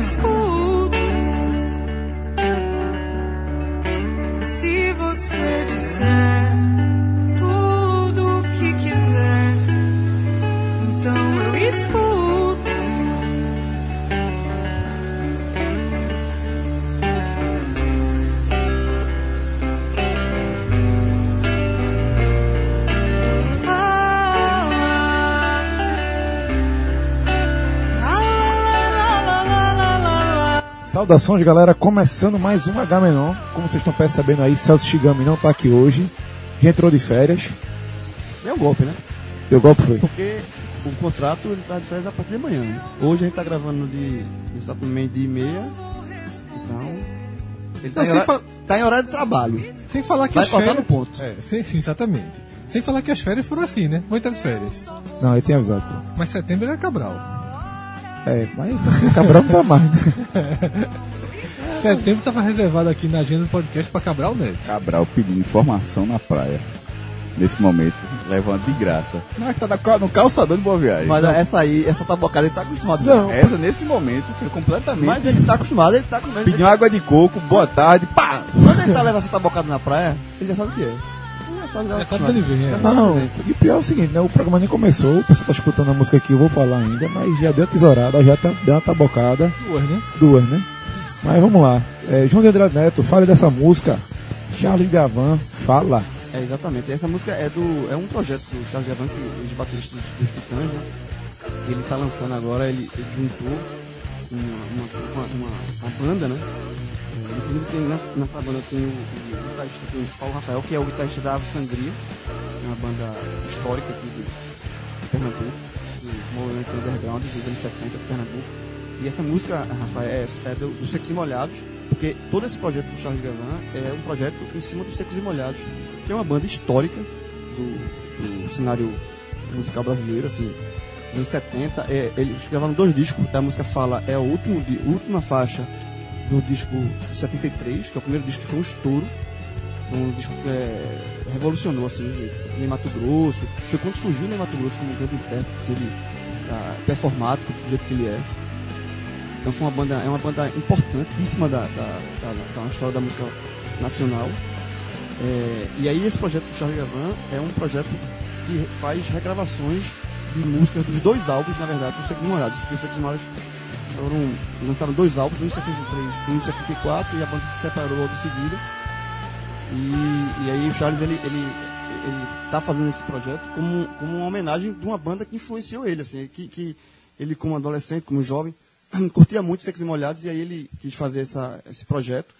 escuto. Se Saudações, galera. Começando mais um H-Menon. Como vocês estão percebendo aí, Celso Shigami não tá aqui hoje. Já entrou de férias. É um golpe, né? O golpe foi. Porque o contrato ele tá de férias a partir de amanhã. Né? Hoje a gente tá gravando de exatamente de meia. Então. Ele tá, Não, em fa- tá em horário de trabalho. Sem falar que Vai as férias... no ponto. É, sem, exatamente. Sem falar que as férias foram assim, né? Vou entrar de férias. Não, ele tem avisado. pô. Mas setembro era Cabral. É, mas assim, o Cabral não tá mais. né? Setembro tava reservado aqui na agenda do podcast pra Cabral Neto. Cabral pedindo informação na praia. Nesse momento, levando de graça. Mas tá na ca- no calçadão de Boa Viagem. Mas essa aí, essa tabocada ele tá acostumado. Não. já. essa, nesse momento, foi completamente. Mas ele tá acostumado, ele tá com ele, Pediu água de coco, boa tarde, pá! Quando ele tá levando essa tabocada na praia, ele já sabe o que é. Sabe, É de onde vem, é. Sabe Não, vem. e pior é o seguinte, né? O programa nem começou, o pessoal tá escutando a música aqui, eu vou falar ainda, mas já deu a tesourada, já tá, deu uma tabocada, Duas, né? duas, né? Mas vamos lá. É, João de Andrade Neto, fale dessa música. Charles Gavan, fala. É, exatamente. Essa música é do é um projeto do Charles Gavan, que os bateristas dos, dos Titãs, né? Que ele tá lançando agora, ele, ele juntou uma, uma, uma, uma- uma banda, né? É, Inclusive tem nessa, nessa banda tem o, o guitarrista o Paulo Rafael, que é o guitarrista da Ave Sangria, uma banda histórica aqui de, Pernambuco, do movimento underground dos anos 70 de Pernambuco. E essa música, Rafael, é, é do, do Secos e Molhados, porque todo esse projeto do Charles Gavan é um projeto em cima dos Secos e Molhados, que é uma banda histórica do, do cenário musical brasileiro, assim, dos anos 70. É, eles gravaram dois discos, a música fala é a último, di- última faixa do disco 73, que é o primeiro disco que foi um estouro. Um disco que é, revolucionou assim, em Mato Grosso. Foi quando surgiu o Mato Grosso como um grande intérprete, assim, ele, ah, performático do jeito que ele é. Então foi uma banda, é uma banda importantíssima da, da, da, da história da música nacional. É, e aí esse projeto do Charles Gavan é um projeto que faz regravações de músicas dos dois álbuns, na verdade, dos Secos e Molhados, porque os Secos e Molhados foram, lançaram dois álbuns, um em 73 e um em 74, e a banda se separou em seguida. E, e aí o Charles ele, ele, ele tá fazendo esse projeto como, como uma homenagem de uma banda que influenciou ele, assim, que, que ele como adolescente, como jovem, curtia muito Secos e Molhados, e aí ele quis fazer essa, esse projeto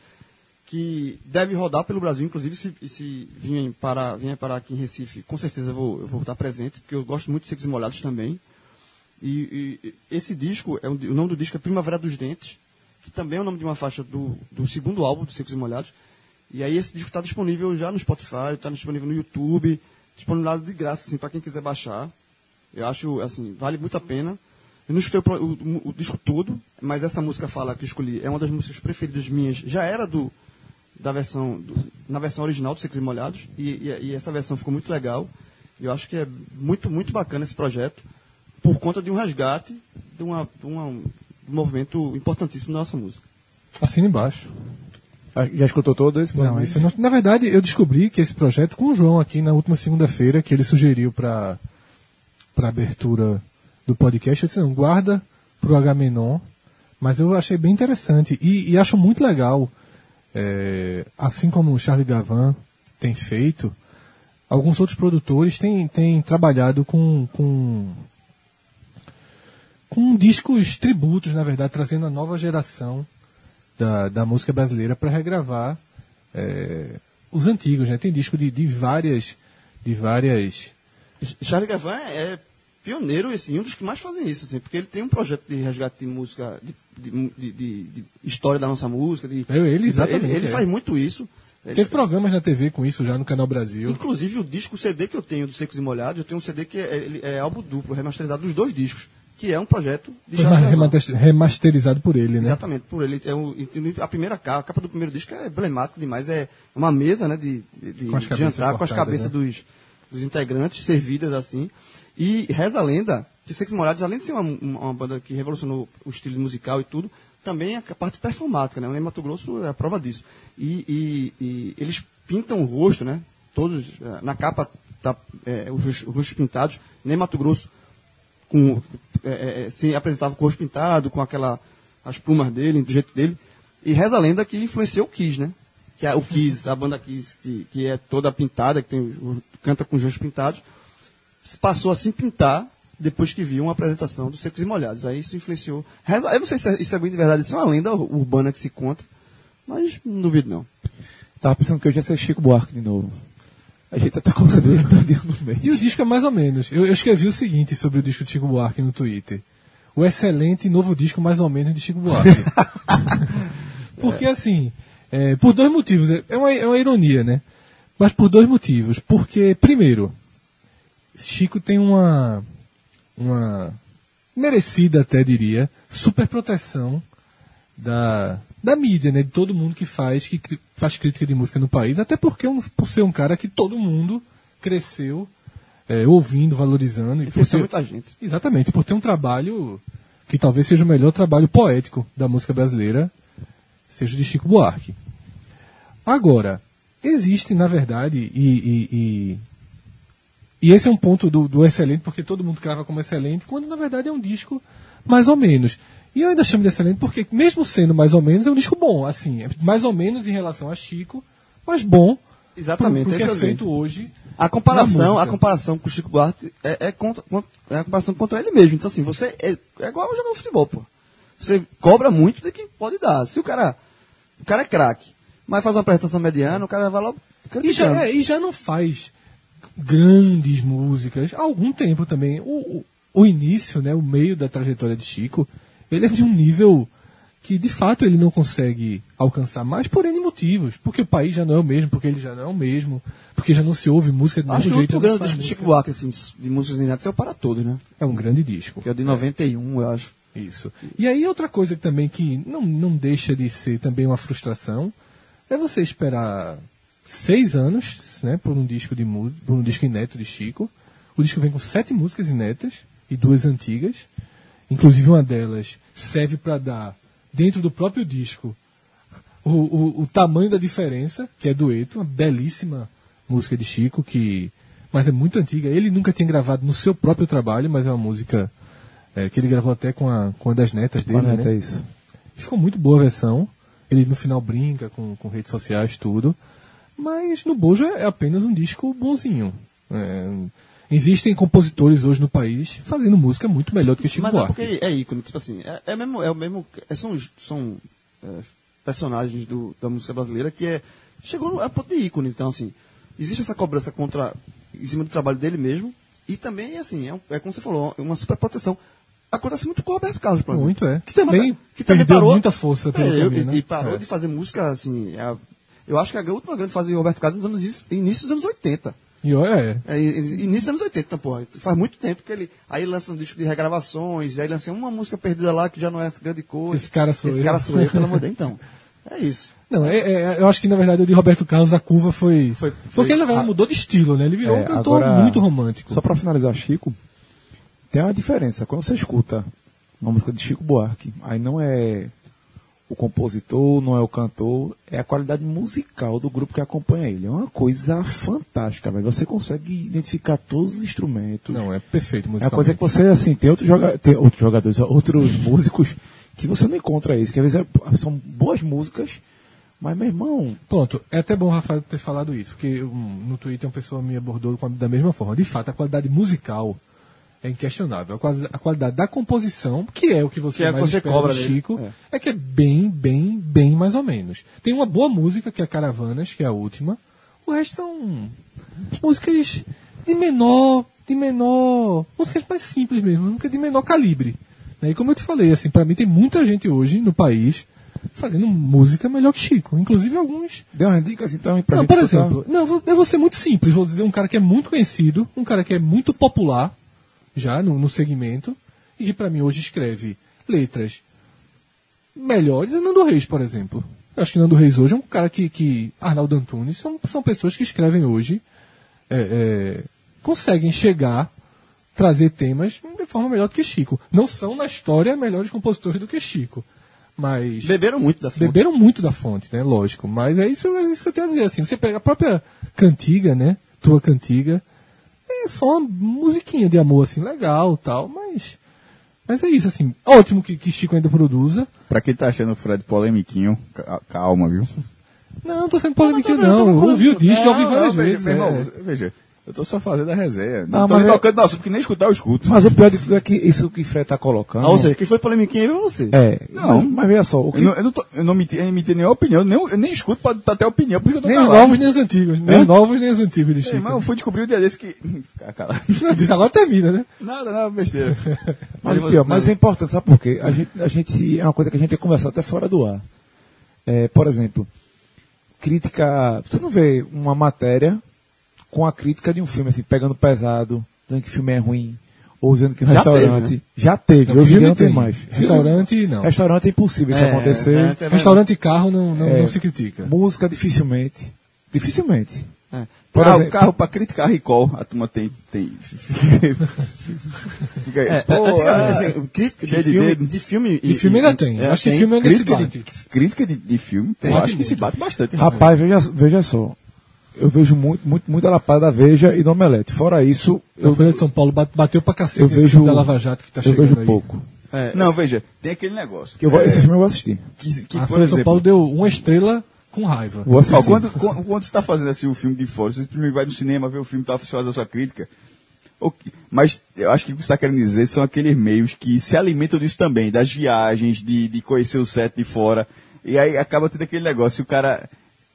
que deve rodar pelo Brasil, inclusive se, se vinha parar, vinha parar aqui em Recife, com certeza eu vou, eu vou estar presente, porque eu gosto muito de Secos e Molhados também. E, e esse disco, é um, o nome do disco é Primavera dos Dentes, que também é o nome de uma faixa do, do segundo álbum do Secos e Molhados. E aí esse disco está disponível já no Spotify, está disponível no YouTube, disponibilizado de graça, assim, para quem quiser baixar. Eu acho, assim, vale muito a pena. Eu não escutei o, o- o disco todo, mas essa música fala que eu escolhi é uma das músicas preferidas minhas. Já era do da versão do- na versão original do Secos e Molhados e, e- e essa versão ficou muito legal. Eu acho que é muito muito bacana esse projeto por conta de um resgate de, uma, de uma- um movimento importantíssimo da nossa música. Assina embaixo. Ah, Já escutou todo esse? Não, isso não... Na verdade, eu descobri que esse projeto com o João aqui na última segunda-feira, que ele sugeriu para para abertura do podcast, eu disse, não, guarda pro H-Menon, mas eu achei bem interessante e, e acho muito legal, é, assim como o Charlie Gavan tem feito, alguns outros produtores têm, têm trabalhado com, com com discos tributos, na verdade, trazendo a nova geração da, da música brasileira para regravar é, os antigos, né? Tem disco de, de várias de várias Charlie Gavan é pioneiro, assim, um dos que mais fazem isso, assim, porque ele tem um projeto de resgate de música, de, de- de- de- história da nossa música. De, ele, exatamente, Ele, ele é. faz muito isso. Ele- Teve programas na TV com isso já no Canal Brasil. Inclusive o disco, o CD que eu tenho do Secos e Molhados, eu tenho um CD que é, ele é álbum duplo, remasterizado dos dois discos, que é um projeto de Foi remasterizado por ele, né? Exatamente, por ele. É o, a primeira capa, a capa do primeiro disco é emblemática demais. É uma mesa né, de, de, de Com cabeças jantar com as cabeças né? dos, dos integrantes servidas assim. E reza a lenda que Secos e Molhados, além de ser uma, uma banda que revolucionou o estilo musical e tudo, também a parte performática, né? O Ney Mato Grosso é a prova disso. E, e- e eles pintam o rosto, né? Todos, eh, na capa, tá, eh, os rostos- os rostos pintados. Ney Mato Grosso com, é, é, se apresentava com o rosto pintado, com aquela, as plumas dele, do jeito dele. E reza a lenda que influenciou o Kiss, né? Que é o Kiss, a banda Kiss, que, que é toda pintada, que tem, canta com os rostos pintados, passou a se pintar depois que viu uma apresentação dos Secos e Molhados. Aí isso influenciou. Reza, eu não sei se é- isso é bem de verdade, isso é uma lenda ur- urbana que se conta, mas não duvido não. Tava pensando que eu ia ser Chico Buarque de novo. A gente até conseguiu ele todinho no meio. E o disco é mais ou menos. Eu, eu escrevi o seguinte sobre o disco de Chico Buarque no Twitter. O excelente novo disco mais ou menos de Chico Buarque. Porque assim, é, por dois motivos. É uma, é uma ironia, né? Mas por dois motivos. Porque, primeiro, Chico tem uma, uma merecida até diria, super proteção da, da mídia, né? De todo mundo que faz, que faz crítica de música no país, até porque um- por ser um cara que todo mundo cresceu é, ouvindo, valorizando. E por ter- muita gente. Exatamente, por ter um trabalho que talvez seja o melhor trabalho poético da música brasileira, seja de Chico Buarque. Agora, existe, na verdade, e, e, e, e esse é um ponto do, do excelente, porque todo mundo crava como excelente, quando na verdade é um disco mais ou menos. E eu ainda chamo de excelente porque, mesmo sendo mais ou menos, é um disco bom, assim, é mais ou menos em relação a Chico, mas bom Exatamente, pro, pro que esse é é o feito hoje. A comparação, a comparação com o Chico Buarque é, é, contra, é a comparação contra ele mesmo. Então, assim, você é, é igual jogar futebol, pô. Você cobra muito de quem pode dar. Se o cara. O cara é craque, mas faz uma apresentação mediana, o cara vai lá. E já, é, e já não faz grandes músicas há algum tempo também. O, o, o início, né, o meio da trajetória de Chico, ele é de um nível que de fato ele não consegue alcançar mais por N motivos. Porque o país já não é o mesmo, porque ele já não é o mesmo, porque já não se ouve música do Acho que mesmo o jeito. último já não grande disco de Chico. Buarque, assim, de músicas inéditas é o Para Todos, né? É um grande disco. Que é o de 91, eu acho. Isso. E aí outra coisa também que não, não deixa de ser também uma frustração é você esperar seis anos, né, por um disco de por um disco inédito de Chico. O disco vem com sete músicas inéditas e duas antigas. Inclusive uma delas serve para dar dentro do próprio disco o, o, o tamanho da diferença, que é dueto, uma belíssima música de Chico que mas é muito antiga. Ele nunca tinha gravado no seu próprio trabalho, mas é uma música é, que ele gravou até com a, com uma das netas dele. Planeta, né? é isso. Ficou muito boa a versão. Ele no final brinca com, com redes sociais, tudo. Mas no Bojo é apenas um disco bonzinho. É, existem compositores hoje no país fazendo música muito melhor do que Chico Mas é Buarque. porque é ícone, tipo assim, é, é mesmo, é o mesmo, é, são, são é, personagens do, da música brasileira que é, chegou no, a ponto de ícone, então assim, existe essa cobrança contra, em cima do trabalho dele mesmo, e também, assim, é, é como você falou, é uma super proteção. Acontece muito com o Roberto Carlos, por exemplo. Muito, é. Que também que também parou, muita força pelo É, caminho, e, né? e parou É. de fazer música, assim, é, eu acho que a última grande fase de Roberto Carlos é nos anos, início dos anos 80. E olha, é. É, início dos anos 80, porra. Faz muito tempo que ele. Aí lança um disco de regravações, aí lança uma música perdida lá que já não é grande coisa. Esse cara sou Esse eu. cara sou eu, pelo amor de Deus. Então, é isso. Não, é, é, eu acho que na verdade o de Roberto Carlos a curva foi. Foi- porque foi- ele na verdade a- mudou de estilo, né? Ele virou É, um cantor agora, muito romântico. Só pra finalizar, Chico, tem uma diferença. Quando você escuta uma música de Chico Buarque, aí não é o compositor, não é o cantor, é a qualidade musical do grupo que acompanha ele. É uma coisa fantástica, velho. Você consegue identificar todos os instrumentos. Não, é perfeito É uma musicalmente. coisa que você, assim, tem outros, joga tem outros jogadores, outros músicos que você não encontra isso, que às vezes é- são boas músicas, mas, meu irmão, Pronto, é até bom o Rafael ter falado isso, porque um, no Twitter uma pessoa me abordou a- da mesma forma. De fato, a qualidade musical é inquestionável. A, quali- a qualidade da composição, que é o que você Que é o que mais você cobra do dele. Chico, É. é. que é bem, bem, bem mais ou menos. Tem uma boa música, que é a Caravanas, que é a última. O resto são músicas de menor, de menor, músicas mais simples mesmo, músicas de menor calibre. né? E como eu te falei, assim, para mim tem muita gente hoje no país fazendo música melhor que Chico. Inclusive alguns dê umas dicas então pra não, por exemplo, não, eu vou ser muito simples. Vou dizer um cara que é muito conhecido, um cara que é muito popular já no, no segmento e que pra mim hoje escreve letras melhores é Nando Reis, por exemplo. Eu acho que Nando Reis hoje é um cara que, que Arnaldo Antunes são, são pessoas que escrevem hoje, é, é, conseguem chegar, trazer temas de forma melhor do que Chico. Não são na história melhores compositores do que Chico, Mas Beberam muito da fonte. beberam muito da fonte, né? Lógico. Mas é isso, é isso que eu tenho a dizer. Assim, você pega a própria cantiga, né? Tua cantiga. É só uma musiquinha de amor, assim, legal tal, mas. Mas é isso, assim. Ótimo que, que Chico ainda produza. Pra quem tá achando o Fred polemiquinho, ca- calma, viu? Não, não tô sendo polêmico, Não, Eu ouvi o disco, eu ouvi várias não, vezes. Veja, meu é. irmão, veja, eu tô só fazendo a resenha. Não, Não, tô mas nem é- tocando no assunto, porque nem escutar eu escuto. Mas o pior de tudo é que isso que o Fred tá colocando. Ah, ou seja, quem foi polemiquinha aí foi você. é, Não. mas, mas veja só, o que, Eu não, eu não, tô, eu não emiti, nenhuma opinião, nem, eu nem escuto pra pra ter opinião, porque eu tô Nem calado. novos, nem os antigos. Nem novos, nem os antigos de Ei, Chico. mas eu fui descobrir um dia desse que... Calado. Não, diz, agora termina, né? Nada, nada, besteira. Mas, o pior, mas é importante, sabe por quê? A gente, a gente, é uma coisa que a gente tem conversado até fora do ar. É, por exemplo, crítica. Você não vê uma matéria com a crítica de um filme, assim, pegando pesado, dizendo que o filme é ruim, ou dizendo que o Já restaurante. teve, né? Já teve, Não, hoje não tem mais. Restaurante, não. Restaurante é impossível isso É, acontecer. restaurante é- Restaurante e carro não, não, É. não se critica. Música dificilmente. Dificilmente. É. Por ah, exemplo- o carro pra criticar recall, a turma tem... tem... Fica aí, É, pô, antigamente, ah, assim, crítica de de filme, de filme. De filme ainda tem. Acho que filme ainda se crítica, bate. de, crítica de, de filme, Tem, eu bate acho que se bate bastante. Rapaz, veja, veja só. Eu vejo muito, muito, muita lapada da Veja e do Omelete. Fora isso, A eu, Folha de São Paulo bate- bateu pra cacete eu nesse vejo. filme da Lava Jato que tá eu chegando vejo aí. pouco. É, Não, veja, tem aquele negócio. Que eu vou, É, Esse filme eu vou assistir. que, que, A Folha de São Paulo deu uma estrela com raiva. Vou assistir. Ó, quando, quando, quando você está fazendo assim um filme de fora, você primeiro vai no cinema ver o filme, tá faz a sua crítica. Ok, Mas eu acho que o que você está querendo dizer são aqueles meios que se alimentam disso também, das viagens, de, de conhecer o set de fora. E aí acaba tendo aquele negócio, o cara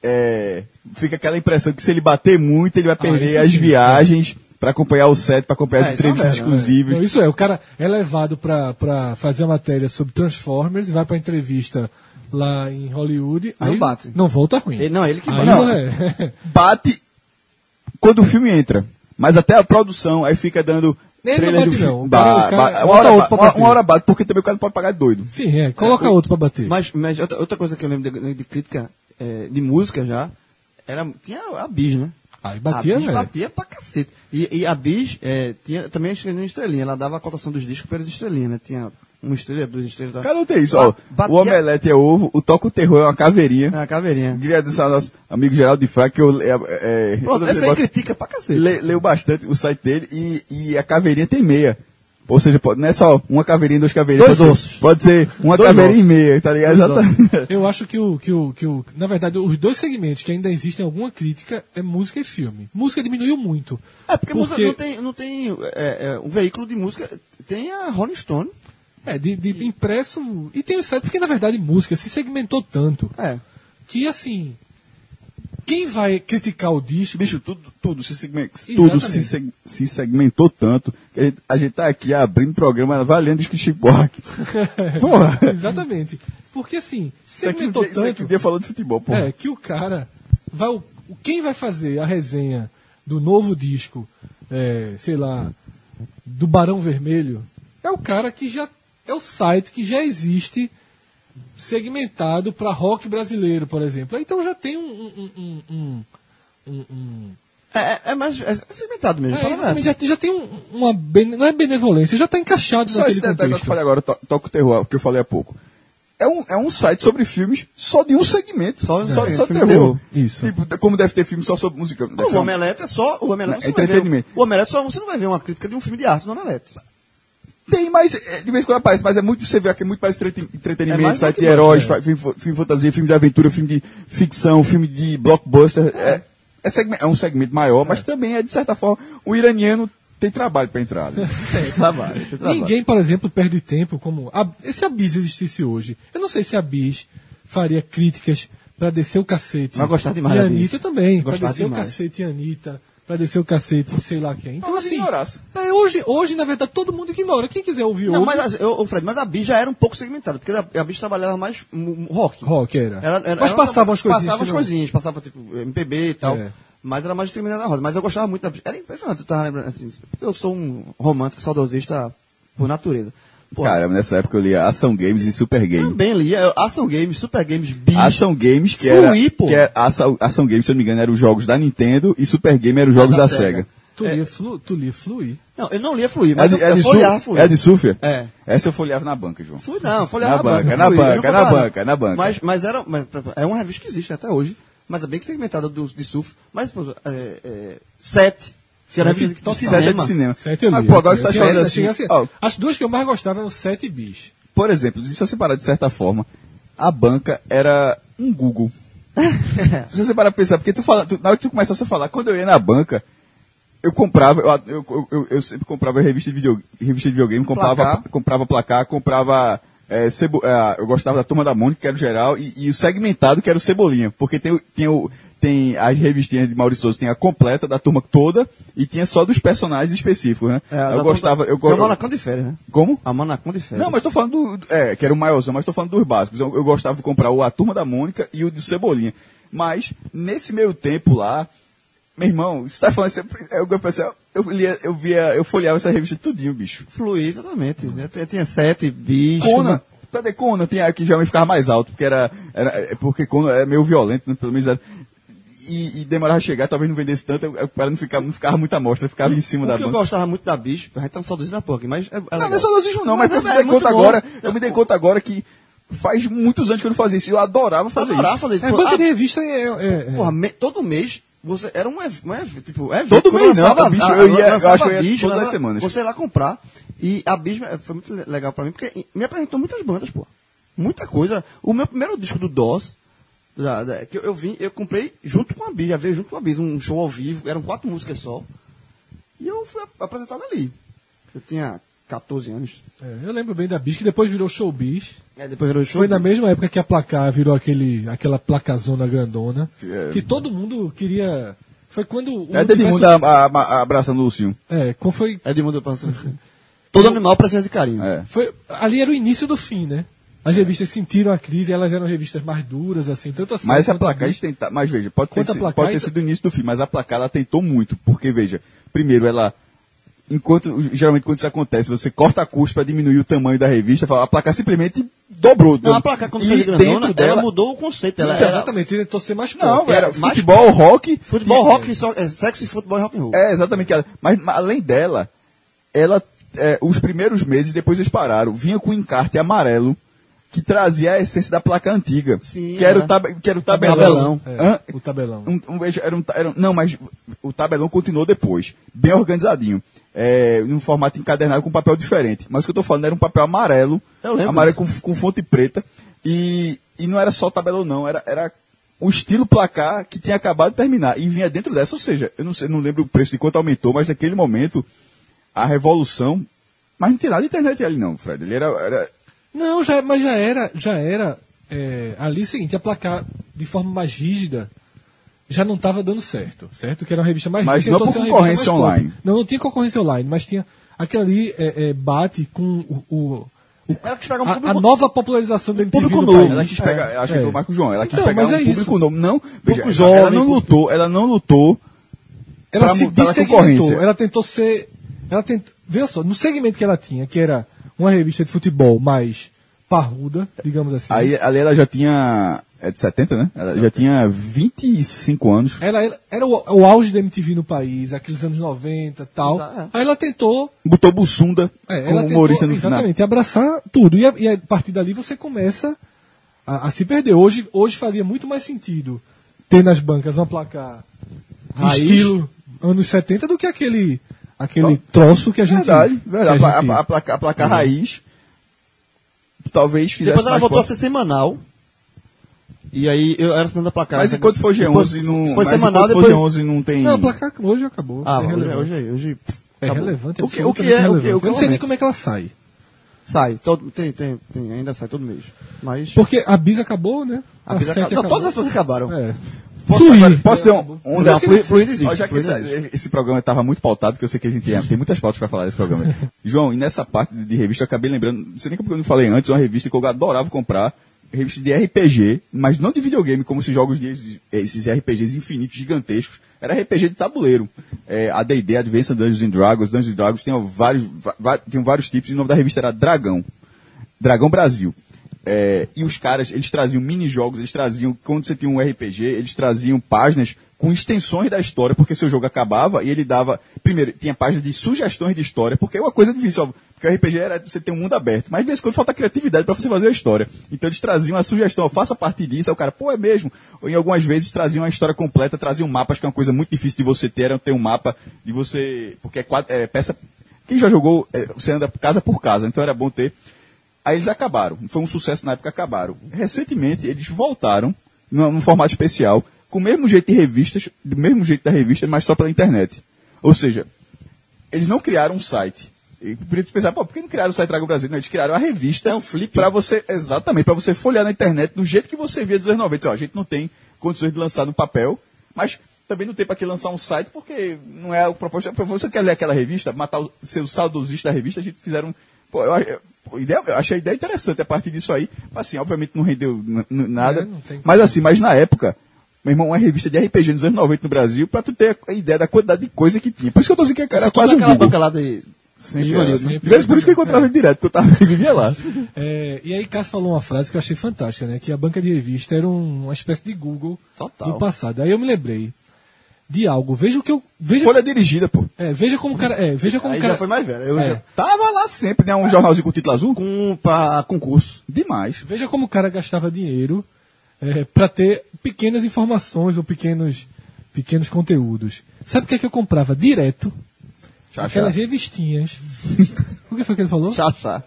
é, fica aquela impressão que se ele bater muito, ele vai perder isso as sim, viagens para acompanhar o set, para acompanhar É, as isso é entrevistas né? exclusivas. Não, isso é, o cara é levado pra, pra fazer a matéria sobre Transformers, vai pra entrevista lá em Hollywood, Não aí bate. não volta ruim. Ele- não, ele que bate. não é. Bate quando o filme entra. Mas até a produção, aí fica dando. Ele não bate do não, Ba- cara- uma, hora, outro ba- pra uma, bater. uma hora bate, porque também o cara não pode pagar de doido. Sim, é. Coloca outro pra bater. Mas, mas outra, outra coisa que eu lembro de, de crítica é, de música já, era, tinha a Bis, né? Aí batia, a Bis batia pra cacete. E, e a Bis é, tinha também a estrelinha, estrelinha. Ela dava a cotação dos discos pelas estrelinhas, né? Tinha uma estrela, duas estrelas. da- Cada um tem isso, ó. Batia- O omelete é ovo, o toca o terror é uma caveirinha. É, a caveirinha. Queria agradecer ao nosso amigo Geraldo de Fraga, que eu é, é, Pronto, essa aí gosto- critica pra cacete. le, leu bastante o site dele e, e a caveirinha tem meia. Ou seja, pode- não é só uma caveirinha, duas caveirinhas. Dois pode ser- ossos. Pode ser uma Dois caveirinha e ossos. meia, tá ligado? Exatamente. Eu acho que o, que, o, que o. Na verdade, os dois segmentos que ainda existem alguma crítica é música e filme. Música diminuiu muito. É, porque, música Porque- não tem, não tem é, é, um veículo de música, tem a Rolling Stone. É, de, de impresso. E tem o site, porque na verdade música se segmentou tanto É. que assim. Quem vai criticar o disco? Bicho, tudo, tudo, se, tudo se, se segmentou tanto que a gente, a gente tá aqui abrindo programa valendo disco Chico Buarque. Porra. Exatamente. Porque assim, Isso aqui, segmentou isso aqui tanto. um dia falou de futebol, porra. É, que o cara vai. o- Quem vai fazer a resenha do novo disco, é, sei lá, do Barão Vermelho, é o cara que já. É o site que já existe segmentado para rock brasileiro, por exemplo. Então já tem um. um, um, um, um- um- É, é, é mais é segmentado mesmo. é, já, já tem um- uma. não é benevolência, já está encaixado Só esse detalhe que eu contexto. falei agora, to, toca o terror, que eu falei há pouco. É um, é um site sobre filmes só de um segmento. Só- só, é, só terror. terror. Isso. Tipo, como deve ter filme só sobre música. Ser o Omelete é só. O Omelete, É você não vai ver- entretenimento. o Omelete só você não vai ver uma crítica de um filme de arte no Omelete. Tem, mas é, de vez em quando aparece, mas é muito, você vê aqui, é muito mais entreten- entretenimento, É mais site de heróis, é. filme, filme de fantasia, filme de aventura, filme de ficção, filme de blockbuster. É, é, segme- é um segmento maior, mas também é, de certa forma, o iraniano tem trabalho para entrar. né? Tem trabalho. Tem trabalho. Ninguém, por exemplo, perde tempo como. A, se a Bis existisse hoje, eu não sei se a Bis faria críticas pra descer o cacete. Vai gostar demais E a. Anitta também. Pra Gostar descer o demais. cacete em Anitta. Pra descer o cacete sei lá quem. Então, assim. É, hoje, hoje, na verdade, todo mundo ignora. Quem quiser ouvir Não, ouve. mas, a- eu, ô, Fred, mas a Bis já era um pouco segmentada, porque a, a Bis trabalhava mais rock. Rock era. Era- era- mas era- passavam as coisinhas. Passava que as não- coisinhas, passava tipo MPB e tal. É. Mas era mais segmentada da roda. Mas eu gostava muito da Bis. Era impressionante, eu tava lembrando assim. Eu sou um romântico, saudosista por natureza. Porra, Cara, nessa época eu lia Ação Games e Super Game. também lia Ação Games, Super Games, Bis. Ação Games, que era. Fluir, pô. Que era ação, Ação Games, se eu não me engano, eram os jogos da Nintendo e Super Game eram os jogos da, da Sega. Sega. Tu lia, flu, tu lia fluir. Não, eu não lia fluir, É mas de, eu, é eu folheava fluir. é de Súfia? É. Essa eu folheava na banca, João. Fui não, folheava Na na, banca, banca. na fui, eu não banca, na banca, na banca. Mas, mas era. Mas, é uma revista que existe até hoje. Mas é bem segmentada do, de surf. Mas, pô, é, é, sete. Que era revista de Sete é de cinema. Sete eu pô, agora você tá falando assim, assim, ó. As duas que eu mais gostava eram sete bis. Por exemplo, se você parar de certa forma, a banca era um Google. se você parar pra pensar, porque tu fala, tu- na hora que tu começasse a falar, quando eu ia na banca, eu comprava, eu, eu, eu, eu sempre comprava revista de, video, revista de videogame, comprava Placar. comprava placar, comprava. é, cebo- é, eu gostava da turma da Mônica, que era o geral, e, e o segmentado, que era o Cebolinha. Porque tem, tem, o, tem as revistinhas de Maurício Souza, tem a completa da turma toda, e tinha só dos personagens específicos, né? eu gostava. Eu, Tem o go- Manacão de férias, né? Como? A Manacão de férias. Não, mas tô falando do. É, que era o maiorzão, mas tô falando dos básicos. Eu, eu gostava de comprar o A Turma da Mônica e o do Cebolinha. Mas, nesse meio tempo lá, meu irmão, você tá falando assim, eu, eu, pensei, eu, lia, eu via, eu folheava essa revista tudinho, bicho. Fluir, exatamente. Eu tinha- sete bichos. Conan, cadê Conan? Tinha que já me ficava mais alto, porque era. era é porque Conan é meio violento, né? Pelo menos era. E, e demorava a chegar, talvez não vendesse tanto, eu- para não ficar, não ficava muita amostra, ficava em cima O da que eu banca. gostava muito da bicho, a gente tá um saudosismo na porra, mas é, é Não, legal. não é saudosismo não, mas, Mas eu é me dei muito conta bom. agora, eu me dei conta agora que faz muitos anos que eu não fazia isso. Eu adorava fazer adorava isso. fazer isso. É, Pô, banca de revista é. é- é- Porra, me- todo mês você era um, ev- um ev- tipo, evento. Todo mês não, bicho, a- eu ia- eu acho que eu ia bicho, todas as semanas. Você ia lá comprar e a bicho foi muito le- legal pra mim porque me apresentou muitas bandas, pô. Muita coisa. O meu primeiro disco do DOS, da- da- que eu, eu vim, eu comprei junto com a Bis, já veio junto com a Bis, um show ao vivo, eram quatro músicas só. E eu fui ap- apresentado ali. Eu tinha 14 anos. é, eu lembro bem da bis, que depois virou showbiz. É, depois virou. Foi na mesma época que a placar virou aquele, aquela placazona grandona. É. Que todo mundo queria. Foi quando o. É Edmundo a- a- abraçando o Lucinho. É, quando foi, É de mundo pra Todo animal precisa de carinho. É. foi. Ali era o início do fim, né? As revistas sentiram a crise, elas eram revistas mais duras, assim, tanto assim. Mas a placar, a eles tentaram. Mas veja, pode ter, sido, placar, pode ter então- sido o início do fim, mas a placar ela tentou muito. Porque, veja, primeiro ela. Enquanto, geralmente, quando isso acontece, você corta a custo para diminuir o tamanho da revista, a placar simplesmente dobrou. Não, a placa, quando e fez grandona, dentro dela, ela mudou o conceito. Ela Então, era Exatamente, tentou ser mais Não, era mais futebol, rock. futebol, rock, só, é, sexy, futebol e rock and roll. É, exatamente. Ela, mas, mas além dela, ela, é, os primeiros meses, depois eles pararam, vinha com um encarte amarelo que trazia a essência da placa antiga. Sim, que, era é. o tab, que era o tabelão. Tabelão. É, o tabelão. Um, um, era um, era um- não, mas o tabelão continuou depois, bem organizadinho. É, num formato encadernado com papel diferente. Mas o que eu estou falando era um papel amarelo, Eu lembro amarelo com, com fonte preta. E, e não era só tabelão, não, era, era o estilo placar que tinha acabado de terminar. E vinha dentro dessa, ou seja, eu não, sei, não lembro o preço de quanto aumentou, mas naquele momento, a revolução. Mas não tinha nada de internet ali, não, Fred. Ele era. era Não, já, mas já era, já era é, ali é o seguinte, a placar de forma mais rígida já não estava dando certo, certo? Que era uma revista mais Mas não tentou por concorrência online. Não, não tinha concorrência online, mas tinha aquilo ali é, é, bate com o, o- Ela quis pegar um a, público. a nova popularização do MTV público no novo. país. ela quis pegar, É, acho que é. o Marco João, ela quis Então, pegar um mas é público isso. novo. Não, veja, ela jovem, não pouco- lutou, ela não lutou Ela pra se mu- pela dessegmentou, concorrência. ela tentou ser. Ela tentou, veja só, no segmento que ela tinha, que era uma revista de futebol mais parruda, digamos assim. Aí ali ela já tinha. É de 70, né? Ela já tinha 25 anos. Ela era, era o, o auge da MTV no país, aqueles anos 90 e tal. Exa- Aí ela tentou, Botou Bussunda é, como ela humorista no final. exatamente, abraçar tudo. E a, e a partir dali você começa a, a se perder. Hoje, hoje faria muito mais sentido ter nas bancas uma placar Raiz. estilo anos 70 do que aquele, aquele troço que a gente. Verdade, verdade. A, a gente- a, a placa, a placa raiz talvez fizesse Depois ela voltou a ser semanal. E aí eu era assinando a placar. Mas enquanto for Depois G11 não. Foi mas semanal, enquanto depois. for G11 não tem. Não, a placar hoje acabou. Ah, é hoje, relevante. hoje, hoje É acabou. relevante, O que, o que é, o que, relevante. o que Eu não sei nem como é que ela sai. Sai, todo, tem, tem, tem, ainda sai todo mês. Mas. Porque a Bis acabou, né? A Bis Sete acabou. Não, todas essas acabaram. É. Posso, agora, posso ter um. um Não, fluir- fluir existe, Ó, já que esse, esse programa estava muito pautado, que eu sei que a gente tem, tem muitas pautas para falar desse programa. João, e nessa parte de, revista eu acabei lembrando, não sei nem porque eu não falei antes, uma revista que eu adorava comprar, revista de RPG, mas não de videogame, como esses jogos de esses RPGs infinitos, gigantescos. Era RPG de tabuleiro. É, a D&D, Advanced Dungeons and Dragons, Dungeons and Dragons, tinham vários, tinham vários tipos, e o nome da revista era Dragão. Dragão Brasil. É, e os caras, eles traziam mini-jogos, eles traziam, quando você tinha um RPG, eles traziam páginas com extensões da história, porque seu jogo acabava e ele dava. Primeiro, tinha página de sugestões de história, porque é uma coisa difícil, ó, porque o RPG era você ter um mundo aberto, mas de vez em quando falta criatividade para você fazer a história. Então eles traziam a sugestão, ó, faça a partir disso, aí o cara, pô, é mesmo. Ou em algumas vezes traziam a história completa, traziam mapas, que é uma coisa muito difícil de você ter, era ter um mapa de você. Porque é, quadro, é peça. Quem já jogou, é, você anda casa por casa, então era bom ter. Aí eles acabaram. Foi um sucesso na época, acabaram. Recentemente, eles voltaram, num, num formato especial, com o mesmo jeito de revistas, do mesmo jeito da revista, mas só pela internet. Ou seja, eles não criaram um site. E por isso pensar, pô, por que não criaram o site Dragon Brasil? Não, eles criaram a revista. É um flip. Pra você, exatamente, para você folhear na internet do jeito que você via dos anos 90. Ó, a gente não tem condições de lançar no papel, mas também não tem para que lançar um site, porque não é o propósito. Você quer ler aquela revista, matar o seu saudosista da revista, a gente fizeram. Pô, eu, eu, ideia, eu achei a ideia interessante a partir disso aí. Mas assim, obviamente não rendeu nada. É, não mas assim, mas na época, meu irmão, uma revista de RPG nos anos 90 no Brasil, pra tu ter a ideia da quantidade de coisa que tinha. Por isso que eu tô dizendo que era quase um aquela banca lá de. Sempre Givanildo, era. né? De vez por isso que eu encontrava ele direto, porque eu tava vivia lá. É, e aí Cássio falou uma frase que eu achei fantástica, né? Que a banca de revista era um- uma espécie de Google Total. do passado. Aí eu me lembrei de algo. Veja o que eu. Veja, Folha dirigida, pô. é, veja como o cara. É, veja como Aí cara. já foi mais velho. Eu É. já- Tava lá sempre, né? Um jornalzinho com título azul. com pra concurso. Demais. Veja como o cara gastava dinheiro é, para ter pequenas informações ou pequenos, pequenos conteúdos. Sabe o que é que eu comprava direto? Chá, Aquelas chá. revistinhas. o que foi que ele falou? Chachá.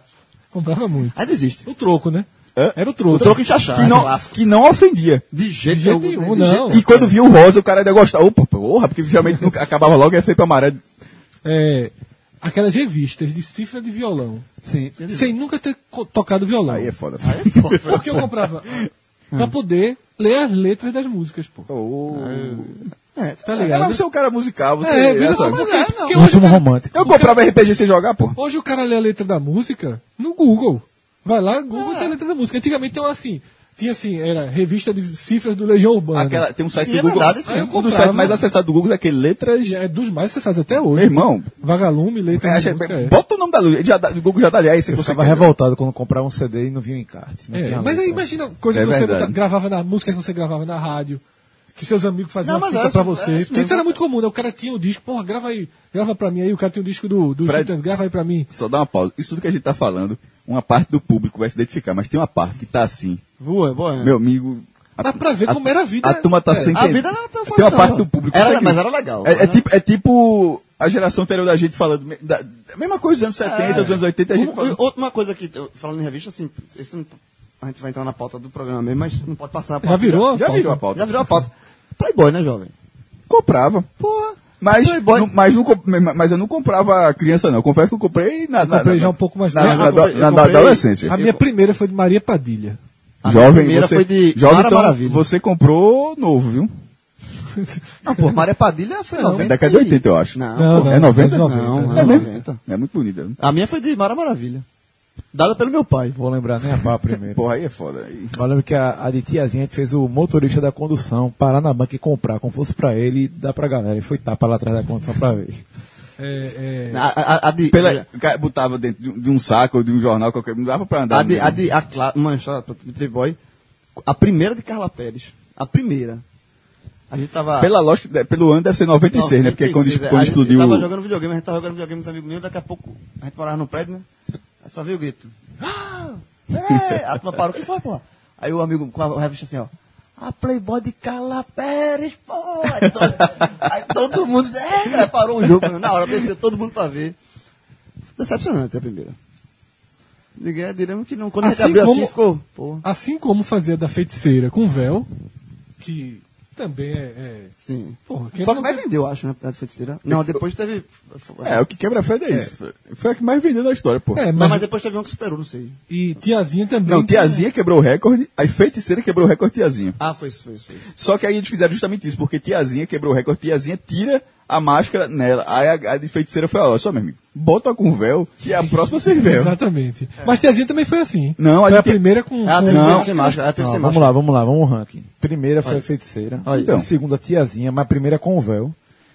Comprava muito. Aí desiste. O troco, né? Hã? Era o troco. O troco chachá. Que não, que não ofendia. De jeito, De jeito nenhum, de não. jeito- E quando via o rosa, o cara ainda gostava. Opa, porra, porque geralmente nunca acabava logo e ia ser pra amarelo. É, aquelas revistas de cifra de violão. Sim. Sem nunca ter tocado violão. Aí é foda. Por que eu comprava? pra poder ler as letras das músicas, pô. É, Tá É, ligado? mas você é um cara musical, você. É, é só, só- porque, porque Um hoje, o resumo cara, romântico. Eu comprava RPG sem jogar, pô. hoje o cara lê a letra da música no Google. Vai lá, Google tem a letra da música. Antigamente então assim, tinha assim, era revista de cifras do Legião Urbana. Aquela, tem um site Sim, do é Google. verdade, sim. um dos sites mais acessados do Google é aquele Letras. É dos mais acessados até hoje. Meu irmão, Vagalume, letra é, música, é. bota o nome da Lu- já dá- o Google já dá ali. Aí se Eu você ficava quer- revoltado quando comprava um CD e não vinha o encarte. Não É, tinha mas aí imagina coisa É que você gravava na música que você gravava na rádio, que seus amigos faziam Não, fita é, pra é você. isso Porque isso era muito comum, né? O cara tinha o disco, porra, grava aí, grava pra mim aí, o cara tinha o disco do, do Fred, grava aí pra mim. Só dá uma pausa. Isso tudo que a gente tá falando, uma parte do público vai se identificar, mas tem uma parte que tá assim. Boa, boa. Meu amigo. a- Dá pra ver a- como era a vida. A turma tá É, sem A vida não era tão fácil, Tem uma não. parte do público. Era, mas era legal. É, é tipo, é tipo a geração anterior da gente falando. Da, da mesma coisa dos anos 70, dos anos 80, a gente Um- falando. Outra coisa que, falando em revista, assim, esse não- a gente vai entrar na pauta do programa mesmo, mas não pode passar a Já pauta. virou? Já pauta? virou a pauta. Já virou a pauta. Playboy, né, jovem? Comprava. Porra. Mas, Playboy. não- mas, não, mas eu não comprava criança, não. Confesso que eu comprei na, na, comprei na- já um pouco mais na, na, Eu comprei- na- eu na comprei- adolescência. A minha primeira foi de Maria Padilha. A minha Jovem, primeira você, foi de jovem, Mara então, Maravilha. você comprou novo, viu? Não, pô, Maria Padilha foi Não, 90. década de 80, eu acho. Não, Não, pô, não, é 90? Não, Não, É é mesmo? 90. É muito bonita. A minha foi de Mara Maravilha. Dada pelo meu pai. Vou lembrar nem a pá primeiro. Porra, aí é foda. Aí. Eu lembro que a, a de tiazinha a gente fez o motorista da condução parar na banca e comprar, como fosse pra ele e dar pra galera. E foi tapa lá atrás da condução pra ver. É, é, A, a, a de, Pela, cara botava dentro de um- de um saco ou de um jornal qualquer, não dava pra andar. a de, a de, a Cla- uma história de Playboy. A primeira de Carla Pérez. A primeira. A gente tava. Pela lógica, pelo ano deve ser 96, né? Porque é quando, 96, é. quando A gente explodiu. tava jogando videogame, a gente tava jogando videogame com os amigos meus, daqui a pouco a gente morava no prédio, né? Aí só veio o grito. Ah! É! A turma parou, o que foi, porra? Aí o amigo com a revista assim, ó. A Playboy de Carla Pérez, pô! Aí todo, aí todo mundo, é, cara, parou o jogo, na hora desceu todo mundo pra ver. Decepcionante a primeira. Ninguém, diremos que não, quando a gente Assim abriu como- assim, ficou, pô, Assim como fazia da feiticeira com véu, que também é. é sim. porra, quem Foi a não que mais tem- vendeu, acho, né? A de feiticeira. Não, depois teve. É, o que quebra a Fred é isso. Foi a que mais vendeu na história, pô. É, Não, mas, mas depois teve um que superou, não sei. E tiazinha também. Não, tiazinha quebrou o recorde, aí feiticeira quebrou o recorde tiazinha. Ah, foi isso, foi isso, foi isso. Só que aí eles fizeram justamente isso, porque tiazinha quebrou o recorde, tiazinha tira a máscara nela. Aí a, a de feiticeira foi, ó, só meu amigo, bota com véu e a próxima sem véu. Exatamente. Mas tiazinha também foi assim. Não, a foi a primeira com. Com- teve Não. sem máscara, Não, sem vamos máscara. lá, vamos lá, vamos ranking. Primeira foi Olha. a feiticeira. Olha. Então. Segunda, tiazinha, mas a primeira com o véu.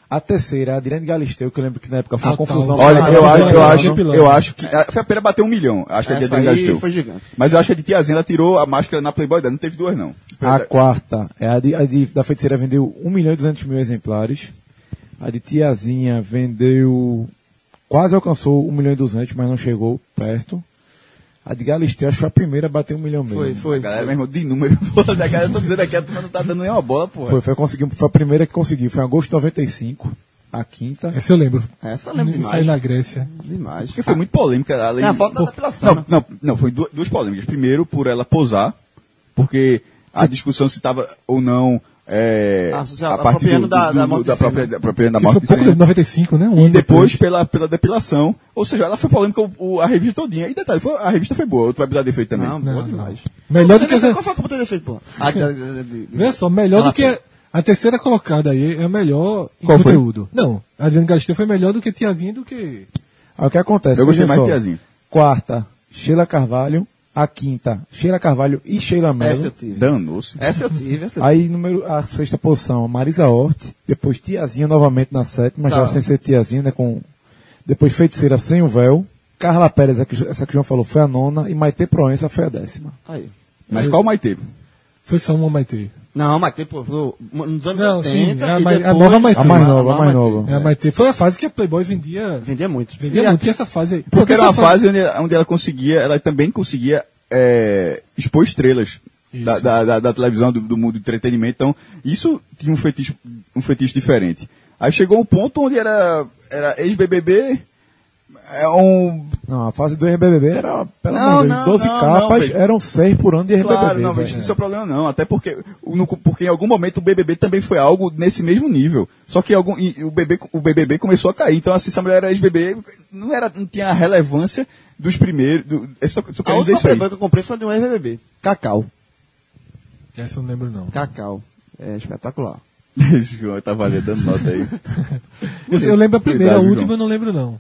A terceira é a Adriane Galisteu, que eu lembro que na época foi uma Ah, tá. confusão. Olha, Ah, eu, essa acho, é eu, a acho, eu acho que. a- Foi a primeira a bater um milhão. Acho que a de Essa Adriane Galisteu. foi gigante. Mas eu acho que a de Tiazinha, ela tirou a máscara na Playboy dela. Não teve duas, não. A quarta é a, de, a de- da feiticeira vendeu 1 milhão e 200 mil exemplares. A de Tiazinha vendeu. Quase alcançou 1 milhão e 200, mas não chegou perto. A de Galisteu acho que foi a primeira a bater 1 milhão mesmo. Foi, A foi. galera, meu irmão, de número, porra, da galera, eu tô dizendo aqui, a turma não tá dando nenhuma bola, porra. Foi, foi, conseguiu, foi a primeira que conseguiu. Foi em agosto de 95. A quinta. Essa eu lembro. Essa eu lembro demais. aí na Grécia. Demais. Porque foi muito polêmica. Além É a de- foto da Por- depilação, né? Não, não, não, foi du- duas polêmicas. Primeiro, por ela posar, porque a discussão se estava ou não é, Ah, se a parte do, da- do- da morte da própria, da própria da morte foi de pouco Senna. de 95, né? Um E depois pela, pela depilação. Ou seja, ela foi polêmica o, o- a revista todinha. E detalhe, foi- a revista foi boa. Tu vai precisar defeito também. Não, Não, boa não. demais. Melhor do que essa. Qual foi a culpa do defeito, pô? Ah, de- de- de- de- Veja só, melhor Ela do que a, a terceira colocada aí é a melhor em Qual foi? conteúdo. Não, a Adriane Galisteu foi melhor do que Tiazinha do que. Aí o que acontece? Eu gostei mais de. Tiazinha. Quarta, Sheila Carvalho. A quinta, Sheila Carvalho e Sheila Essa Mello. eu tive. Danou-se. Essa eu tive, essa eu Aí, número, a sexta posição, Marisa Hort. Depois Tiazinha novamente na sétima, Tá. já sem ser Tiazinha, né? Com, depois Feiticeira sem o véu. Carla Pérez, essa que, essa que o João falou, foi a nona. E Maite Proença foi a décima. Aí. Mas qual o Maite? Foi só uma Maite. Não, mas tem, pô, nos anos Não, 80 sim, é a e mais- a depois... nova Maite. A mais nova, a mais nova. É a. Foi a fase que a Playboy vendia. Vendia muito. Vendia E muito. E essa fase aí. Porque era essa uma fase onde, onde ela conseguia, ela também conseguia é, expor estrelas da, da, da- da televisão, do, do mundo do entretenimento. Então, isso tinha um fetiche, um fetiche diferente. Aí chegou um ponto onde era, era ex-BBB, é um... Não, a fase do RBBB era, pelo Não, amor de não, Deus, 12 não, capas, não, eram 6 por ano de RBBB. Claro, não, mas velho. isso é o problema não. Até porque, no- porque em algum momento o BBB também foi algo nesse mesmo nível. Só que algum, e o, BB, o BBB começou a cair. Então, assim, se a mulher era ex-BBB, não, era, não tinha a relevância dos primeiros... Do, eu só, só A última. Playboy que eu comprei foi de um ex-BBB. Cacau. Essa eu não lembro, não. Cacau. É espetacular. João tá valendo dando nota aí. Eu, eu lembro a primeira, a última João. eu não lembro, não.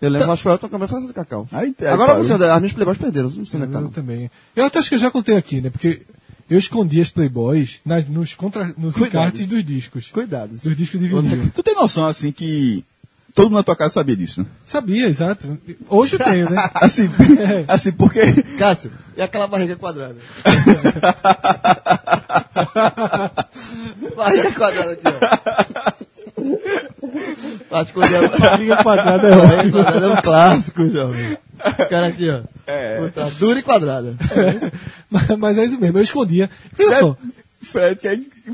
Eu lembro, acho que foi foi essa do Cacau. Aí, aí Agora, parou. não sei, as minhas Playboys perderam, não sei onde é tá. Eu também. Eu até acho que eu já contei aqui, né? Porque eu escondi as Playboys nas, nos, contra, nos Cuidado. encartes dos discos. Cuidado. Dos discos de vinil. Tu tem noção, assim, que todo mundo na tua casa sabia disso, né? Sabia, exato. Hoje eu tenho, né? Assim, assim porque... Cássio, e aquela barriga quadrada? barriga quadrada aqui, ó. Acho que eu Barriga quadrada é ótimo. quadrada é um clássico, jovem. Cara aqui, ó. É. Dura e quadrada. mas, mas é isso mesmo, eu escondia. Veja só, Fred,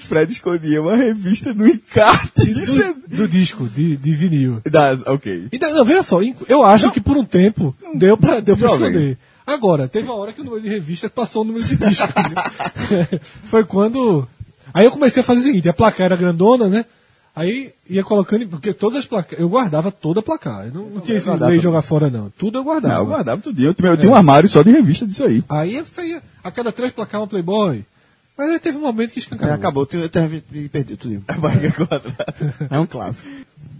Fred escondia uma revista no encarte. É... do, do disco, de, de vinil. Das, ok. Então, não, veja só, eu acho que por um tempo deu pra, deu pra Jovem. esconder. Agora, teve uma hora que o número de revista passou o número de disco. né? Foi quando. Aí eu comecei a fazer o seguinte: a placar era grandona, né? Aí ia colocando, porque todas as placas, eu guardava toda a placar. Eu não, não tinha esse lei jogar fora, não. Tudo eu guardava. Não, eu guardava tudo. Eu, tinha- eu tinha um armário só de revista disso aí. Aí eu saía a cada três placar uma Playboy. Mas aí teve um momento que escancarou. acabou, eu perdi tudo. A barriga quadrada. É um clássico.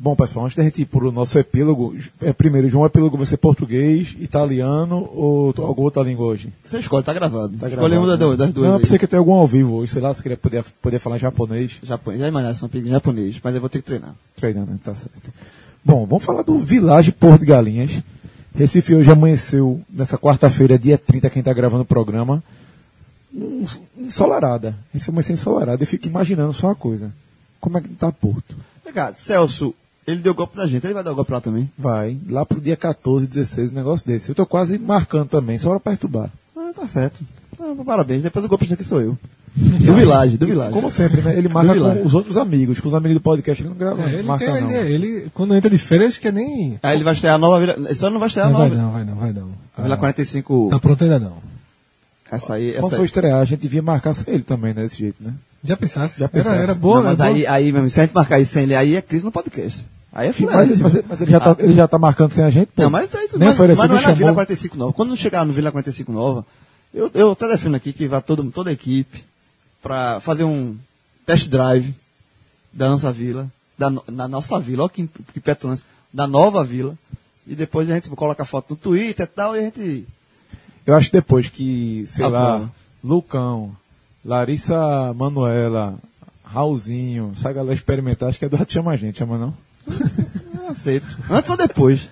Bom, pessoal, antes da gente ir para o nosso epílogo, é, primeiro, João, epílogo vai ser português, italiano ou alguma outra língua hoje? Você escolhe, tá gravado. Escolhe gravado, uma das, né? duas- das duas. Não, pensei que ter algum ao vivo sei lá, se queria poder, poder falar japonês, Japão, já em japonês, mas eu vou ter que treinar. treinando, tá certo. Bom, vamos falar do Village Porto de Galinhas. Recife hoje amanheceu, nessa quarta-feira, dia 30, quem está gravando o programa, ensolarada. Recife amanheceu ensolarada. Eu fico imaginando só uma coisa. Como é que tá Porto? Cá, Celso, ele deu golpe na gente, ele vai dar golpe lá também. Vai, lá pro dia 14, 16, um negócio desse. Eu tô quase marcando também, só para perturbar. Ah, tá certo. Ah, parabéns, depois o golpe aqui sou eu. Do Village, do Village. Como sempre, né? Ele marca com os outros amigos, com os amigos do podcast, ele não grava, É, ele, marca tem, não. ele, ele, quando entra de férias, quer nem. Aí ele vai estrear a nova Vila. Esse ano não vai estrear a Não nova. vai não, vai não, vai não. A Vila 45. Tá pronto ainda não. Essa aí, essa Quando aí. estrear, a gente devia marcar sem ele também, né? Desse jeito, né? Já pensasse? Já pensasse. Era, era boa, Não, mas era boa. aí, aí, mesmo, se a gente marcar isso sem ele, aí é crise no podcast. Aí é filé. Mas, mas- mas ele, já tá, ele já tá marcando sem a gente, pô. Não, mas, tá aí tudo- mas, mas não é na Vila chamou. 45 Nova. Quando chegar no Vila 45 Nova, eu, eu até defino aqui que vai todo, toda a equipe para fazer um test drive da nossa vila, da, na nossa vila, olha que, que petulância, da nova vila, e depois a gente coloca a foto no Twitter e tal, e a gente... Eu acho que depois que, sei lá. Lucão, Larissa Manuela, Raulzinho, essa galera experimentar, acho que é do Rato Chama a Gente, chama não? Eu aceito. Antes ou depois?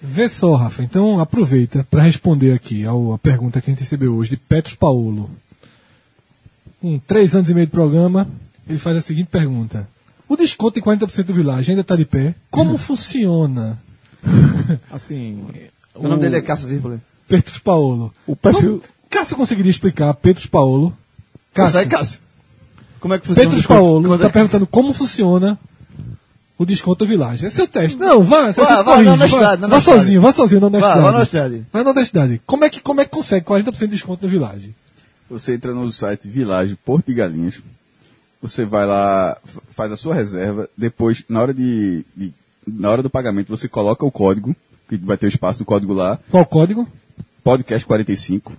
Vê só, Rafa. Então aproveita para responder aqui ao- a pergunta que a gente recebeu hoje de Petros Paulo. Com três anos e meio de programa, ele faz a seguinte pergunta. O desconto de 40% do Village ainda está de pé? Como funciona? Assim, O nome dele é Cássio Zirpoli. Petros Paulo. o perfil... Cássio conseguiria explicar, Petros Paulo. Cássio, Cássio. Cássio. Como é que funciona? o Petros desconto? Paulo está é- perguntando como funciona o desconto do Village. Esse é o teste. Não, vá, você Vá, se vá, corrige, na vá, honestidade, na vá honestidade. sozinho, vá sozinho na honestidade. Vá, vá na honestidade. Vai na honestidade. Como é que, como é que consegue 40% de desconto no Village? Você entra no site Village Porto de Galinhas, você vai lá, faz a sua reserva, depois, na hora de, de- na hora do pagamento, você coloca o código, que vai ter o espaço do código lá, Qual o código? podcast 45,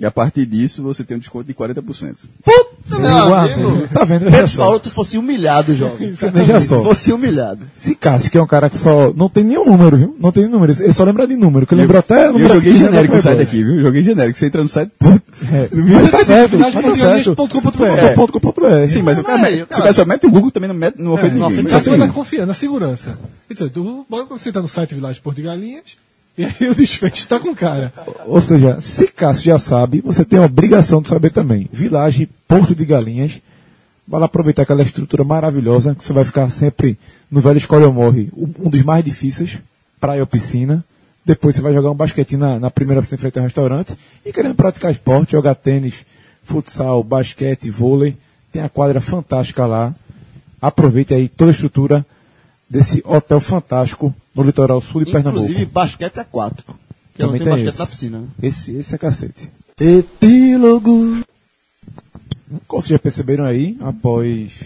e a partir disso você tem um desconto de 40%. Puta, meu amigo. Tá vendo? Petros só. Paulo, tu fosse humilhado, jovem. Veja só. Fosse humilhado. Se Cássio, que é um cara que só. Não tem nenhum número, viu? Não tem número. Ele só lembra de número. Que lembra até. Eu joguei que genérico no site aqui, viu? Joguei genérico. Você entra no site. É. Mas tá certo, mas tá certo. É. Sim, mas o cara, Mas, se o cara- só mete o Google, também não, mete, não ofende não ninguém. ofende Mas Você assim, vai confiar na segurança. Então, você tá no site Village Porto de Galinhas, e aí o desfecho tá com o cara. Ou seja, se Cássio já sabe, você tem a obrigação de saber também. Village Porto de Galinhas. Vai lá aproveitar aquela estrutura maravilhosa, que você vai ficar sempre no Velho Escolha ou Morre, um dos mais difíceis, praia ou piscina. Depois você vai jogar um basquetinho na, na primeira em frente ao restaurante. E querendo praticar esporte, jogar tênis, futsal, basquete, vôlei. Tem a quadra fantástica lá. Aproveite aí toda a estrutura desse hotel fantástico no litoral sul de Pernambuco. Inclusive, basquete é aquático. Que Também tem tem basquete esse. na piscina, né? Esse, esse é cacete. Epílogo. Como vocês já perceberam aí, após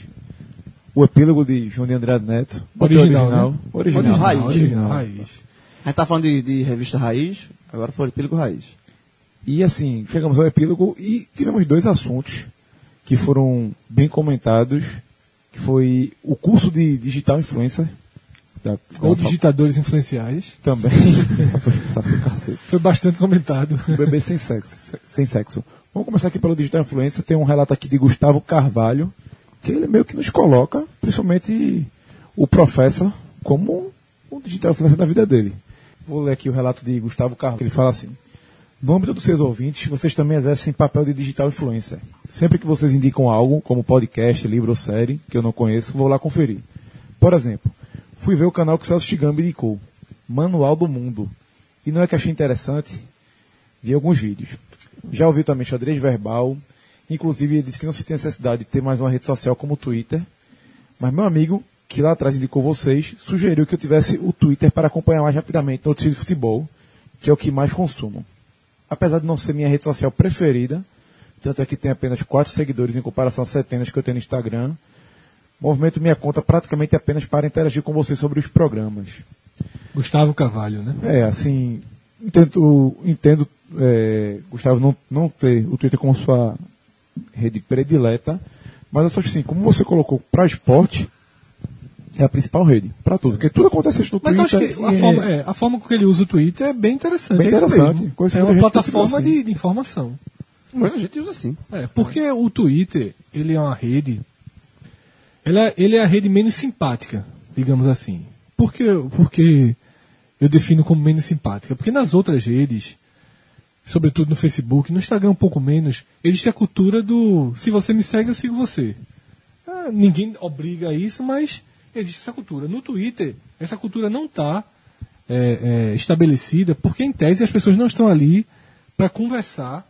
o epílogo de João de Andrade Neto, Original, original, né? original, Raiz. Original, raiz. A gente tá falando de, de revista Raiz, agora foi Epílogo Raiz. E assim, chegamos ao epílogo e tivemos dois assuntos que foram bem comentados, que foi o curso de digital influencer da, Ou digitadores influenciais. também. essa foi, essa foi cacete. Foi bastante comentado. O bebê sem sexo, se- sem sexo. Vamos começar aqui pelo digital influencer. Tem um relato aqui de Gustavo Carvalho, que ele meio que nos coloca, principalmente o professor, como um digital influencer da vida dele. Vou ler aqui o relato de Gustavo Carvalho. Ele fala assim: No âmbito dos seus ouvintes, vocês também exercem papel de digital influencer. Sempre que vocês indicam algo, como podcast, livro ou série, que eu não conheço, vou lá conferir. Por exemplo, fui ver o canal que Celso Chigambi indicou, Manual do Mundo. E não é que achei interessante, vi alguns vídeos. Já ouvi também xadrez verbal, inclusive ele disse que não se tem necessidade de ter mais uma rede social como o Twitter, mas meu amigo, que lá atrás indicou vocês, sugeriu que eu tivesse o Twitter para acompanhar mais rapidamente notícias de futebol, que é o que mais consumo. Apesar de não ser minha rede social preferida, tanto é que tem apenas quatro seguidores em comparação a centenas que eu tenho no Instagram, movimento minha conta praticamente apenas para interagir com vocês sobre os programas. Gustavo Carvalho, né? É, assim, entendo, entendo é, Gustavo não, não ter o Twitter como sua rede predileta, mas eu só que assim, como você colocou para esporte, é a principal rede, para tudo, porque tudo acontece no Mas eu Twitter. acho que a e- forma, é, a forma com que ele usa o Twitter é bem interessante. Bem é interessante. É uma plataforma assim. de, de informação. Muita gente usa assim. É, porque o Twitter, ele é uma rede. Ele é, ele é a rede menos simpática, digamos assim. Por que, porque eu defino como menos simpática? Porque nas outras redes, sobretudo no Facebook, no Instagram um pouco menos, existe a cultura do se você me segue, eu sigo você. Ah, ninguém obriga a isso, mas existe essa cultura. No Twitter, essa cultura não está estabelecida, porque em tese as pessoas não estão ali para conversar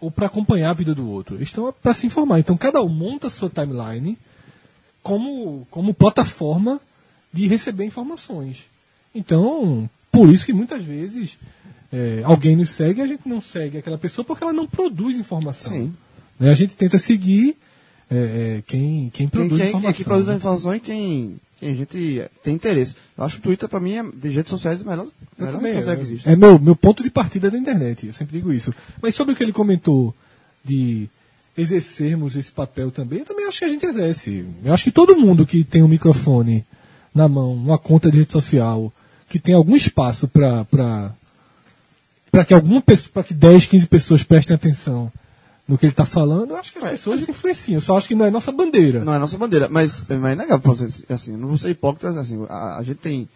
ou para acompanhar a vida do outro. Estão para se informar. Então cada um monta a sua timeline como, como plataforma de receber informações. Então, por isso que muitas vezes é, alguém nos segue e a gente não segue aquela pessoa porque ela não produz informação. Né? A gente tenta seguir é, é, quem, quem produz quem, informação. quem produz a né? informação e quem, quem a gente tem interesse. Eu acho que o Twitter, pra mim, é de redes sociais, a melhor, a Eu melhor também, social é, que existe. é meu, meu ponto de partida da internet, eu sempre digo isso. Mas sobre o que ele comentou de exercermos esse papel também, eu também acho que a gente exerce. Eu acho que todo mundo que tem um microfone na mão, uma conta de rede social, que tem algum espaço para para que alguma pessoa, para que 10, 15 pessoas prestem atenção no que ele tá falando, eu acho que as pessoas influenciam. Eu só acho que não é nossa bandeira. Não é nossa bandeira, mas, mas é você, assim, não vou ser hipócrita, assim, a, a gente tem,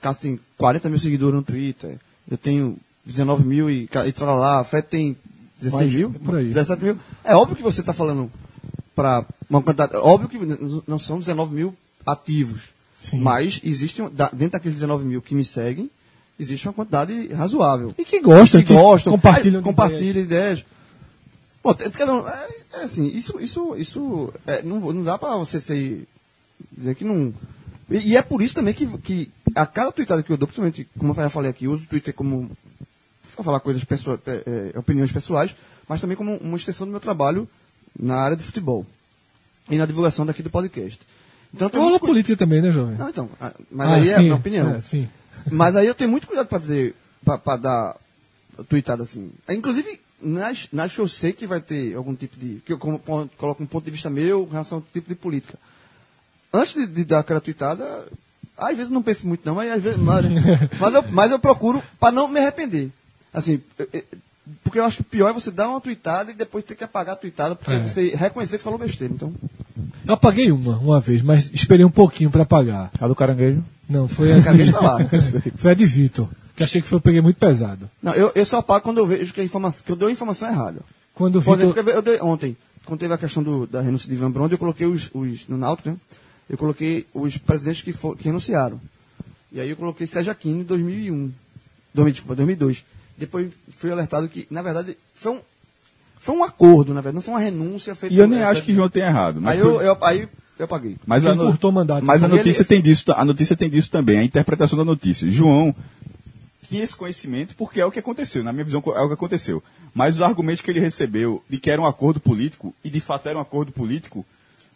Cássio tem 40 mil seguidores no Twitter, eu tenho 19 mil e, e lá, a Fred tem 16 Mais, mil, por aí. 17 mil. É óbvio que você está falando para uma quantidade, óbvio que não são 19 mil ativos, Sim. mas existe, dentro daqueles 19 mil que me seguem, existe uma quantidade razoável. E que gostam, que gostam, compartilham, é, compartilham ideias. Bom, quer ver, é, é assim, isso, isso, isso é, não, não dá pra você ser, dizer que não. E, e é por isso também que, que a cada tweetada que eu dou, principalmente, como eu já falei aqui, eu uso o Twitter como falar coisas pessoa, é, é, opiniões pessoais, mas também como uma extensão do meu trabalho na área de futebol e na divulgação daqui do podcast. Então, muito cu- política também, né, jovem? Não, então, mas Ah, aí é a sim, minha opinião. é, sim. Mas aí eu tenho muito cuidado pra dizer, pra dar tweetada assim. É, Inclusive, nas, nas que eu sei que vai ter algum tipo de. que eu coloco um ponto de vista meu em relação ao tipo de política. Antes de, de dar aquela tweetada, às vezes não penso muito não, mas às vezes. Mas, mas, eu, mas eu procuro pra não me arrepender. Assim, porque eu acho que o pior é você dar uma tweetada e depois ter que apagar a tweetada, porque É. você reconhecer que falou besteira. Então. Eu apaguei uma, uma vez, mas esperei um pouquinho pra apagar. A do caranguejo. Não, foi a Caranguejo tá lá. foi a de Vitor, que achei que foi, eu peguei muito pesado. Não, eu, eu só apago quando eu vejo que a, informação, que eu dou a informação errada. Quando o Por exemplo, Vitor... ver, eu dei, ontem, quando teve a questão do, da renúncia de Ivan Brondo, eu coloquei os, os no Náutico, né? Eu coloquei os presidentes que, for, que renunciaram. E aí eu coloquei Sérgio Aquino em 2001. 2000, desculpa, 2002. Depois fui alertado que, na verdade, foi um, foi um acordo, na verdade, não foi uma renúncia feita... E eu nem acho que João tem errado. Mas, Aí eu, eu, aí eu apaguei. mas, a, no- encurtou o mandato. mas a Ele- notícia tem disso, a notícia tem disso também, a interpretação da notícia. João tinha esse conhecimento porque é o que aconteceu, na minha visão é o que aconteceu. Mas os argumentos que ele recebeu de que era um acordo político, e de fato era um acordo político,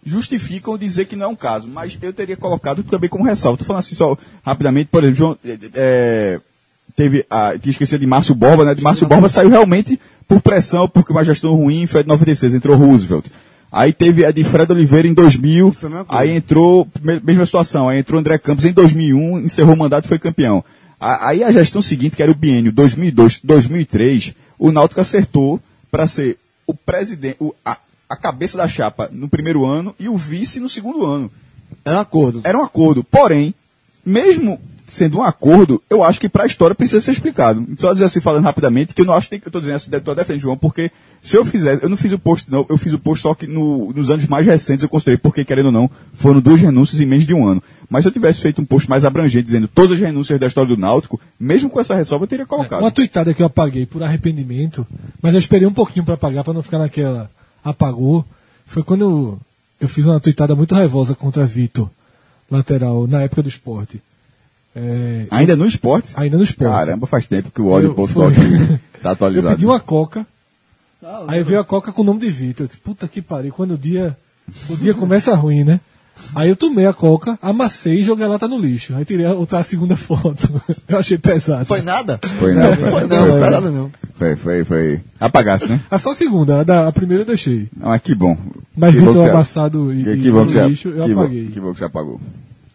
justificam dizer que não é um caso. Mas eu teria colocado também como ressalva. Estou falando assim só rapidamente, por exemplo, João, é, é, teve a, tinha esquecido de Márcio Borba, né? De Márcio Borba saiu realmente por pressão, porque uma gestão ruim, foi de 96, entrou Roosevelt. Aí teve a de Fred Oliveira em 2000, Foi a mesma coisa. aí entrou, me- mesma situação, aí entrou André Campos em 2001, encerrou o mandato e foi campeão. Aí a gestão seguinte, que era o biênio 2002-2003, o Náutico acertou para ser o presidente, o- a, a cabeça da chapa no primeiro ano e o vice no segundo ano. Era um acordo. Era um acordo. Porém, mesmo sendo um acordo, eu acho que para a história precisa ser explicado. Só dizer assim, falando rapidamente, que eu não acho que eu estou dizendo assim, estou defendendo João, porque se eu fizer, eu não fiz o post, não, eu fiz o post só que no- nos anos mais recentes eu considerei, porque querendo ou não, foram duas renúncias em menos de um ano. Mas se eu tivesse feito um post mais abrangente, dizendo todas as renúncias da história do Náutico, mesmo com essa ressalva, eu teria colocado. Uma tuitada que eu apaguei por arrependimento, mas eu esperei um pouquinho pra apagar, pra não ficar naquela apagou, foi quando eu, eu fiz uma tuitada muito raivosa contra Vitor, lateral, na época do esporte. É, Ainda no esporte? ainda no esporte. Caramba, faz tempo que o Eu- ponto foi. tá Eu atualizado. pedi uma coca, aí veio a coca com o nome de Vitor. Eu disse, puta que pariu, quando o dia, o dia começa ruim, né? Aí eu tomei a coca, amassei e joguei a lata no lixo. Aí tirei a, outra- a segunda foto. Eu achei pesado. Foi nada? Foi não, foi, Foi não, foi, não foi nada não. foi, foi, foi. Apagasse, né? Ah, só a segunda, a, da- a primeira eu deixei. Ah, Mas que bom. Mas que bom você- amassado e, Que, e que bom no que você, lixo, eu que bom- apaguei. que bom que você apagou.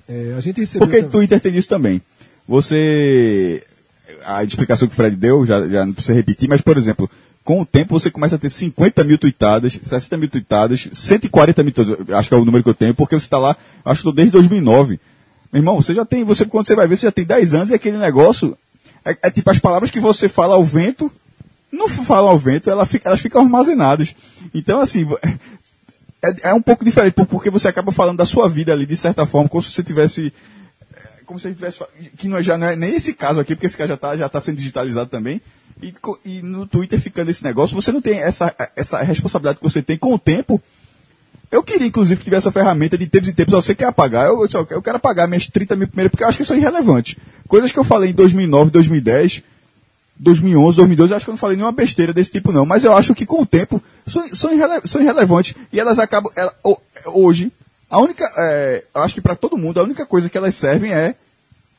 É, a gente recebeu. Porque também- Twitter tem isso também. Você. A explicação que o Fred deu, já, já não precisa repetir, mas, por exemplo, com o tempo você começa a ter 50 mil tweetadas, 60 mil tweetadas, 140 mil acho que é o número que eu tenho, porque você está lá, acho que desde 2009. Meu irmão, você já tem, você, quando você vai ver, você já tem 10 anos e aquele negócio é, é tipo as palavras que você fala ao vento, não falam ao vento, ela fica- elas ficam armazenadas. Então, assim, é, é um pouco diferente, por- porque você acaba falando da sua vida ali, de certa forma, como se você tivesse. é, Como se tivesse. Que não é, já não é nem esse caso aqui, porque esse caso já está já tá sendo digitalizado também. E, e no Twitter ficando esse negócio, você não tem essa, essa responsabilidade que você tem com o tempo. Eu queria, inclusive, que tivesse essa ferramenta de tempos em tempos. ó, Você quer apagar? Eu, eu, eu quero apagar minhas 30 mil primeiro, porque eu acho que isso é irrelevante. Coisas que eu falei em 2009, 2010, 2011, 2012, eu acho que eu não falei nenhuma besteira desse tipo, não. Mas eu acho que com o tempo são, são, irrele- são irrelevantes. E elas acabam. ela- ho- hoje, a única. é, eu acho que para todo mundo, a única coisa que elas servem é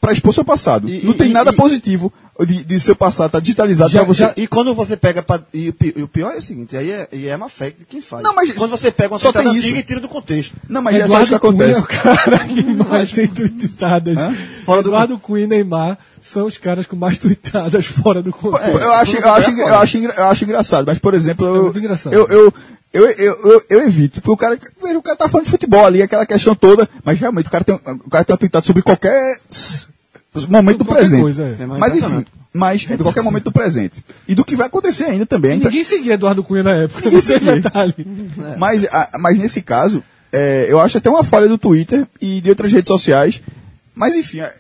para expor seu passado. E- não tem e- nada e- positivo de, de seu passado estar digitalizado Já- para você. já- e quando você pega. Pra, e, e o pior é o seguinte, aí é, e é má fé de quem faz. Não, mas quando você pega uma só isso. antiga e tira do contexto. Não, mas é só Eduardo isso que Cunha acontece. é o cara que mais tem tuitadas. Fora do Eduardo Cunha e Neymar são os caras com mais tweetadas fora do contexto. eu, acho, eu, acho, eu, acho, eu acho engraçado, mas, por exemplo, É eu, muito engraçado. eu, eu, eu, eu, eu- eu evito, porque o cara, o cara tá falando de futebol ali, aquela questão toda, mas realmente o cara tem, o cara tem uma tweetada sobre qualquer momento do presente. coisa, é. É mas enfim, mas de qualquer momento do presente. E do que vai acontecer ainda também. Então- ninguém seguia Eduardo Cunha na época, sei seguia. detalhe. Mas, a- mas nesse caso, é, eu acho até uma falha do Twitter e de outras redes sociais. Mas enfim, é,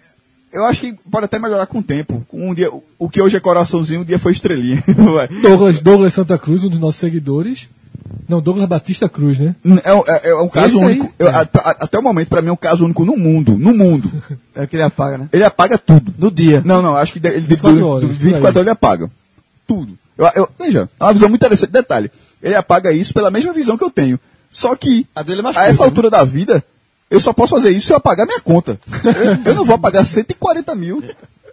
eu acho que pode até melhorar com o tempo. Um dia, o- que hoje é coraçãozinho, um dia foi estrelinha. Douglas, Douglas Santa Cruz, um dos nossos seguidores. Não, Douglas Batista Cruz, né? É, um- é- é um caso Esse aí, único. Eu- é. a- a- até o momento, pra mim, é um caso único no mundo. No mundo. É que ele apaga, né? Ele apaga tudo. No dia. Não, não, acho que de- ele, 24 do- horas, do por 24 aí. horas ele apaga. Tudo. Eu, eu- veja, é uma visão muito interessante. Detalhe, ele apaga isso pela mesma visão que eu tenho. Só que, A dele é mais a essa curta, altura da vida, eu só posso fazer isso se eu apagar minha conta. eu, eu não vou apagar 140 mil.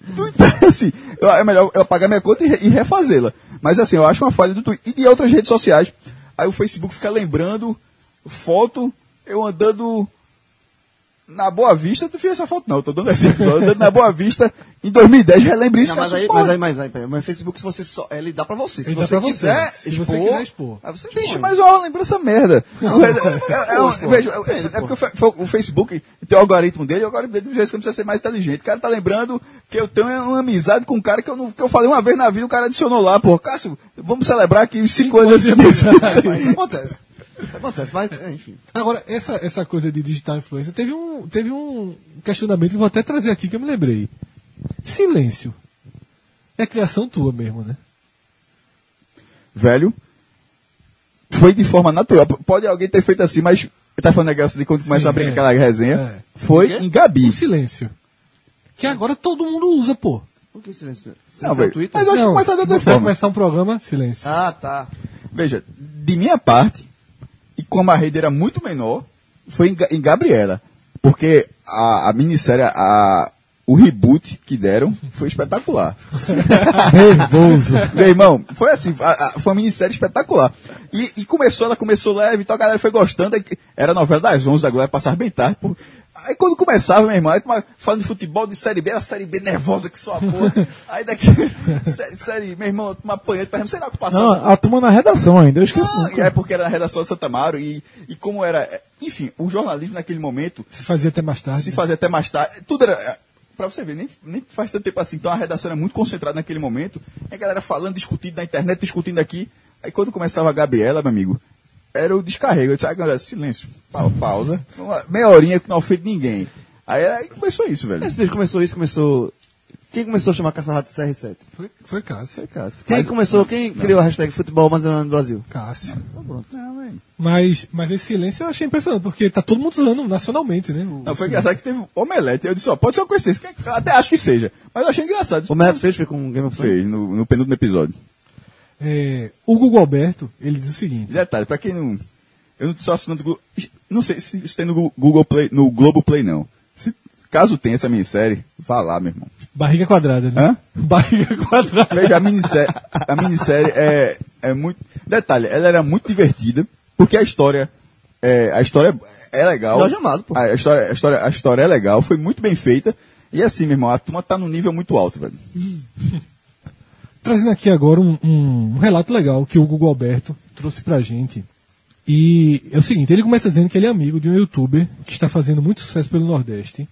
Então, assim, eu- é melhor eu apagar minha conta e, e refazê-la. Mas assim, eu acho uma falha do Twitter. E de outras redes sociais. Aí o Facebook fica lembrando foto, eu andando na Boa Vista, tu fez essa foto não, tô dando exemplo, andando na Boa Vista em 2010, relembre isso. Não, mas cara, aí, mas aí, mas aí, mas Facebook, se você só, ele dá pra você. Se você pra você. quiser Se expor, você quiser expor. aí você Bicho, expõe. mas ó, lembra essa merda. O- é, é- é um- veja, é- é porque o Facebook tem o algoritmo dele, o algoritmo dele às vezes precisa ser mais inteligente. O cara tá lembrando que eu tenho uma amizade com um cara que eu, não, que eu falei uma vez na vida, o cara adicionou lá, pô, Cássio, vamos celebrar aqui os cinco, anos de Mas isso acontece. Isso acontece, mas enfim. Agora, essa, essa coisa de digital influencer, teve um, teve um questionamento que eu vou até trazer aqui que eu me lembrei. Silêncio. É criação tua mesmo, né? Velho, foi de forma natural. Pode alguém ter feito assim, mas ele tá falando negócio de quando começou a brincar é. aquela resenha. É. Foi em Gabi. O silêncio. Que agora todo mundo usa, pô. Por que silêncio? Não, Silêncio velho, no Twitter? mas acho que começar de outra forma. começar um programa, silêncio. Ah, tá. Veja, de minha parte, e como a rede era muito menor, foi em, em Gabriela. Porque a, a minissérie, a, o reboot que deram foi espetacular. Nervoso. Meu irmão, foi assim, a- a- foi uma minissérie espetacular. E, e começou, ela começou leve, então a galera foi gostando. aí Era novela das 11 da Glória, passava bem tarde. pô. Aí quando começava, meu irmão, aí falando de futebol de Série B, era Série B nervosa que só a porra. Aí daqui, série, série, meu irmão, uma apanhando, não sei lá o que passava. Não, a turma na redação ainda, eu esqueci. Ah, e é porque era na redação de Santa Amaro e, e como era. Enfim, o jornalismo naquele momento Se fazia até mais tarde. se fazia até mais tarde. Tudo era. Pra você ver, nem, nem faz tanto tempo assim. Então a redação era muito concentrada naquele momento. A galera falando, discutindo na internet, discutindo aqui. Aí quando começava a Gabriela, meu amigo, era o descarrego. Eu disse, ah, galera, silêncio, pa- pausa. Meia horinha que não ofende ninguém. Aí, aí começou isso, velho. Esse começou isso, começou... Quem começou a chamar Caça-Rato de CR7? Foi, foi Cássio. Quem começou, quem criou a hashtag futebol mais no Brasil? Cássio. Não, velho. Mas, mas esse silêncio eu achei impressionante, porque tá todo mundo usando nacionalmente, né? O- Não, o foi engraçado que teve omelete. Eu disse, ó, pode ser uma coincidência. que eu Até acho que seja. Mas eu achei engraçado. O Neto fez, foi com o Game of Thrones. Fez, no, no penúltimo episódio. É, o Google Alberto, ele diz o seguinte. Detalhe, pra quem não. Eu não sou assinante do Google. Não sei se isso tem no Google Play, no Globo Play, não. Se, caso tenha essa minissérie, vá lá, meu irmão. Barriga quadrada, né? Hã? Barriga quadrada. Veja, a minissérie, a minissérie é, é muito. Detalhe, ela era muito divertida, porque a história. É, a história é legal. Jorge Amado, pô. A história, a, história, a história é legal, foi muito bem feita. E assim, meu irmão, a turma tá num nível muito alto, velho. Trazendo aqui agora um, um- um relato legal que o Google Alberto trouxe pra gente. E é o seguinte, ele começa dizendo que ele é amigo de um youtuber que está fazendo muito sucesso pelo Nordeste.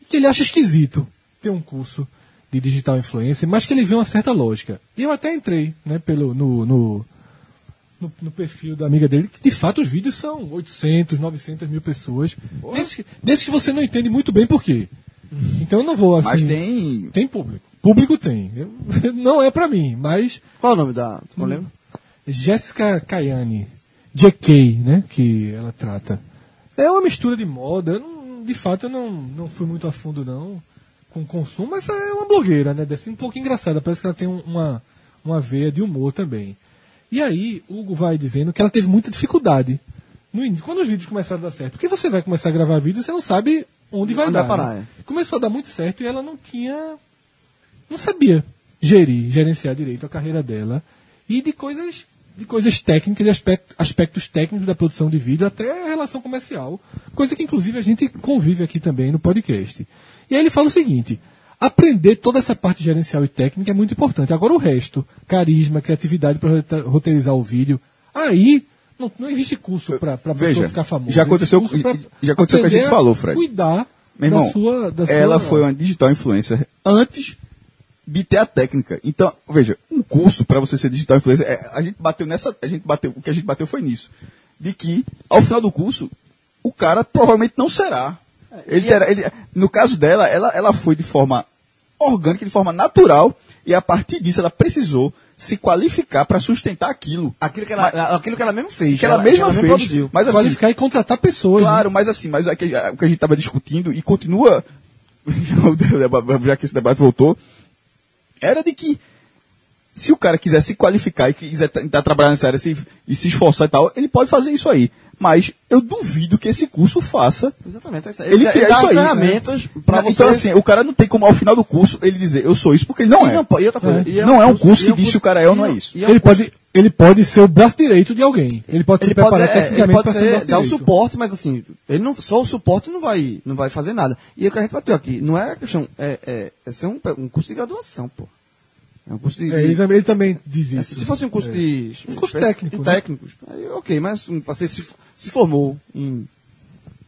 E que ele acha esquisito um curso de digital influencer, mas que ele vê uma certa lógica. E eu até entrei né, pelo, no, no, no, no perfil da amiga dele, que de fato os vídeos são 800, 900 mil pessoas. Desses, que- desses que você não entende muito bem por quê. Então eu não vou assim. Mas tem. Tem público. Público tem. Eu- não é pra mim, mas Qual é o nome da... Tu não lembra? Jéssica Caiane, JK, né, que ela trata. É uma mistura de moda. não- de fato, eu não, não fui muito a fundo não com consumo, mas é uma blogueira, né, deve ser um pouco engraçada. Parece que ela tem um- uma uma veia de humor também. E aí, Hugo vai dizendo que ela teve muita dificuldade no início, quando os vídeos começaram a dar certo. Porque você vai começar a gravar vídeo, você não sabe onde vai Onde dar. vai parar, né? Começou a dar muito certo e ela não tinha não sabia gerir, gerenciar direito a carreira dela e de coisas de coisas técnicas, de aspect- aspectos técnicos da produção de vídeo até a relação comercial. Coisa que, inclusive, a gente convive aqui também no podcast. E aí ele fala o seguinte: aprender toda essa parte gerencial e técnica é muito importante. Agora o resto, carisma, criatividade para roteirizar o vídeo, aí não, não existe curso para pessoa ficar famosa. já aconteceu- já aconteceu o que a gente falou, Fred. Cuidar Meu irmão, da sua, da ela sua- foi uma digital influencer antes de ter a técnica. Então, veja, um curso para você ser digital influencer, é, a gente bateu nessa, a gente bateu, o que a gente bateu foi nisso, de que ao final do curso o cara provavelmente não será. Ele terá, ele- no caso dela, ela, ela foi de forma orgânica, de forma natural, e a partir disso ela precisou se qualificar para sustentar aquilo. Aquilo que ela, aquilo que ela mesmo fez. Que ela, mesma mesmo fez. produziu. Mas assim, qualificar e contratar pessoas. né? Claro, mas assim, mas é que- é o que a gente estava discutindo e continua, já que esse debate voltou, era de que se o cara quiser se qualificar e quiser tentar trabalhar nessa área se- e se esforçar e tal, ele pode fazer isso aí. Mas eu duvido que esse curso faça Exatamente. é isso. ele, dá- criar dá isso as aí. ferramentas para você. Então assim, o cara não tem como ao final do curso ele dizer eu sou isso porque ele não E é. não, e outra coisa, e Não é um curso que diz se o cara é ou não é isso. e é um Ele curso- pode, ele pode ser o braço direito de alguém. Ele pode ele se pode, preparar é, ele tecnicamente pode para ser o ser, braço dar o suporte, mas assim, ele não, só o suporte não vai, não vai fazer nada. E o que a gente bateu aqui, não é questão, é, é, é ser um, um curso de graduação, pô. É um curso de. É, ele, também, ele também diz é, isso. se fosse um curso de. Um curso técnico, né? Técnicos. Aí, ok, mas um, você se, se formou em.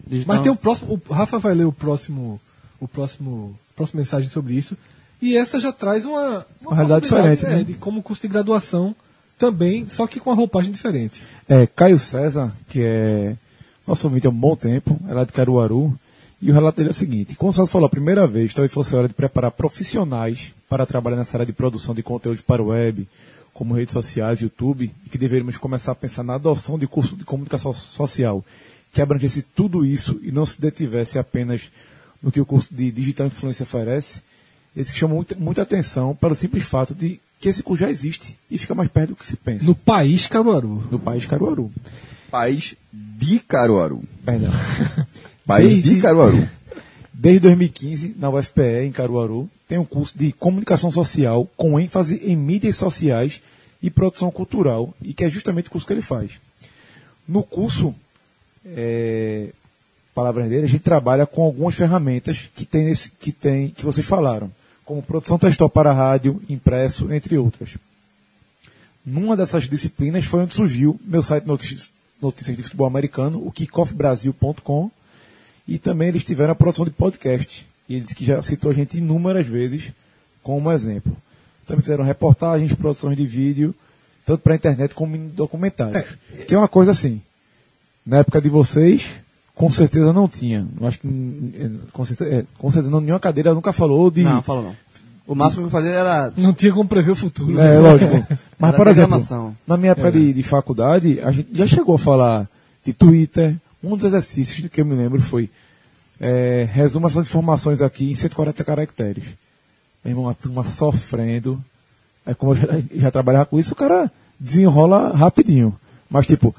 digital. Mas tem o próximo. O Rafa vai ler o próximo. O próximo. Próxima mensagem sobre isso. E essa já traz uma. Uma realidade possibilidade, diferente, é, né? De como curso de graduação também, só que com uma roupagem diferente. É, Caio César, que é nosso ouvinte há um bom tempo, é lá de Caruaru, e o relato dele é o seguinte, como o César falou, a primeira vez talvez fosse a hora de preparar profissionais para trabalhar nessa área de produção de conteúdos para o web, como redes sociais, YouTube, e que deveríamos começar a pensar na adoção de curso de comunicação social, que abrangesse tudo isso e não se detivesse apenas no que o curso de digital influência oferece, esse chama muita, muita atenção pelo simples fato de que esse curso já existe e fica mais perto do que se pensa No país Caruaru. no país Caruaru. País de Caruaru. Perdão. País Desde- de Caruaru. Desde 2015, na UFPE, em Caruaru, tem um curso de comunicação social com ênfase em mídias sociais e produção cultural, e que é justamente o curso que ele faz. No curso, é, palavras dele, a gente trabalha com algumas ferramentas que tem, nesse, que tem que vocês falaram, como produção textual para rádio, impresso, entre outras. Numa dessas disciplinas foi onde surgiu meu site notícias, notícias de futebol americano, o kickoffbrasil.com, e também eles tiveram a produção de podcast. E ele disse que já citou a gente inúmeras vezes como exemplo. Também fizeram reportagens, produções de vídeo, tanto para a internet como em documentários. Que é uma coisa assim. Na época de vocês, com certeza não tinha. Acho que é, com certeza, é, com certeza não, nenhuma cadeira nunca falou de. Não, falou não. O máximo que eu fazia era. Não tinha como prever o futuro. É, lógico. Mas, por exemplo, na minha época de, de faculdade, a gente já chegou a falar de Twitter. Um dos exercícios do que eu me lembro foi é, resuma essas informações aqui em 140 caracteres. Meu irmão, a turma sofrendo. Aí, como eu já, já trabalhava com isso, o cara desenrola rapidinho. Mas, tipo,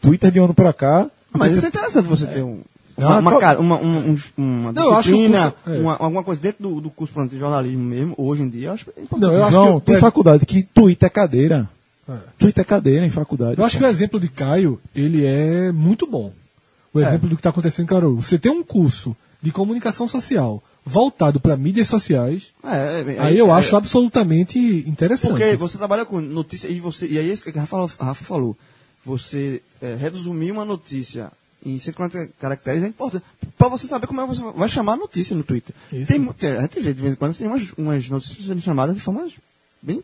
Twitter de um ano pra cá. Mas isso é interessante você ter um. Não, Uma, uma, ca- uma, um- um- uma Não, eu acho que o disciplina, curso- é. uma- alguma coisa dentro do, do curso de jornalismo mesmo, hoje em dia, eu acho importante. Não, eu acho não, que tem o- faculdade que Twitter é cadeira. É. Twitter é cadeira em faculdade. Eu acho que o exemplo de Caio, ele é muito bom. O exemplo do que está acontecendo em Caruaru. Você tem um curso de comunicação social voltado para mídias sociais, É, é, é aí isso, eu é- acho absolutamente interessante. Porque você trabalha com notícia e você e aí esse que a Rafa, falou- a Rafa falou, você é, resumir uma notícia em 140 caracteres é importante para você saber como é que você vai chamar a notícia no Twitter. Isso. Tem, tem- a gente vê de vez em quando tem umas, umas notícias chamadas de forma bem,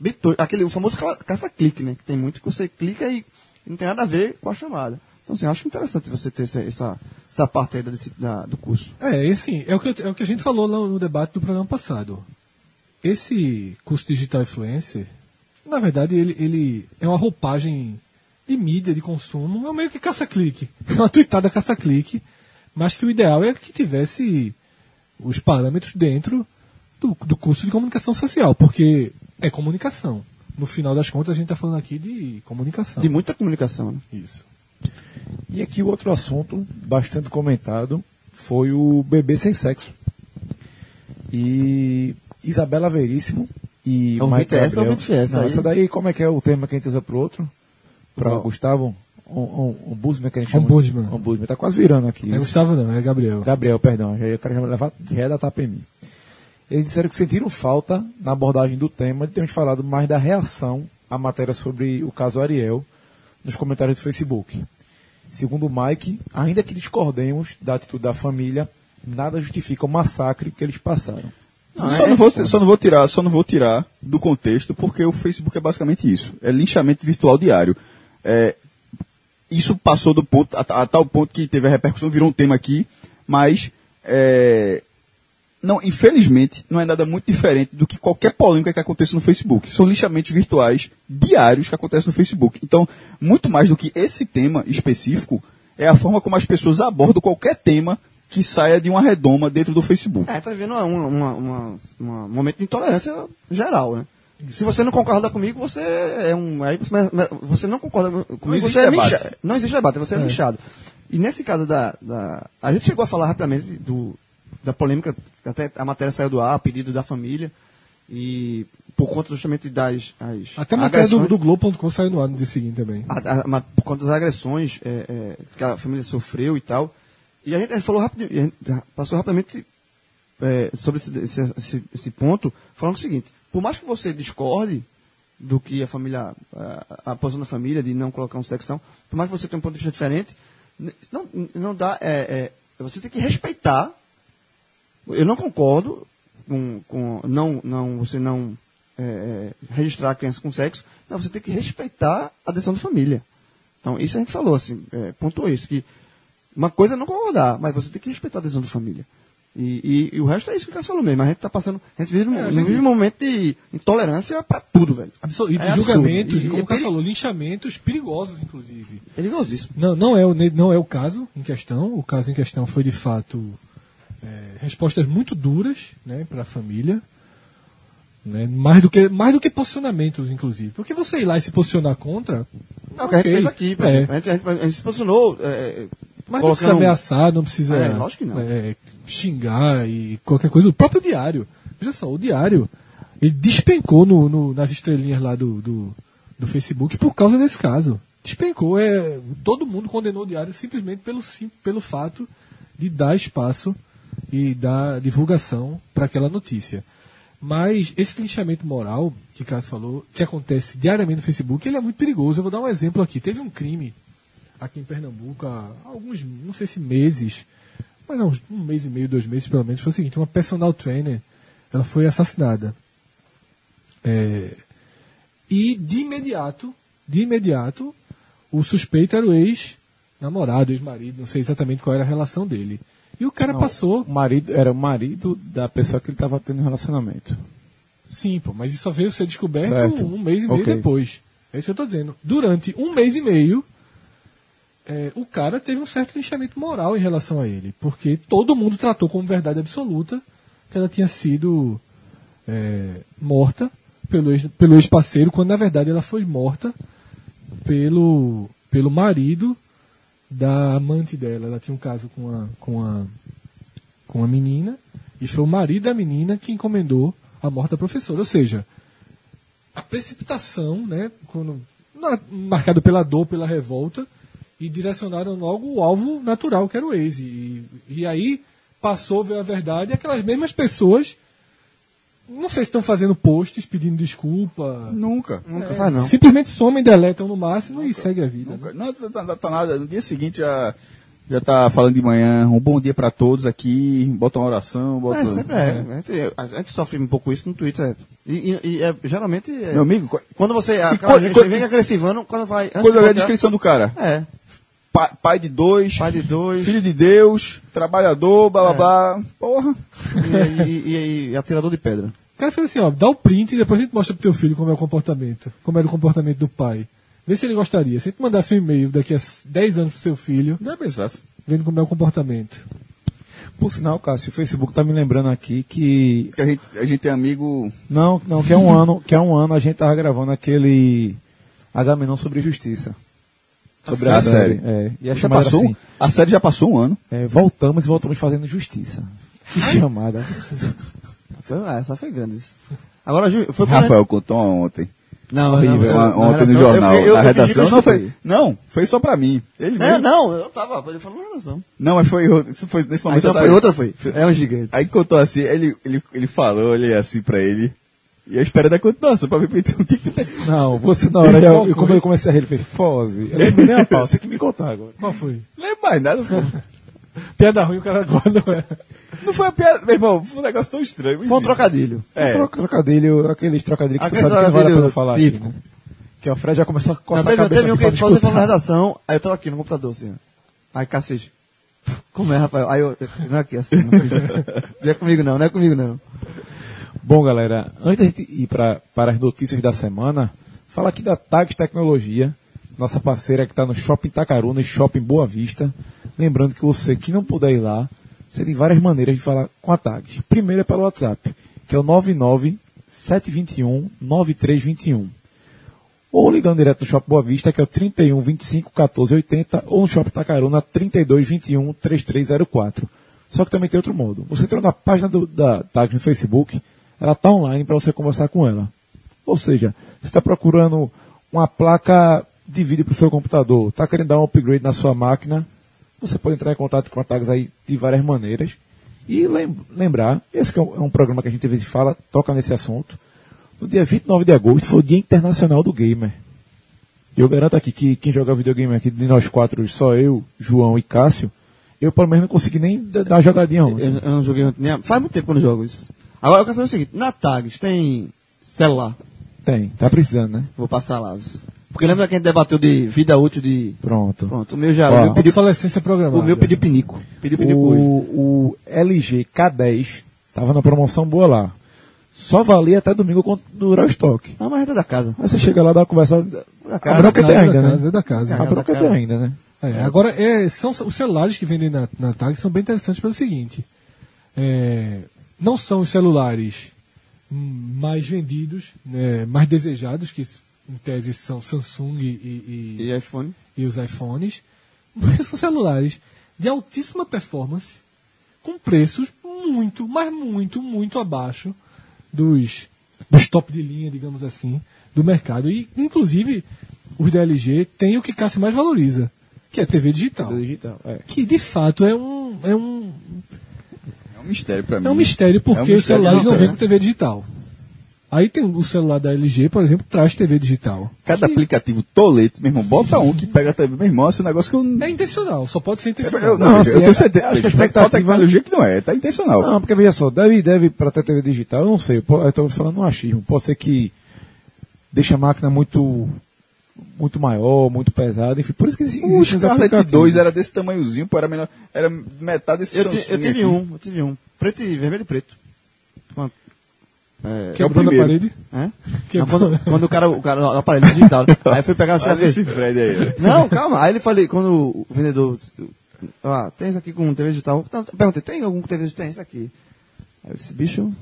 bem to- aquele o famoso caça-clique, né? Que tem muito que você clica e não tem nada a ver com a chamada. Então, assim, acho interessante você ter essa, essa, essa parte aí da, da- do curso. É, e assim, é o, que, é o que a gente falou lá no debate do programa passado. Esse curso digital influencer, na verdade, ele, ele é uma roupagem de mídia, de consumo, é meio que caça-clique. É uma tweetada caça-clique, mas que o ideal é que tivesse os parâmetros dentro do, do curso de comunicação social, porque é comunicação. No final das contas, a gente está falando aqui de comunicação. De muita comunicação, né? Isso. E aqui o outro assunto bastante comentado foi o bebê sem sexo. E Isabela Veríssimo e É o Mike Vinte- essa é o Gabriel. Vinte Fiesta, Não, aí- essa daí, como é que é o tema que a gente usa pro outro? Para Qual? Gustavo? Um, um, ombudsman que a gente chama. Ombudsman. Ombudsman. Tá quase virando aqui. Não é Gustavo não, é Gabriel. Gabriel, perdão. Já, o cara já vai levar, já ia dar tapa em mim. Eles disseram que sentiram falta na abordagem do tema de termos falado mais da reação à matéria sobre o caso Ariel nos comentários do Facebook. Segundo o Mike, ainda que discordemos da atitude da família, nada justifica o massacre que eles passaram. só, não vou, só não vou tirar, só não vou tirar do contexto, porque o Facebook é basicamente isso. É linchamento virtual diário. É, isso passou do ponto, a, a tal ponto que teve a repercussão, virou um tema aqui, mas é, não, infelizmente, não é nada muito diferente do que qualquer polêmica que aconteça no Facebook. São lixamentos virtuais diários que acontecem no Facebook. Então, muito mais do que esse tema específico, é a forma como as pessoas abordam qualquer tema que saia de uma redoma dentro do Facebook. É, tá vendo uma, uma, uma- um momento de intolerância geral, né? Se você não concorda comigo, você é um. Aí você, você não concorda comigo, existe você é debate. Não existe debate, você é, linchado. E nesse caso da, da. A gente chegou a falar rapidamente do, da polêmica, até a matéria saiu do ar, a pedido da família. E por conta justamente das. As Até a matéria do, do Globo.com saiu no ar no dia seguinte também. a- a- ma- por conta das agressões é, é, que a família sofreu e tal. E a gente, a falou rápido, a gente passou rapidamente é, sobre esse, esse, esse- esse ponto, falando o seguinte: por mais que você discorde do que a família, a, a posição da família de não colocar um sexo, não, por mais que você tenha um ponto de vista diferente, não, não dá, é, é, você tem que respeitar. Eu não concordo com, com não, não, você não é, é, registrar a criança com sexo, mas você tem que respeitar a decisão da família. Então, isso a gente falou, assim, é, pontuou isso, que uma coisa é não concordar, mas você tem que respeitar a decisão da família. E, e- e o resto é isso que o Cássio falou mesmo. A gente tá passando. A gente vive, um- É, a gente- vive um momento de intolerância pra tudo, velho. Absur- E de É absurdo. julgamentos, E- e, como o Cássio peri- falou, linchamentos perigosos, inclusive. É perigosíssimo. Não, não, é, o, não é o caso em questão. O caso em questão foi, de fato, é, respostas muito duras né, para a família. Né, mais, do que, mais do que posicionamentos, inclusive. Porque você ir lá e se posicionar contra. É o que a gente fez aqui, é. A, gente, a, gente, a gente se posicionou. Mas não precisa ameaçar, não precisa É, lógico que não. é, xingar e qualquer coisa. O próprio diário. Veja só, o diário, ele despencou no, no- nas estrelinhas lá do, do, do Facebook por causa desse caso. Despencou. É, todo mundo condenou o diário simplesmente pelo, sim- pelo fato de dar espaço e dar divulgação para aquela notícia. Mas esse linchamento moral que o Cássio falou, que acontece diariamente no Facebook, ele é muito perigoso. Eu vou dar um exemplo aqui. Teve um crime aqui em Pernambuco há alguns, não sei se meses, mas não, um mês e meio, dois meses pelo menos, foi o seguinte, uma personal trainer, ela foi assassinada. É, e de imediato, de imediato, o suspeito era o ex-namorado, ex-marido, não sei exatamente qual era a relação dele. E o cara Não, passou, O marido, era o marido da pessoa que ele estava tendo um relacionamento. sim, pô, mas isso só veio ser descoberto Certo. um mês e meio Ok. depois. É isso que eu tô dizendo. Durante um mês e meio, é, o cara teve um certo linchamento moral em relação a ele, porque todo mundo tratou como verdade absoluta que ela tinha sido é, morta pelo ex- pelo ex-parceiro, quando na verdade ela foi morta pelo, pelo marido da amante dela. Ela tinha um caso com a, com a, com a menina, e foi o marido da menina que encomendou a morte da professora. Ou seja, a precipitação, né, quando, marcado pela dor, pela revolta, e direcionaram logo o alvo natural, que era o ex. E, e aí passou a ver a verdade, e aquelas mesmas pessoas, não sei se estão fazendo posts pedindo desculpa, Nunca. Nunca faz, não. simplesmente somem, deletam no máximo e segue a vida. Nunca. Não, tá, tá- tá nada. No dia seguinte já, já tá falando de manhã, um bom dia pra todos aqui, bota uma oração, bota. É, sempre é. A gente, a gente sofre um pouco isso no Twitter. E, e- e é, geralmente. é- Meu amigo, qu- quando você. E Aquela quando- gente quando- vem agressivando, quando vai. antes quando eu ver a botar- descrição do cara, É. pa- pai de dois, Pai de dois. filho de Deus, trabalhador, blá blá blá. Porra. e, e, e- e atirador de pedra. O cara fez assim, ó, dá o print e depois a gente mostra pro teu filho como é o comportamento. Como era o comportamento do pai. Vê se ele gostaria. Se a gente mandasse um e-mail daqui a 10 anos pro seu filho, Não é pensasse. vendo como é o comportamento. Por sinal, Cássio, o Facebook tá me lembrando aqui que. Que a gente, a gente tem amigo. Não, não, que é um ano, que é um ano a gente tava gravando aquele Agamenon sobre justiça. Sobre A a, série. série. É, e a Já passou, assim, A série já passou um ano. é, voltamos e voltamos fazendo justiça. Que chamada. Foi, ah, essa foi grande. Isso. Agora, foi Rafael contou ontem. Não, Horrível, não, eu- na ontem no eu jornal, eu- na eu fingi que redação. eu Não foi, não, foi só pra mim. Ele É, mesmo. não, eu tava, ele falou na redação. Não, mas foi, outro- isso foi nesse Ah, momento. então eu foi, outra foi. É um gigante. Aí contou assim, ele, ele, ele falou, olhei assim pra ele. E eu esperando a continuação pra ver porque tem um tique Não, você na hora, eu, eu- como foi? eu comecei a rir, ele fez Foze. Eu lembro nem a pausa, você que me contar agora. Qual foi? Não lembro mais nada, pô. Piada ruim, o cara agora não é. Não foi uma piada, meu irmão, foi um negócio tão estranho. Foi um trocadilho. É. Troca- Trocadilho, aqueles trocadilhos que você Aquele sabe que não vale a falar típico. aqui, né? Que o Fred já começou a Não, coçar a teve, cabeça teve um que você falou na redação, aí eu tava aqui no computador, assim. Aí Cássio fez. Como é, Rafael? Aí eu. Não é aqui assim, não, não é comigo não, não é comigo não. Bom, galera, antes gente ir pra, para as notícias da semana, fala aqui da Tags Tecnologia, nossa parceira que está no Shopping Tacaruna e Shopping Boa Vista. Lembrando que você que não puder ir lá, você tem várias maneiras de falar com a Tags. Primeiro é pelo WhatsApp, que é o 99 721 9321. Ou ligando direto no Shopping Boa Vista, que é o 31 25 14 80, ou no Shopping Tacaruna 32 21 3304. Só que também tem outro modo. Você entrou na página do- da Tags no Facebook, ela está online para você conversar com ela. Ou seja, você está procurando uma placa de vídeo para o seu computador, está querendo dar um upgrade na sua máquina, você pode entrar em contato com a Tags aí de várias maneiras. E lem- lembrar, esse é um, é um programa que a gente às vezes fala, toca nesse assunto. No dia 29 de agosto foi o Dia Internacional do Gamer. E eu garanto aqui que quem joga videogame aqui de nós quatro, só eu, João e Cássio, eu pelo menos não consegui nem dar jogadinha ontem. Eu, eu não joguei ontem. Faz muito tempo que eu não jogo isso. Agora eu quero saber o seguinte: na Tags tem celular. Tem, tá precisando, né? Vou passar lá. Porque lembra que a gente debateu de vida útil de. Pronto. Pronto, o meu já. Ó, o meu pediu, Obsolescência programada. o meu pediu pinico. Pediu pinico hoje. O, o LG K10 estava na promoção boa lá. Só valia até domingo quando durar o estoque. Ah, mas é da casa. Aí você chega lá, dá uma conversa. A bronca tem casa, ainda, da né? é da casa. A bronca da tem casa. ainda, né? É, agora, é, são os celulares que vendem na, na TAG são bem interessantes pelo seguinte: é, não são os celulares mais vendidos, né, mais desejados, que em tese são Samsung e, e- E iPhone? e os iPhones, mas são celulares de altíssima performance, com preços muito, mas muito, muito abaixo dos, dos top de linha, digamos assim, do mercado. E, inclusive, os da LG têm o que Cássio mais valoriza, que é TV digital. Do digital. É. Que, de fato, é um, é um, um mistério pra mim. é um mistério porque É um os celulares não vêm com TV digital. Aí tem o celular da LG, por exemplo, traz TV digital. Cada aplicativo tolete, meu irmão, bota um que pega também. Meu irmão, esse é um negócio que eu não. É intencional, só pode ser intencional. eu, Não, não, assim, eu tenho é- certeza. acho que a expectativa- tecnologia que não é, tá intencional. Não, porque veja só, deve, deve para ter TV digital, eu não sei, eu estou falando um achismo. Pode ser que deixe a máquina muito muito maior, muito pesada, enfim, por isso que existe o existem os Scarlett aplicativos. 2 era desse tamanhozinho, pô, era menor, era metade desse Eu, eu tive aqui. um, eu tive um. Preto e vermelho e preto. Quanto? É, Quebrou na primeiro. parede. é? Quebrou. Não, quando, quando o cara, o cara, o aparelho digital, aí eu fui pegar a vez. esse Fred aí. Não, calma. Aí ele falei, quando o vendedor, ah, tem isso aqui com TV digital? Não, perguntei, tem algum TV digital? Tem isso aqui. Aí eu disse, bicho,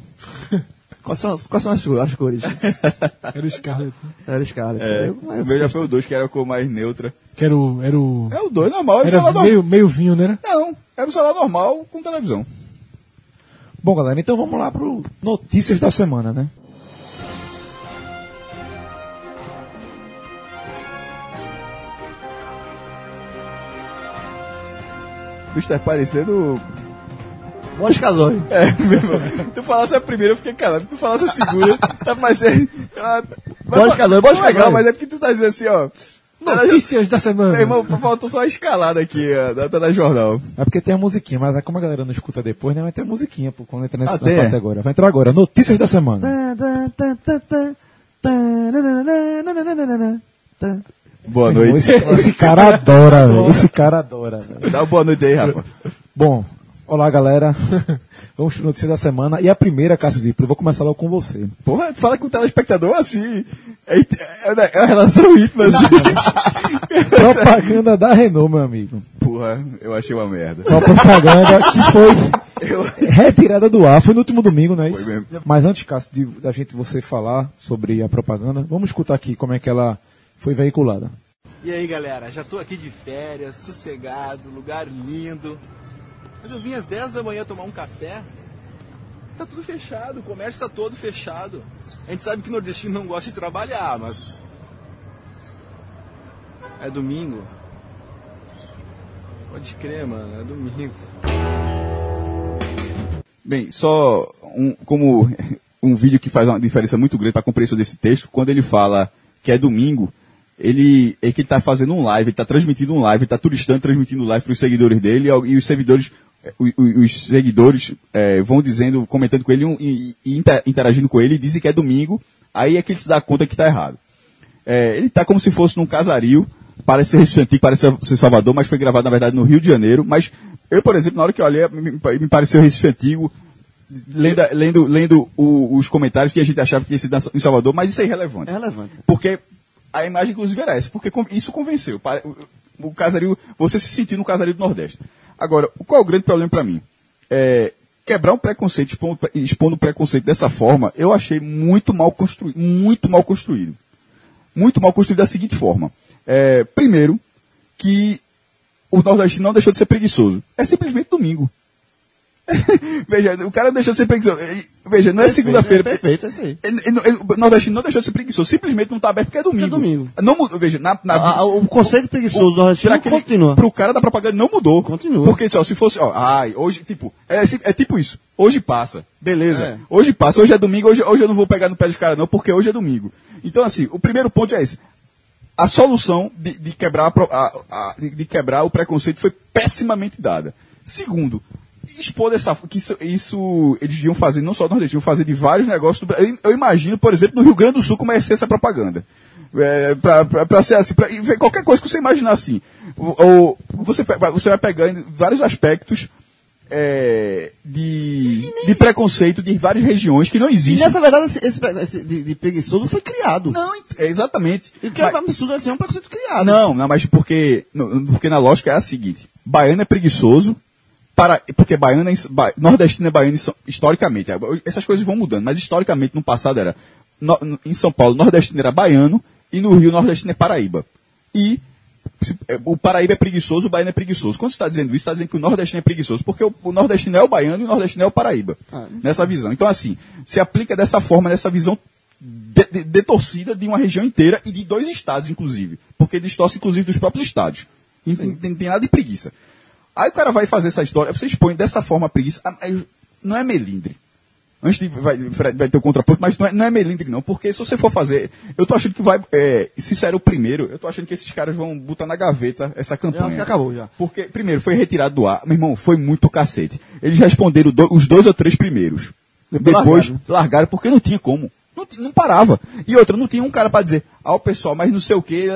quais são, as- quais são as, as cores? Era o Scarlett. Era os caras. É, Eu- o meu já foi o 2, que era a cor mais neutra. Que era o. Era o É o 2 normal, é o era celular normal. meio, meio vinho, né? Não, era o celular normal com televisão. Bom, galera, então vamos lá para notícias da semana, né? O bicho tá parecendo. Boris Casoy. É, meu irmão. Tu falasse a primeira, eu fiquei calado. Tu falasse a segunda, tá parecendo. Ah, mas- Boris Casoy, Boris Legal, Casoy. mas é porque tu tá dizendo assim, ó. Notícias da semana. Meu irmão, faltou só a escalada aqui, ó, da, da jornal. É porque tem a musiquinha, mas é como a galera não escuta depois, né? Vai ter a musiquinha pô, quando entra nessa Ah, tem, parte é? agora. Vai entrar agora. Notícias da semana. Boa noite. Esse, esse cara adora, velho. Esse cara adora, velho. Dá uma boa noite aí, Rafa. Bom, olá galera. Vamos para notícias da semana. E a primeira, Cássio Zipro, eu vou começar logo com você. Porra, fala com o telespectador assim. É, é, é uma relação íntima, assim. Propaganda da Renault, meu amigo. Porra, eu achei uma merda. Uma propaganda que foi Eu... retirada do ar. Foi no último domingo, não é isso? Foi mesmo. Mas antes, Cássio, de, da gente você falar sobre a propaganda, vamos escutar aqui como é que ela foi veiculada. E aí galera, já tô aqui de férias, sossegado, lugar lindo. Mas eu vim às 10 da manhã tomar um café Tá tudo fechado, o comércio tá todo fechado. A gente sabe que nordestino não gosta de trabalhar, mas. É domingo. Pode crer, mano, é domingo. Bem, só um, como um vídeo que faz uma diferença muito grande para a compreensão desse texto, quando ele fala que é domingo, ele é que ele está fazendo um live, ele está transmitindo um live, ele está turistando, transmitindo live para os seguidores dele e os seguidores, os, os seguidores é, vão dizendo, comentando com ele um, e, e inter- interagindo com ele, e dizem que é domingo, aí é que ele se dá conta que está errado. É, ele está como se fosse num casario, parece ser Recife Antigo, parece ser Salvador, mas foi gravado na verdade no Rio de Janeiro, mas eu, por exemplo, na hora que olhei, me, me- pareceu Recife Antigo, lendo, lendo, lendo o- os comentários que a gente achava que ia ser em Salvador, mas isso é irrelevante. É relevante. Porque a imagem, inclusive, era essa. Porque isso convenceu. O casario, você se sentiu no casario do Nordeste. Agora, qual é o grande problema para mim? É, quebrar um preconceito, expondo, expondo preconceito dessa forma, eu achei muito mal construído. Muito mal construído. Muito mal construído da seguinte forma. É, primeiro, que o nordestino não deixou de ser preguiçoso. É simplesmente domingo. veja, o cara deixou de ser preguiçoso. Ele- Veja, não é segunda-feira. É perfeito, é isso aí. Ele- ele- ele- O nordestino não deixou de ser preguiçoso, simplesmente não está aberto porque é domingo. É domingo. Não mudou, veja, na, na A- a- o conceito preguiçoso do nordestino aquele- continua. Pro cara da propaganda não mudou. Continua. Porque só, se fosse, ó, ai, hoje, tipo, é, é tipo isso. Hoje passa. Beleza. É. Hoje passa. Hoje é domingo, hoje, hoje eu não vou pegar no pé dos caras não, porque hoje é domingo. Então, assim, o primeiro ponto é esse. A solução de, de quebrar, a a- de quebrar o preconceito foi pessimamente dada. Segundo, expor dessa que isso, isso eles deviam fazer, não só no Nordeste, deviam fazer de vários negócios do. Eu, eu imagino, por exemplo, no Rio Grande do Sul como é ser essa propaganda. É, pra, pra, pra ser assim, pra, e qualquer coisa que você imaginar assim. Ou, você, você vai pegando vários aspectos é, de, de preconceito de várias regiões que não E existem. nessa verdade, esse, esse, esse de, de preguiçoso foi criado. Não, é exatamente. E o que é Mas- absurdo assim, é um preconceito criado. não, não, mas porque, não, porque na lógica é a seguinte: baiano é preguiçoso, para, porque baiano é, ba- nordestino é baiano histo- historicamente. Essas coisas vão mudando, mas historicamente no passado era no- em São Paulo nordestino era baiano e no Rio nordestino é Paraíba. E se- é, o Paraíba é preguiçoso, o baiano é preguiçoso. Quando você está dizendo isso, está dizendo que o nordestino é preguiçoso, porque o, o nordestino é o baiano e o nordestino é o Paraíba. Ah. Nessa visão. Então, assim, se aplica dessa forma, nessa visão de- de- detorcida de uma região inteira e de dois estados, inclusive. Porque distorce, inclusive, dos próprios estados. Não tem- tem nada de preguiça. Aí o cara vai fazer essa história, você expõe dessa forma a preguiça. Ah, mas Não é melindre. Antes de vai, vai ter o contraponto, mas não é, não é melindre, não. Porque se você for fazer. Eu tô achando que vai. é, se isso era o primeiro, eu tô achando que esses caras vão botar na gaveta essa campanha. que acabou já. Porque, primeiro, foi retirado do ar. Meu irmão, foi muito cacete. Eles responderam do- os dois ou três primeiros. Depois Depois largaram. largaram, porque não tinha como. Não, não parava. E outra, não tinha um cara pra dizer, ah, o pessoal, mas não sei o que.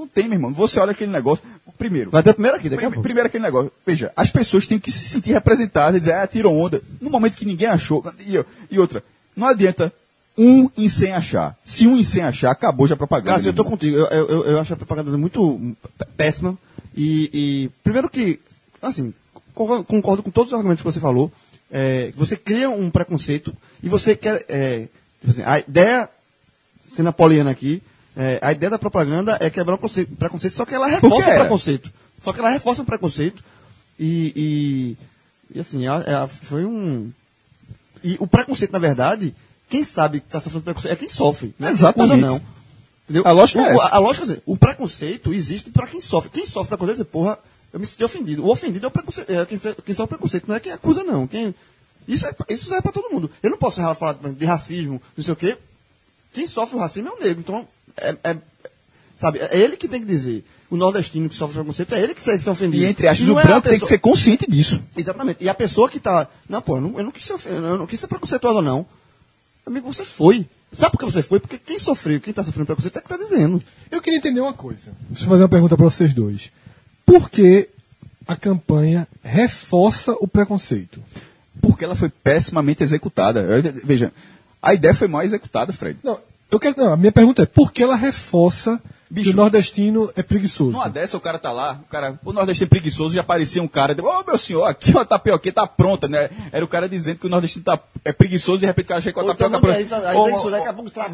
Não tem, meu irmão. Você olha aquele negócio. Primeiro. Vai ter o primeiro aqui, daqui a pouco. Primeiro aquele negócio. Veja, as pessoas têm que se sentir representadas e dizer, ah, tirou onda. No momento que ninguém achou. E, e outra, não adianta um em cem achar. Se um em cem achar, acabou já a propaganda. Cássio, eu irmão. contigo. Eu, eu, eu- acho a propaganda muito p- péssima. E, e, primeiro que, assim, concordo, com todos os argumentos que você falou. É, você cria um preconceito e você quer. É, tipo assim, a ideia, sendo napoleana aqui, é, a ideia da propaganda é quebrar o conceito- preconceito, só que ela reforça o preconceito. Só que ela reforça o preconceito. E, e, e, assim, a- a- foi um. E o preconceito, na verdade, quem sabe que está sofrendo preconceito é quem sofre. É acusa, Exatamente. não. Entendeu? A lógica o, é essa. A, a lógica é o preconceito existe para quem sofre. Quem sofre preconceito, dizer, porra, eu me senti ofendido. O ofendido é, o preconceito, é quem, quem sofre preconceito, não é quem acusa, não. Quem, isso, é, isso serve para todo mundo. Eu não posso falar de racismo, não sei o quê. Quem sofre o racismo é o negro. Então, é, é- sabe, é ele que tem que dizer. O nordestino que sofre preconceito é ele que se, se ofendido. E entre aspas, o é branco tem que ser consciente disso. Exatamente. E a pessoa que tá. Não, pô, eu não, eu não quis ser eu não quis ser preconceituosa, não. Amigo, você foi. Sabe por que você foi? Porque quem sofreu, quem tá sofrendo preconceito é que tá dizendo. Eu queria entender uma coisa. Deixa eu fazer uma pergunta para vocês dois. Por que a campanha reforça o preconceito? Porque ela foi pessimamente executada. Eu- Veja, a ideia foi mal executada, Fred. Não, eu quero, não, a minha pergunta é por que ela reforça Bicho. que o nordestino é preguiçoso? Numa dessa, o cara tá lá, o cara, o nordestino é preguiçoso, já aparecia um cara, ô meu senhor, aqui ó, a tapioca tá pronta, né? Era o cara dizendo que o nordestino tá, é preguiçoso e de repente o cara chega com a então tapioca não, pronta. aí- aí Ou- preguiçoso, ou- daqui a pouco tá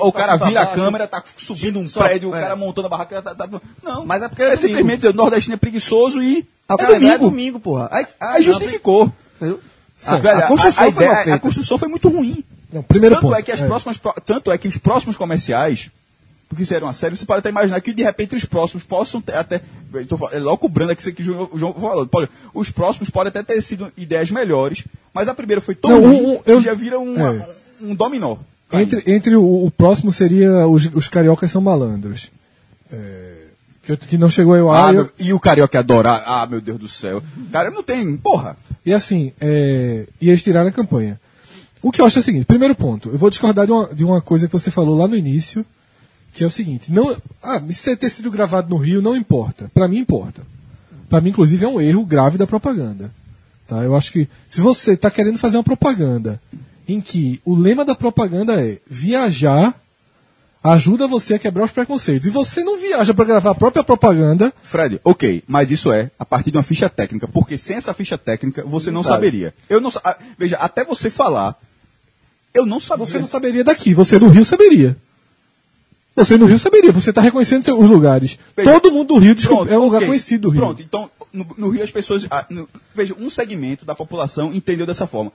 ou- O cara pra vira a câmera, tá subindo um Só- prédio, o é. cara montando a barraca, tá, tá- tá- não. Mas é porque é é domingo. simplesmente o nordestino é preguiçoso e Ah, o é cara é domingo. domingo, porra. Aí, Aí justificou. Entendeu? A, A construção a, foi mal ideia- a construção foi muito ruim. Não, primeiro tanto ponto. é que as é. próximas tanto é que os próximos comerciais porque isso era uma série, você pode até imaginar que de repente os próximos possam ter até. eu falando- É logo cobrando aqui que o João, João falou. Os próximos podem até ter sido ideias melhores, mas a primeira foi tão Não, ruim um- um- eu- que já vira um, é. um, um dominó. Entre, entre o, o próximo seria os, os cariocas são malandros. É, que, eu- que não chegou eu Ah, a. meu- e o Carioca adorar. Ah, meu Deus do céu. Cara, não tem. Porra. E assim, é, e eles tiraram a campanha. O que eu acho é o seguinte: primeiro ponto, eu vou discordar de uma, de uma coisa que você falou lá no início, que é o seguinte: não, ah, isso ter sido gravado no Rio não importa. Para mim importa. Para mim, inclusive, é um erro grave da propaganda. Tá? Eu acho que se você está querendo fazer uma propaganda em que o lema da propaganda é viajar ajuda você a quebrar os preconceitos e você não viaja para gravar a própria propaganda, Fred, ok, mas isso é a partir de uma ficha técnica, porque sem essa ficha técnica você não Sabe. saberia. Eu não ah, Veja, até você falar, eu não sabia. Você não saberia daqui, você no Rio saberia. Você no Rio saberia, você está reconhecendo os lugares. Veja, Todo mundo do Rio Pronto, é um lugar ok. conhecido do Rio. Pronto, então no, no Rio as pessoas. ah, no- veja, um segmento da população entendeu dessa forma.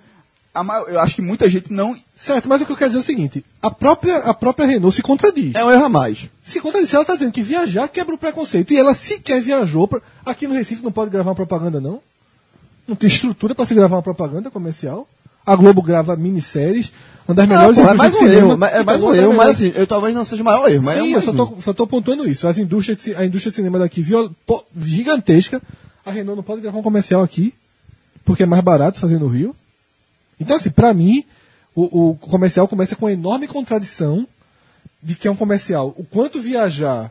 A eu acho que muita gente não. Certo, mas o que eu quero dizer é o seguinte: a própria, a própria Renault se contradiz. É um erro a mais. Se contradiz, ela está dizendo que viajar quebra o preconceito. E ela sequer viajou. Pra... Aqui no Recife não pode gravar uma propaganda, não. Não tem estrutura para se gravar uma propaganda comercial. A Globo grava minisséries, uma das melhores Não, pô, é mais de um erro, mas- é mais um erro, mas assim, eu talvez não seja o maior erro, mas é Sim, um eu só um. tô, só tô pontuando isso. As indústrias de a indústria de cinema daqui viol, pô, gigantesca. A Renault não pode gravar um comercial aqui, porque é mais barato fazer no Rio. Então, assim, pra mim, o, o comercial começa com uma enorme contradição de que é um comercial. O quanto viajar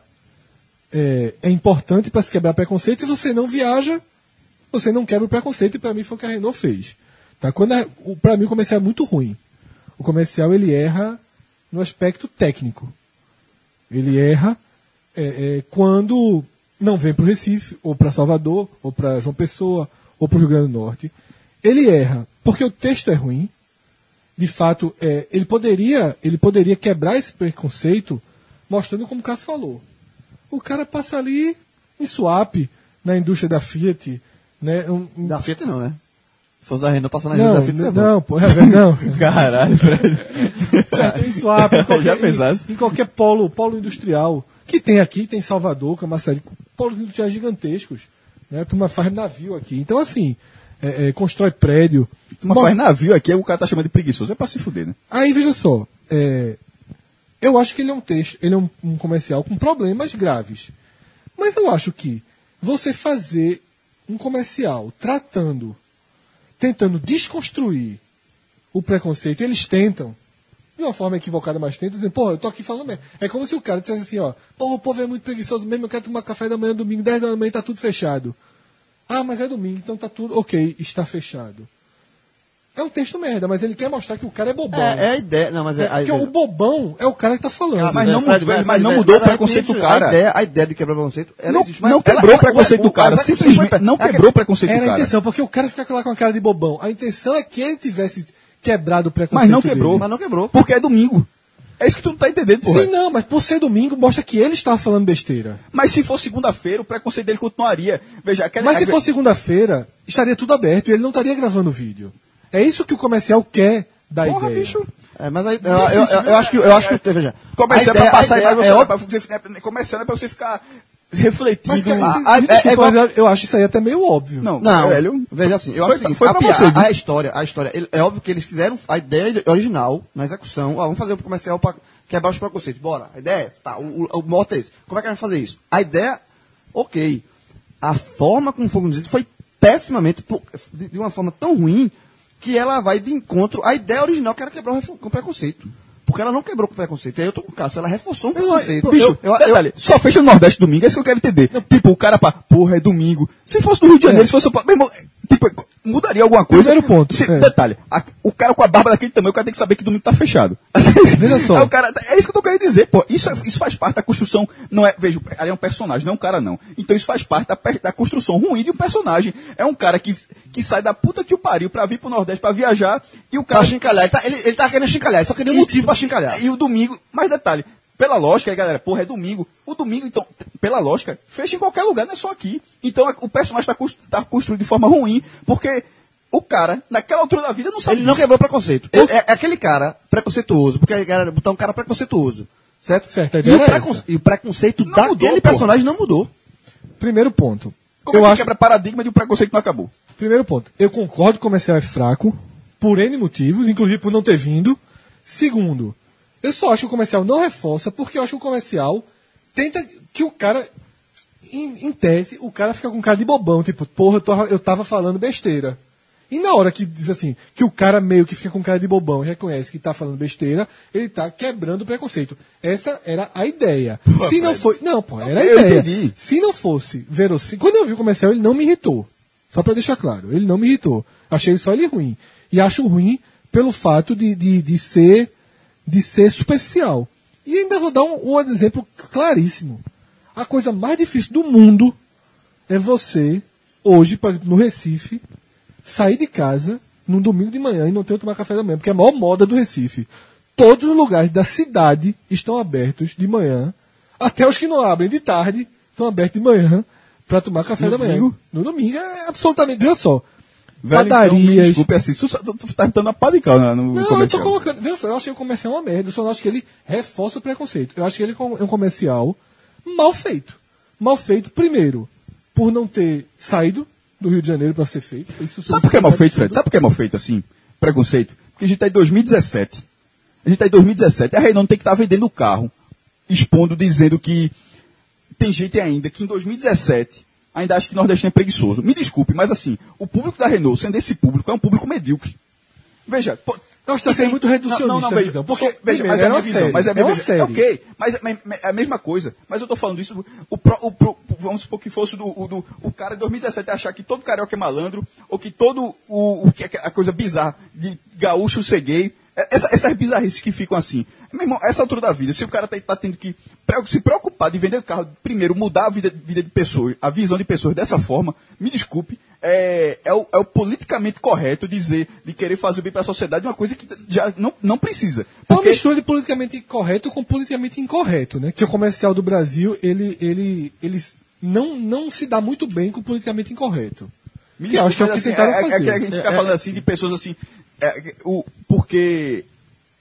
é, é importante para se quebrar preconceito. Se você não viaja, você não quebra o preconceito. E pra mim foi o que a Renault fez. Tá? Quando a, o, pra mim o comercial é muito ruim. O comercial ele erra no aspecto técnico. Ele erra é, é, quando não vem para o Recife, ou para Salvador, ou para João Pessoa, ou para o Rio Grande do Norte. Ele erra porque o texto é ruim. De fato, é, ele, poderia, ele poderia quebrar esse preconceito mostrando como o Cássio falou. O cara passa ali em swap, na indústria da Fiat. Né, um- Da Fiat não, né? Fosse da Renault passar na não, não, é bom. não, pô, é, não. Caralho, Fred. certo, em em qualquer, Já pensasse? em, em qualquer polo, polo industrial que tem aqui, tem Salvador, que é polos industriais gigantescos. Né? A turma faz navio aqui. Então, assim, é, é, constrói prédio. Uma Bom, faz navio aqui, o cara tá chamando de preguiçoso. É pra se fuder, né? Aí, veja só. é, eu acho que ele é um texto, ele é um, um comercial com problemas graves. Mas eu acho que você fazer um comercial tratando, tentando desconstruir o preconceito, eles tentam, de uma forma equivocada, mas tentam, dizendo, porra, eu tô aqui falando mesmo. É como se o cara dissesse assim, ó, porra, o povo é muito preguiçoso mesmo, eu quero tomar café da manhã, domingo, 10 da manhã, tá tudo fechado. Ah, mas é domingo, então tá tudo, ok, está fechado. É um texto merda, mas ele quer mostrar que o cara é bobão. É, é a ideia. Não, mas é. É, porque o bobão é o cara que tá falando. mas é, não Fred, Fred, mas não mudou o mas a preconceito do cara. A ideia, a ideia de quebrar preconceito, ela Não- existe. mas não ela- quebrou o ela- preconceito do cara, mas simplesmente não quebrou o preconceito do Era a cara. intenção, porque o cara fica lá com a cara de bobão. A intenção é que ele tivesse quebrado o preconceito. Mas não quebrou. dele. Mas não quebrou. Porque é domingo. É isso que tu não tá entendendo, porra. Sim, não, mas por ser domingo, mostra que ele estava falando besteira. Mas se for segunda-feira, o preconceito dele continuaria. Veja, aquela, Mas se for segunda-feira, estaria tudo aberto e ele não estaria gravando o vídeo. É isso que o comercial quer da Porra, ideia. bicho. É, mas aí, eu, eu, eu, eu acho que, eu acho que, veja. Comercial a é pra passar ideia você. é é óbvio- pra você comercial é pra você ficar refletindo. Mas, cara, Ah, se- a- se- é- é igual- eu acho isso aí até meio óbvio. não, Não, velho. veja assim, eu Foi- acho o seguinte, foi a, você, a, história, a história, ele- é óbvio que eles fizeram a ideia original na execução, ó, vamos fazer um comercial para quebrar os preconceitos, bora, a ideia é essa, tá, o, o, o moto é esse. Como é que a gente vai fazer isso? A ideia, ok, a forma como foi conduzido foi pessimamente, de uma forma tão ruim, que ela vai de encontro à ideia original que era quebrar com preconceito. Porque ela não quebrou com preconceito. Aí eu tô com o Cássio, ela reforçou um preconceito. Bicho, eu, eu, detalhe, só fecha no Nordeste domingo, é isso que eu quero entender. Tipo, o cara, pá, porra, é domingo. Se fosse no Rio de Janeiro, se fosse. Meu irmão, tipo, mudaria alguma coisa. Primeiro ponto, Se- é. Detalhe, a- o cara com a barba daquele tamanho, o cara tem que saber que domingo tá fechado. Veja só. É, o cara, é isso que eu tô querendo dizer, pô. Isso, é- isso faz parte da construção. Não é, veja, ali é um personagem, não é um cara, não. Então isso faz parte da, da construção ruim de um personagem. É um cara que, que sai da puta que o pariu pra vir pro Nordeste pra viajar e o cara. Pra chincalhar. Ele tá, ele, ele tá querendo chincalhar, só queria um motivo pra chincalhar. E o domingo, mais detalhe, pela lógica, aí, galera, porra, é domingo. O domingo, então, pela lógica, fecha em qualquer lugar, não é só aqui. Então o personagem está tá construído de forma ruim, porque o cara, naquela altura da vida, não sabe Ele não quebrou preconceito. É, é aquele cara preconceituoso, porque a galera botar um cara preconceituoso. Certo? Certo, a e, ideia o é precon- essa. e o preconceito Não daquele mudou, personagem não mudou. Primeiro ponto. Como eu é que acho, quebra paradigma de um preconceito que não acabou? Primeiro ponto. Eu concordo que o comercial é fraco, por N motivos, inclusive por não ter vindo. Segundo, eu só acho que o comercial não reforça, porque eu acho que o comercial tenta que o cara, em, em tese, o cara fica com cara de bobão, tipo, porra, eu, tô- eu tava falando besteira. E na hora que diz assim, que o cara meio que fica com cara de bobão, reconhece que tá falando besteira, ele tá quebrando o preconceito. Essa era a ideia. Se não foi. Não, pô, era a ideia. entendi. Se não fosse verossímil. Quando eu vi o comercial, ele não me irritou. Só pra deixar claro, ele não me irritou. Achei só ele ruim. E acho ruim pelo fato de, de, de ser de ser superficial. E ainda vou dar um, um exemplo claríssimo. A coisa mais difícil do mundo é você, hoje, por exemplo, no Recife, sair de casa num domingo de manhã e não ter que tomar café da manhã, porque é a maior moda do Recife. Todos os lugares da cidade estão abertos de manhã, até os que não abrem de tarde estão abertos de manhã para tomar café da manhã. domingo? No domingo é absolutamente, veja só. Velho, então, padarias. desculpe, assim, tu, tu, tu tá dando uma pá de cal no Não, eu tô comercial. colocando. Veja só, eu achei o comercial uma merda. Eu só não acho que ele reforça o preconceito. Eu acho que ele é um comercial mal feito. Mal feito, primeiro, por não ter saído do Rio de Janeiro para ser feito. Isso Sabe por que é mal feito, Fred? Sabe por que é mal feito assim? Preconceito? Porque a gente tá em 2017. A gente tá em 2017. A Renault tem que estar vendendo o carro, expondo, dizendo que tem gente ainda que em 2017 ainda acha que nordestino é preguiçoso. Me desculpe, mas assim, o público da Renault, sendo esse público, é um público medíocre. Veja, pô, Eu acho que tá e sendo muito reducionista Não, não, a veja, porque, porque, veja, primeiro, mas é minha uma visão. série, Mas é, a é minha uma visão. série. É ok, mas é, é- é a mesma coisa. Mas eu tô falando isso, o, pro- o pro- vamos supor que fosse do, o, do, o cara em 2017 achar que todo carioca é malandro, ou que todo o, o que é a coisa bizarra de gaúcho ser gay, é- essa- essas bizarrices que ficam assim. Meu irmão, essa altura da vida, se o cara tá, tá tendo que se preocupar de vender carro, primeiro mudar a vida, vida de pessoas, a visão de pessoas dessa forma, me desculpe, é, é, o, é o politicamente correto dizer, de querer fazer o bem para a sociedade, uma coisa que já não, não precisa. É uma Porque- mistura de politicamente correto com politicamente incorreto, né? Que o comercial do Brasil, ele, ele, ele não, não se dá muito bem com o politicamente incorreto. Me Que eu acho que é o que assim, tentaram é, é, fazer. que a gente fica falando assim de pessoas assim. É, o, porque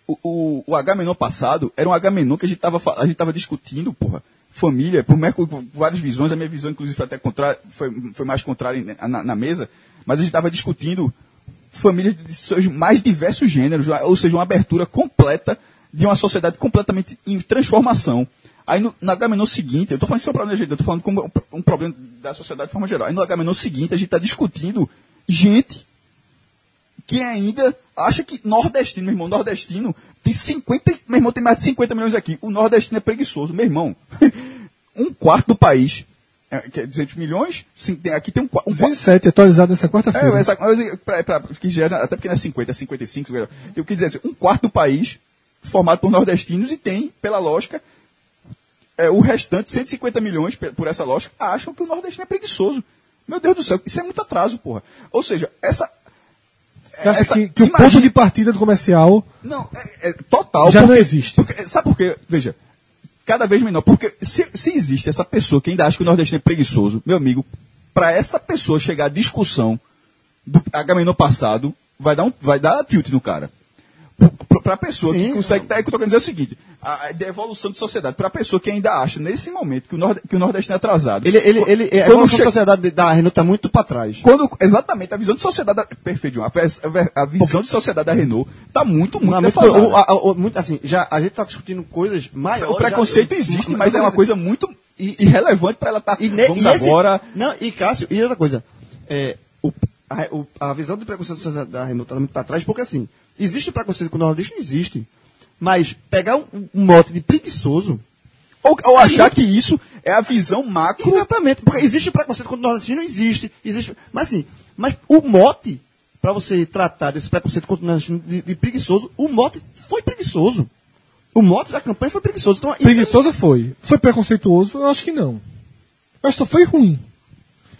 o, o, o Agamenon passado era um Agamenon que a gente tava, fa- a gente tava discutindo, porra. Família, por mais com várias visões, a minha visão, inclusive, foi até contrária, foi, foi mais contrária na, na mesa, mas a gente tava discutindo famílias de seus mais diversos gêneros, ou seja, uma abertura completa de uma sociedade completamente em transformação. Aí no, na Agamenon seguinte, eu estou falando isso só para gente, eu estou falando como um, um problema da sociedade de forma geral. Aí no Agamenon seguinte, a gente está discutindo gente que ainda acha que nordestino, meu irmão, nordestino tem 50, meu irmão tem mais de 50 milhões aqui. O nordestino é preguiçoso, meu irmão. um quarto do país, é, que é 200 milhões, sim, tem- aqui tem um, um quarto. 27, atualizado nessa quarta-feira. É, essa, mas, pra, pra, que já, era- até porque não é 50, é 55. Eu quis dizer assim, um quarto do país formado por nordestinos e tem, pela lógica, é, o restante, 150 milhões, por essa lógica, acham que o nordestino é preguiçoso. Meu Deus do céu, isso é muito atraso, porra. Ou seja, essa. Você acha essa- que, que o imagine- ponto de partida do comercial Não, é, é total. já não porque- existe? porque- sabe por quê? Veja, cada vez menor. Porque se, se existe essa pessoa que ainda acha que o nordestino é preguiçoso, meu amigo, para essa pessoa chegar à discussão do Agamenon passado, vai dar, um, vai dar tilt no cara. Para a pessoa que Sim. consegue. É que eu querendo dizer o seguinte: a, a evolução de sociedade. Para a pessoa que ainda acha, nesse momento, que o, norde, que o nordestino é atrasado. Ele, ele, ele, a Quando evolução che- da sociedade da Renault está muito para trás. Quando, exatamente, a visão de sociedade. Da, perfeito, João. A, a visão de sociedade da Renault está muito, muito Não, muito, o- a- o- muito, assim, já, a gente está discutindo coisas maiores. O preconceito já- existe, mas é uma coisa muito irrelevante para ela estar. E, ne- vamos e esse- agora. Não, e Cássio, e outra coisa. É, o- a, o- a visão do preconceito da- da Renault está muito para trás, porque assim, existe preconceito com o Nordeste? Não existe. Mas pegar um, um mote de preguiçoso. Ou, ou achar que isso é a visão macro. Exatamente, porque existe preconceito contra o nordestino, existe, existe. Mas assim, mas o mote, para você tratar desse preconceito contra o nordestino de, de preguiçoso, o mote foi preguiçoso. O mote da campanha foi preguiçoso. Então, isso- Preguiçoso foi. Foi preconceituoso? Eu acho que não. Eu acho que só foi ruim.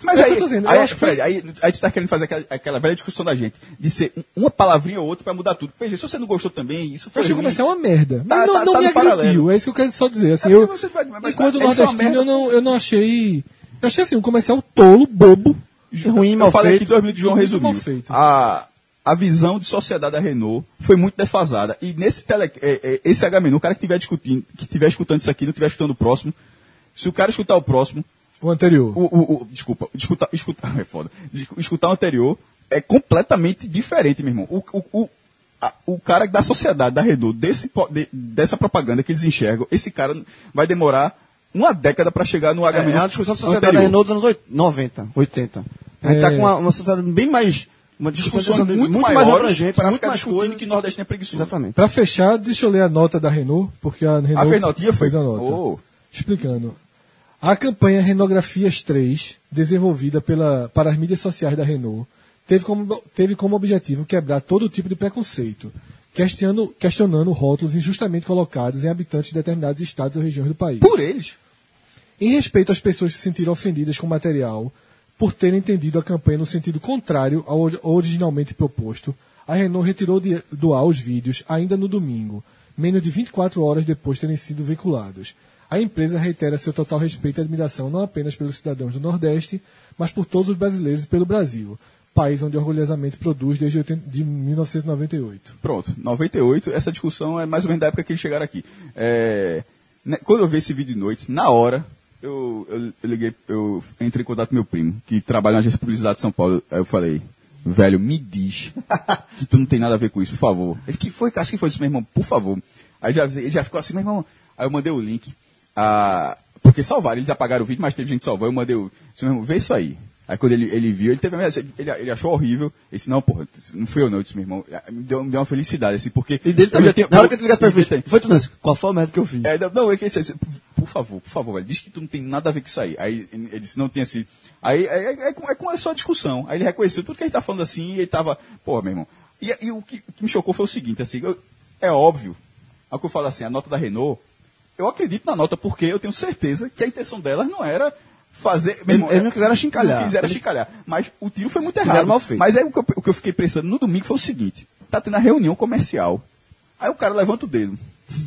Mas É aí, eu dizendo, eu aí, acho Fred, foi- aí, aí tu tá querendo fazer aquela, aquela velha discussão da gente, de ser um- uma palavrinha ou outra para mudar tudo. PG, se você não gostou também, isso Eu foi. achei que o ruim. comercial é uma merda. Mas Tá- não, tá- não tá me agrediu. paralelo. É isso que eu quero só dizer. Assim, É eu, você vai- mas- enquanto foi uma nordestino, eu não, eu não achei. Eu achei assim, um comercial tolo, bobo, É ruim, eu mal falei feito. aqui dois minutos, João resumiu. A, a visão de sociedade da Renault foi muito defasada. E nesse tele, é, é, esse H-Menu, o cara que estiver discutindo, que estiver escutando isso aqui, não estiver escutando o próximo, se o cara escutar o próximo, O anterior. o, o, o- desculpa, escutar, escutar, é foda. Escutar o anterior é completamente diferente, meu irmão. O, o, o, a- o cara da sociedade, da Renault, desse, de- dessa propaganda que eles enxergam, esse cara vai demorar uma década para chegar no É, H-Menu. é uma discussão de sociedade da anterior. Renault dos anos oit- 90, 80. A gente É. tá com uma, uma sociedade bem mais. Uma discussão muito, mais maiores abrangente, para muito ficar mais discutindo coisas. que Nordeste é preguiçoso. Exatamente. Pra fechar, deixa eu ler a nota da Renault, porque a Renault A fez notinha, foi? fez a nota. Oh. Explicando. A campanha Renografias 3, desenvolvida pela, para as mídias sociais da Renault, teve como, teve como objetivo quebrar todo tipo de preconceito, questionando, questionando rótulos injustamente colocados em habitantes de determinados estados ou regiões do país. Por eles. Em respeito às pessoas que se sentiram ofendidas com o material, por terem entendido a campanha no sentido contrário ao ori- originalmente proposto, a Renault retirou de- do ar os vídeos ainda no domingo, menos de 24 horas depois de terem sido veiculados. A empresa reitera seu total respeito e admiração não apenas pelos cidadãos do Nordeste, mas por todos os brasileiros e pelo Brasil, país onde orgulhosamente produz desde 80 de 1998. Pronto, 98, essa discussão é mais ou menos da época que eles chegaram aqui. É, né, quando eu vi esse vídeo de noite, na hora, eu, eu, eu liguei, eu entrei em contato com meu primo, que trabalha na agência de publicidade de São Paulo. Aí eu falei, velho, me diz que tu não tem nada a ver com isso, por favor. Ele, que foi, Cássio, que foi isso, meu irmão, por favor. Aí já, ele já ficou assim, meu irmão. Aí eu mandei o link, a, porque salvaram, eles apagaram o vídeo, mas teve gente que salvou. Eu mandei o, disse, meu irmão, vê isso aí. Aí quando ele, ele viu, ele teve a ele, ele achou horrível. Ele disse, não, porra, não fui eu não, eu disse, meu irmão. Me deu, me deu uma felicidade, assim, porque. E dele também. tenho- Na hora que tu ligasse pra ele, ele foi tudo isso. Qual foi a merda que eu fiz? é, não, não, é ele disse, por favor, por favor, velho, diz que tu não tem nada a ver com isso aí. Aí ele disse, não tinha sido. Aí é, é, é, é a sua discussão. Aí ele reconheceu tudo que ele tá falando assim e ele tava, pô, meu irmão. E, e o, que, o que me chocou foi o seguinte, assim, eu- é óbvio, é o que eu falo assim, a nota da Renault, eu acredito na nota porque eu tenho certeza que a intenção delas não era fazer. irmão, eles não quiseram achincalhar. Não quiseram Eles- achincalhar. Mas o tiro foi muito errado. mal feito. Mas aí o que, eu, o que eu fiquei pensando no domingo foi o seguinte: tá tendo a reunião comercial. Aí o cara levanta o dedo.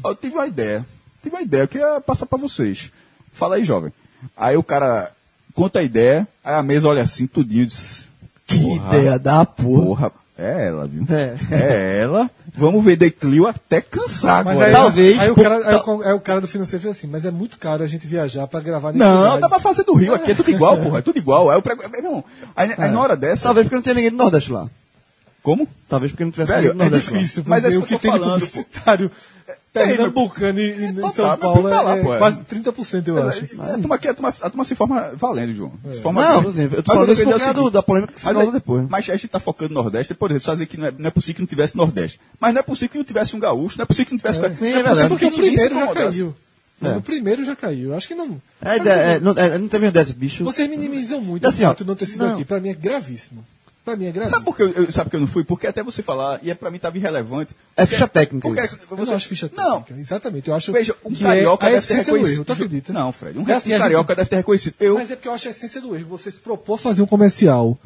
Ó, Eu tive uma ideia. Tive uma ideia, eu queria passar pra vocês. Fala aí, jovem. Aí o cara conta a ideia, aí a mesa olha assim, tudinho, diz. Que "Porra, ideia da porra. Porra, é ela, viu? É. É ela. Vamos ver Declio até cansar Mas agora. aí, talvez, Aí o, cara, aí, o, aí o cara do financeiro fez assim, mas é muito caro a gente viajar pra gravar nesse Não, lugar. dá pra fazer do Rio aqui, é tudo igual, porra, é tudo igual. Aí eu prego, meu irmão, aí, aí na hora dessa. Talvez porque não tenha ninguém do Nordeste lá. Como? Talvez porque não tivesse Velho, ninguém do É Nordeste lá. difícil, Mas porque é isso que eu tô falando, publicitário pernambucano e, e É, em São mas Paulo pra lá, é, pô, é é. quase 30%, eu acho. A turma, aqui, a, turma, a turma se forma valendo, João. Se forma Não, eu tô falando o isso que eu por quero dizer é o do- da polêmica que se mas falou é- depois. Mas a gente está focando no Nordeste, por exemplo, fazer que não é, não é possível que não tivesse Nordeste. Mas não é possível que não tivesse um gaúcho, não é possível que não tivesse... sim, não é possível verdade. Porque o primeiro já caiu. É. No primeiro já caiu. Acho que não. É, ideia, é, não, é, não teve um desse bicho. Vocês minimizam muito Assim, o ó, fato de não ter sido não. aqui. Pra mim é gravíssimo. Pra mim é gravíssimo. Sabe por que eu, eu- sabe que eu não fui? Porque até você falar, e é, pra mim estava irrelevante. É ficha técnica Porque isso. Eu você- não acho ficha Não, técnica. Exatamente. Eu acho Veja, um que carioca é a deve ter essência do reconhecido. erro, tu acredita? Não, Fred. Um, É assim, um carioca gente- deve ter reconhecido. Eu, Mas é porque eu acho a essência do erro. Você se propor fazer um comercial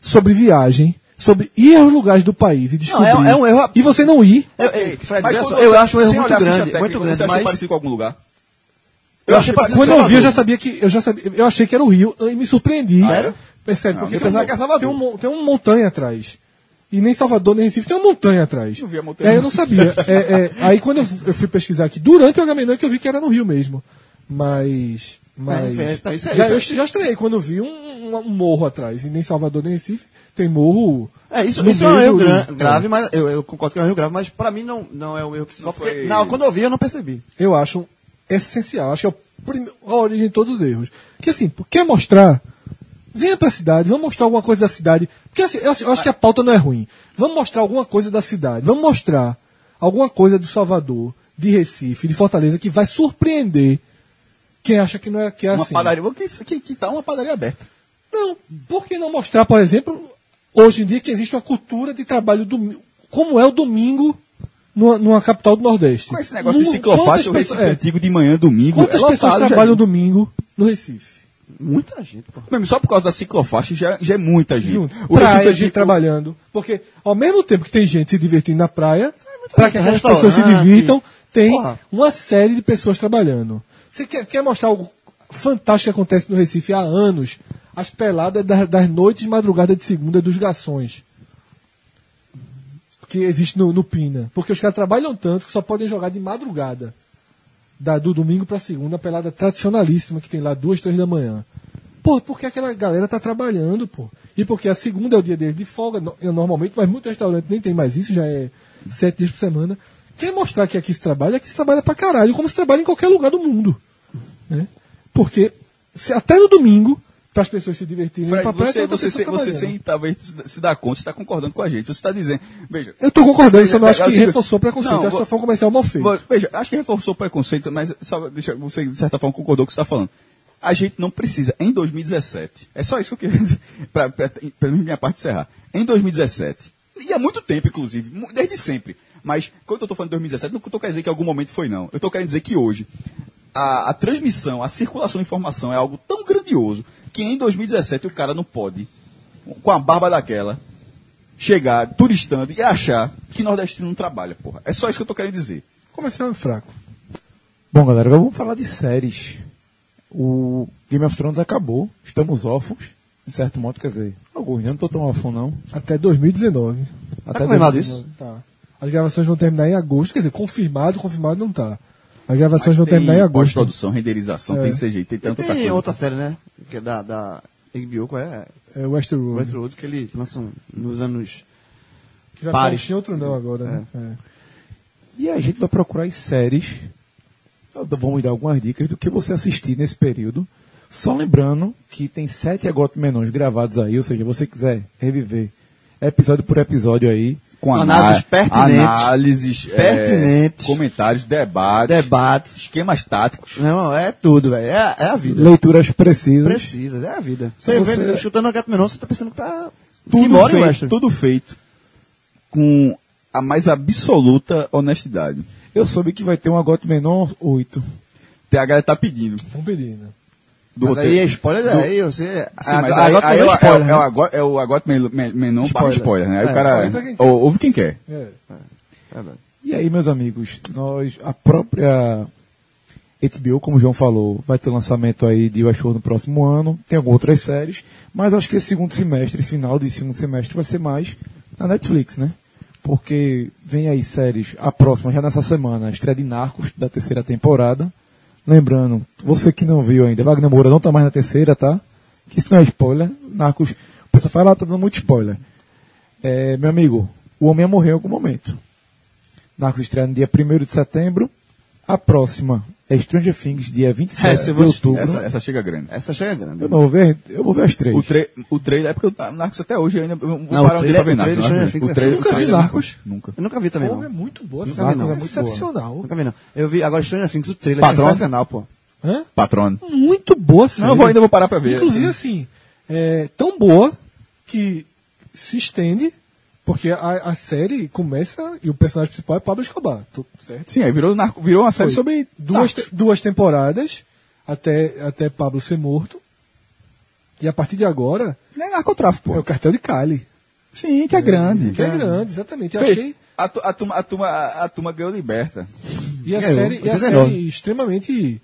sobre viagem, sobre ir aos lugares do país e descobrir. Não, é- é um erro- E você não ir. Eu, eu, Fred, Mas só, eu você- acho um erro muito grande, técnica, muito Você grande, achou mas parecido com algum lugar? eu achei parecido Quando eu vi, eu já sabia que. Eu já sabia, eu achei que era o Rio e me surpreendi. Sério? É Não, porque eu tem, pensava um- que era Salvador. tem, um, tem uma montanha atrás. E nem Salvador, nem Recife, tem uma montanha atrás. Eu vi a montanha. É, eu não sabia. É, é, aí quando eu, eu fui pesquisar aqui, durante o Agamenon, é que eu vi que era no Rio mesmo. Mas. Mas. É, tá, isso é- já, isso eu já estranhei quando eu vi um, um- um morro atrás. E nem Salvador, nem Recife, tem morro. É, isso, isso é um erro gran- é. grave, mas eu, eu concordo que é um erro grave, mas pra mim não, não é o erro principal. Não porque, foi- não, quando eu vi, eu não percebi. eu acho essencial. Acho que é a origem de todos os erros. Que assim, quer mostrar? Venha pra cidade, vamos mostrar alguma coisa da cidade. Porque assim, eu, eu acho que a pauta não é ruim. Vamos mostrar alguma coisa da cidade. Vamos mostrar alguma coisa do Salvador, de Recife, de Fortaleza, que vai surpreender quem acha que não é, que é Uma assim. padaria. Que, que, que tá uma padaria aberta. Não, por que não mostrar, por exemplo, hoje em dia que existe uma cultura de trabalho domingo, como é o domingo numa, numa capital do Nordeste? Com esse negócio de Mu- ciclofaixa, o Recife é, antigo de manhã, domingo. Quantas é lotado pessoas já. trabalham domingo no Recife? Muita gente, pô. Mesmo só por causa da ciclofaixa já, já é muita gente. Junto. O praia, Recife é gente trabalhando. Porque ao mesmo tempo que tem gente se divertindo na praia, para que aquelas pessoas se restaurante. divirtam, tem Porra. uma série de pessoas trabalhando. Você quer, quer mostrar algo fantástico que acontece no Recife há anos? as peladas das, das noites de madrugada de segunda dos garçons. Que existe no, no Pina. Porque os caras trabalham tanto que só podem jogar de madrugada. Da, do domingo pra segunda, a pelada tradicionalíssima que tem lá duas, três da manhã. Pô, porque aquela galera tá trabalhando, pô. E porque a segunda é o dia deles de folga, normalmente, mas muito restaurante nem tem mais isso, já é sete dias por semana. Quer mostrar que aqui se trabalha, aqui se trabalha pra caralho, como se trabalha em qualquer lugar do mundo. Né? Porque se até no domingo, para as pessoas se divertirem Fred, pra praia, você, você, sem, você sem talvez se- se dar conta, você está concordando com a gente. Você está dizendo, veja, Eu tô concordando, só não É, acho o que seguinte- reforçou preconceito, Não, acho que foi um comercial mal feito. Veja, acho que reforçou o preconceito, mas só deixa, você, de certa forma, concordou com o que você está falando. A gente não precisa, em 2017, é só isso que eu queria dizer, para minha parte encerrar. Em 2017, e há muito tempo, inclusive, desde sempre, mas quando eu estou falando de 2017, não estou querendo dizer que em algum momento foi, não. Eu estou querendo dizer que hoje, a, a transmissão, a circulação de informação é algo tão grandioso que em 2017 o cara não pode, com a barba daquela, chegar turistando e achar que nordestino não trabalha, porra. É só isso que eu estou querendo dizer. Comercial é fraco. Bom, galera, agora vamos falar de séries. O Game of Thrones acabou, estamos órfãos, de certo modo, quer dizer, alguns, né? não estou tão órfão não. Até 2019. Até confirmado 2019. isso? Tá. As gravações vão terminar em agosto. Quer dizer, confirmado, confirmado não tá. As gravações Mas vão terminar em agosto. Pós-produção, renderização, É. tem CGI, tem tanta outra Tem coisa. outra série, né? Que é da, da HBO, qual é? É Westworld. Westworld, que ele lança nos anos... Que já Pares. tá outro não agora, né? É. E a gente vai procurar as séries. Vamos dar algumas dicas do que você assistir nesse período. Só lembrando que tem sete agotes menores gravados aí, ou seja, você quiser reviver episódio por episódio aí. Com Análises pertinentes. Análises, é, Pertinentes. comentários, debates, Debates. esquemas táticos. Não, é tudo, velho. É, é a vida. Leituras precisas. Precisa, é a vida. Você, Você- vê, chutando a gato menor, você tá pensando que tá... Tudo que mora feito, tudo feito com a mais absoluta honestidade. Eu soube que vai ter um agote menor 8. A galera tá pedindo. Estão pedindo. Do Mas aí é spoiler, do- aí você... Sim, mas aí, aí é, o- é, o- é, o ago- é o men- menor para Spoiler. spoiler, né? Aí É, o cara só entra quem ou- ouve quem quer. É. E aí, meus amigos, nós, a própria HBO, como o João falou, vai ter lançamento aí de Westworld no próximo ano. Tem algumas outras séries, mas acho que esse segundo semestre, esse final de segundo semestre, vai ser mais na Netflix, né? Porque vem aí séries, a próxima já nessa semana, a estreia de Narcos, da terceira temporada. Lembrando, você que não viu ainda, Wagner Moura não tá mais na terceira, tá? Que isso não é spoiler. Narcos, o pessoal fala, ah, tá dando muito spoiler. É, meu amigo, o homem ia morrer em algum momento. Narcos estreia no dia 1 de setembro. A próxima é Stranger Things, dia 27 É, de outubro. Essa, essa chega grande. Essa chega grande. Eu não vou ver, eu vou ver as três. O, tra o trailer, é porque eu tava Narcos até hoje eu ainda. Eu Não, parar o um dia pra ver trailer- o Narcos. trailer né? de O trailer Things Nunca vi Narcos? Nunca. Eu nunca vi também, Porra, não. é muito boa. Nunca essa vi, não. é É muito excepcional. Nunca vi, não. Eu vi agora Stranger Things, o trailer é sensacional, pô. Hã? Patrono. Muito boa série. Não, eu vou, ainda vou parar pra ver. Inclusive, assim, é tão boa que se estende, porque a, a série começa e o personagem principal é Pablo Escobar. Certo? Sim, aí virou, narco, virou uma série Foi. sobre. duas, te- duas temporadas até, até Pablo ser morto. E a partir de agora É narcotráfico, é pô. o cartel de Cali. Sim, que é grande. Que é grande, exatamente. Eu achei. A, tu- a, turma, a, turma, a turma ganhou liberta. E a Ganhou, série, e a série extremamente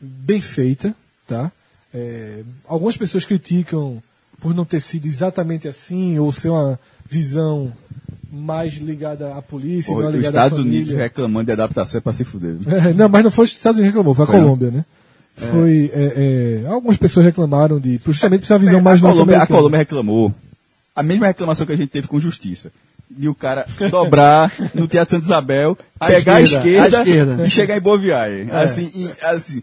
bem feita, tá? É, algumas pessoas criticam por não ter sido exatamente assim, ou ser uma visão mais ligada à polícia, Pô, não os ligada Estados à família. Unidos reclamando de adaptação é pra se fuder. É, não, mas não foi os Estados Unidos que reclamou, foi a Foi não? Colômbia, né? Foi, é, é, algumas pessoas reclamaram de, justamente por uma visão É, mais a, Colômbia, a. Colômbia reclamou. A mesma reclamação que a gente teve com justiça. De o cara dobrar no Teatro Santa Isabel, À pegar esquerda, a esquerda, esquerda. e chegar em Boa Viagem. Assim, e, assim.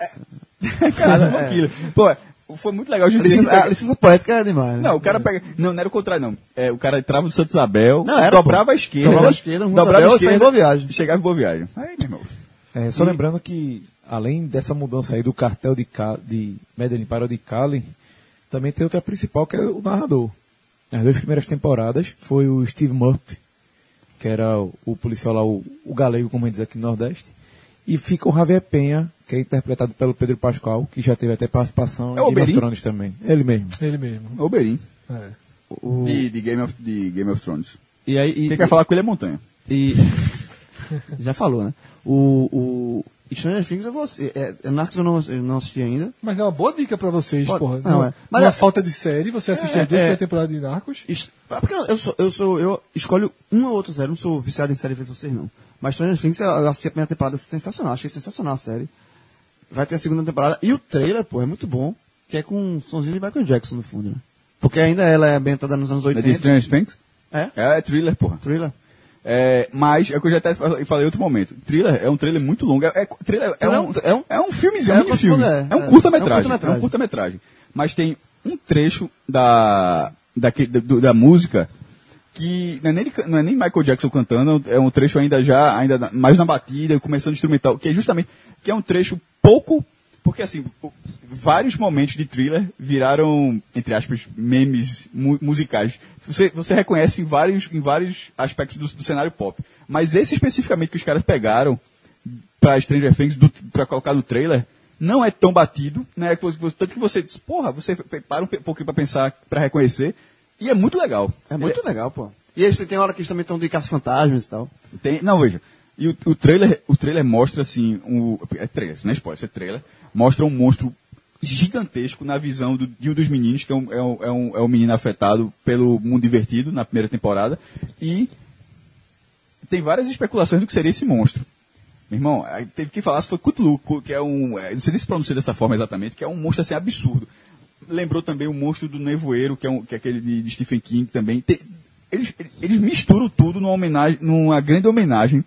É, cara, É. aquilo. Pô, foi muito legal a A justiça. licença, a licença poética é demais, né? Não, o cara pega. Não, não era o contrário, não. É, o cara entrava no Santa Isabel, Não, era, dobrava pô. a esquerda, Dobrava a esquerda, dobrava a Isabel, saía em esquerda Boa Viagem. e chegava em Boa Viagem. Aí, meu irmão. É, só lembrando que, além dessa mudança aí do cartel de, Ca- de Medellín para o de Cali, também tem outra principal que é o narrador. Nas duas primeiras temporadas foi o Steve Murphy, que era o, o policial lá, o, o galego, como a gente diz aqui no Nordeste. E fica o Javier Penha, que é interpretado pelo Pedro Pascal, que já teve até participação É o em Game of? Thrones também. Ele mesmo. Ele mesmo. Oberyn. É. De, de, Game of, de Game of Thrones. E aí, e, Quem quer falar com ele é Montanha. E. Já falou, né? O, o, E Stranger Things eu vou assistir. É, é, Narcos eu não, eu não assisti ainda. Mas é uma boa dica pra vocês, Pode- porra. não, é. Mas numa é- falta de série, você assistir É, as duas é. temporadas de Narcos. Isso- é porque eu sou, eu sou, eu escolho uma ou outra série, não sou viciado em série feito vocês não. Mas Stranger Things, eu assisti a primeira temporada sensacional, achei sensacional a série. Vai ter a segunda temporada. E o trailer, pô, é muito bom, que é com um sonzinho de Michael Jackson no fundo, né? Porque ainda ela é ambientada nos anos É 80. de Stranger Things? É? É, thriller, porra. Thriller. É, mas, é o que eu já até falei em outro momento. Thriller é um trailer muito longo. É, é- thriller é, um, é um- é um filmezinho, é é um filme. é, É, um é. É um curta-metragem. curta-metragem. É um curta-metragem. Mas tem um trecho da, do- da música que não é, nem, não é nem Michael Jackson cantando, é um trecho ainda já, ainda mais na batida, começando instrumental, que é justamente, que é um trecho pouco, porque assim, vários momentos de thriller viraram, entre aspas, memes mu- musicais. Você, você reconhece em vários, em vários aspectos do, do cenário pop. Mas esse especificamente que os caras pegaram pra Stranger Things, pra colocar no trailer, não é tão batido, né? Tanto que você diz, porra, você para um pouquinho pra pensar, pra reconhecer, e é muito legal. É muito legal, pô. E eles tem hora que eles também estão de caça-fantasmas e tal. Tem, não, veja. E o, o trailer, o trailer mostra assim, um, é trailer, não é spoiler, é trailer, mostra um monstro gigantesco na visão do, de um dos meninos, que é um, é, um, é, um, é um menino afetado pelo mundo divertido na primeira temporada, e tem várias especulações do que seria esse monstro. Meu irmão, teve que falar se foi Cthulhu, que é um, é, não sei nem se pronuncia dessa forma exatamente, que é um monstro assim absurdo. Lembrou também o monstro do Nevoeiro, que é, um, que é aquele de Stephen King também. Tem- eles, eles misturam tudo numa, homenagem, numa grande homenagem.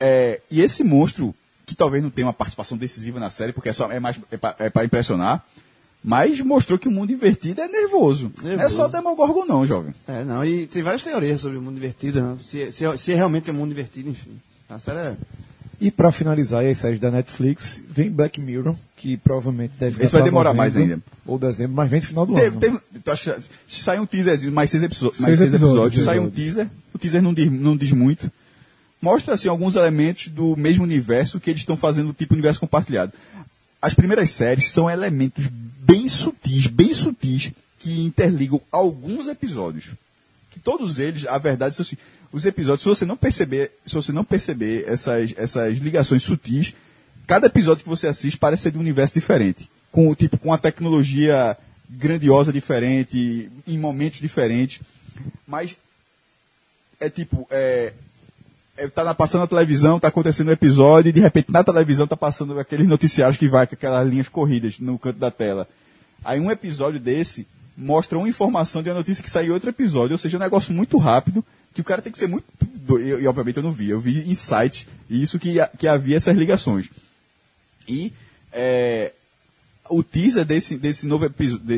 É, e esse monstro, que talvez não tenha uma participação decisiva na série, porque é, só, é mais é é para impressionar, mas mostrou que o mundo invertido é nervoso. Não é Nervoso. só Demogorgon não, jovem. É, não, e tem várias teorias sobre o mundo invertido, né? Se, se, se realmente é um mundo invertido, enfim. A série é... E pra finalizar aí as séries da Netflix, vem Black Mirror, que provavelmente deve Esse vai demorar mais ainda. Ou dezembro, mas vem no final do Teve, ano. teve, tu acha, que sai um teaserzinho, mais seis, episo- mais Seis seis episódios, episódios, sai um teaser, o teaser não diz, não diz muito. Mostra assim, alguns elementos do mesmo universo que eles estão fazendo, tipo universo compartilhado. As primeiras séries são elementos bem sutis, bem sutis, que interligam alguns episódios. Que todos eles, a verdade, são assim, os episódios, se você não perceber, se você não perceber essas, essas ligações sutis, cada episódio que você assiste parece ser de um universo diferente. Com, tipo, com uma tecnologia grandiosa diferente, em momentos diferentes. Mas é tipo, é, tá na- passando na televisão, tá acontecendo um episódio, e de repente na televisão tá passando aqueles noticiários que vai com aquelas linhas corridas no canto da tela. Aí um episódio desse mostra uma informação de uma notícia que saiu em outro episódio, ou seja, um negócio muito rápido, que o cara tem que ser muito. E, obviamente eu não vi, eu vi em site, e isso que, que havia essas ligações. E é, o teaser desse, desse novo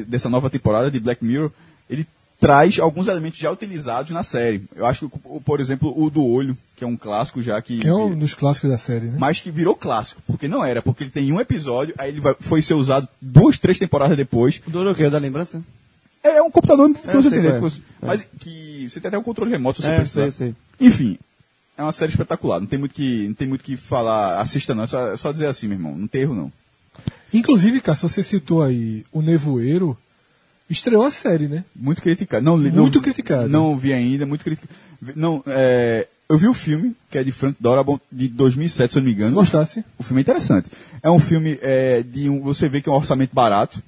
dessa nova temporada de Black Mirror, ele traz alguns elementos já utilizados na série. Eu acho que, o- por exemplo, o do olho, que é um clássico já que. Que é um dos clássicos da série, né? Mas que virou clássico, porque não era, porque ele tem um episódio, aí ele vai- foi ser usado duas, três temporadas depois. O Duro é o quê? Da lembrança? É um computador que eu você tem, é. né? Mas que você tem até um controle remoto se você É, precisar. sei, sei. Enfim, é uma série espetacular. Não tem muito que, não tem muito que falar. Assista não, é só, é só dizer assim, meu irmão. Não tem erro não. Inclusive, Cássio, você citou aí o Nevoeiro, estreou a série, né? Muito criticado. Não, Muito não, criticado. Não vi ainda, muito criticado. Não, é, eu vi o filme, que é de Frank Darabont, de 2007, se eu não me engano. Gostasse? O filme é interessante. É um filme é, de um, você vê que é um orçamento barato.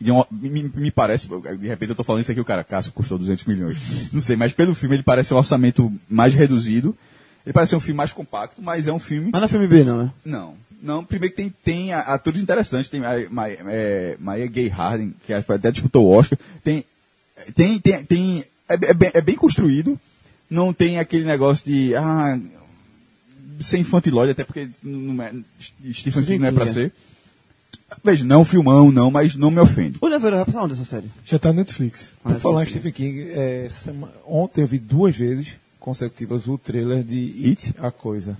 De um- me, me parece, de repente eu tô falando isso aqui, o cara, Cássio, custou 200 milhões. Não sei, mas pelo filme ele parece um orçamento mais reduzido. Ele parece ser um filme mais compacto, mas é um filme. Mas não é filme B, não, né? Não. Não, primeiro que tem, tem atores interessantes. Tem a Ma- é, Maia Gay Harden, que até disputou o Oscar. Tem. Tem. tem, tem é, é bem, é bem construído. Não tem aquele negócio de. Ah, ser infantilóide, até porque não é, Stephen King não é pra ser. Veja, não é um filmão, não, mas não me ofende. O Nevoeiro vai passar onde essa série? Já tá na Netflix. Por Ah, falar em. Stephen King, é, ontem eu vi duas vezes consecutivas o trailer de It, a Coisa.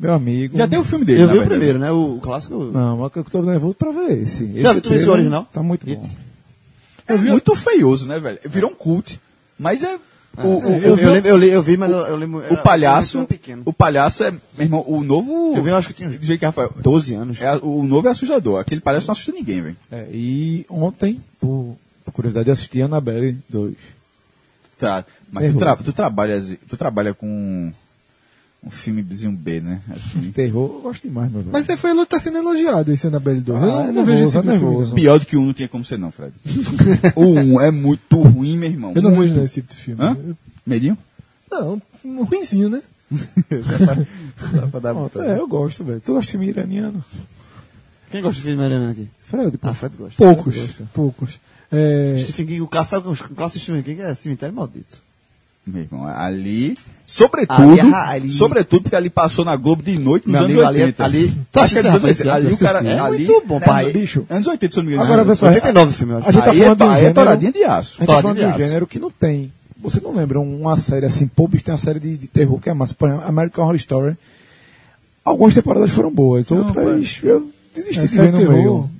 Meu amigo. Já tem o filme dele, Eu vi o verdade. primeiro, né? O, o clássico. Não, mas eu tô nervoso pra ver esse. Já esse tu viu trailer original? Tá muito bom. É muito feioso, né, velho? Virou um cult. Mas é. O, o, eu, o- vi, eu, lembro- eu, li- eu vi, mas eu, eu lembro. o palhaço. O palhaço é. Meu irmão, o novo. Eu vi, eu acho que tinha uns Do jeito que Rafael. 12 anos. É, o novo é assustador. Aquele palhaço não assusta ninguém, velho. É, e ontem, por, por curiosidade, eu assisti Annabelle 2. Tá. Mas tu, tra tu, trabalhas, tu trabalha com. Um filmezinho B, né? Assim. Terror, eu gosto demais, meu velho. Mas é, foi, tá sendo elogiado esse Annabelle 2. Ah, eu não, é não vejo esse nervoso, tipo é. Pior do que o 1 não tinha como ser, não, Fred. o 1 é muito ruim, meu irmão. Eu não muito. vejo esse tipo de filme. Hã? Eu- Medinho? Não, um ruinzinho, né? Pronto, é, eu gosto, velho. Tu gosta de filme iraniano? Quem gosta de filme iraniano aqui? Fred. Ah, Fred gosta. Poucos, Fred gosta. poucos. É, Stephen King, o sabe o de Stephen King é Cemitério Maldito. Meu irmão, ali, sobretudo, Ali é- ali- sobretudo porque ali passou na Globo de noite nos Meu anos amigo, ali é- 80. ali- Tu Acho que é anos rapaz, 80. Ali o cara, É ali, muito bom, pai. Bicho, Anos 80, se eu não me engano. Agora, pessoal, 89 filme, acho. A gente tá Aí falando é, de um é gênero- touradinha de aço. A gente tá Toradinha falando de de um gênero que não tem. Você não lembra uma série assim, pô, bicho, tem uma série de, de terror que é massa. Por exemplo, American Horror Story. Algumas temporadas foram boas, outras eu desisti É, de ver no terror. meio.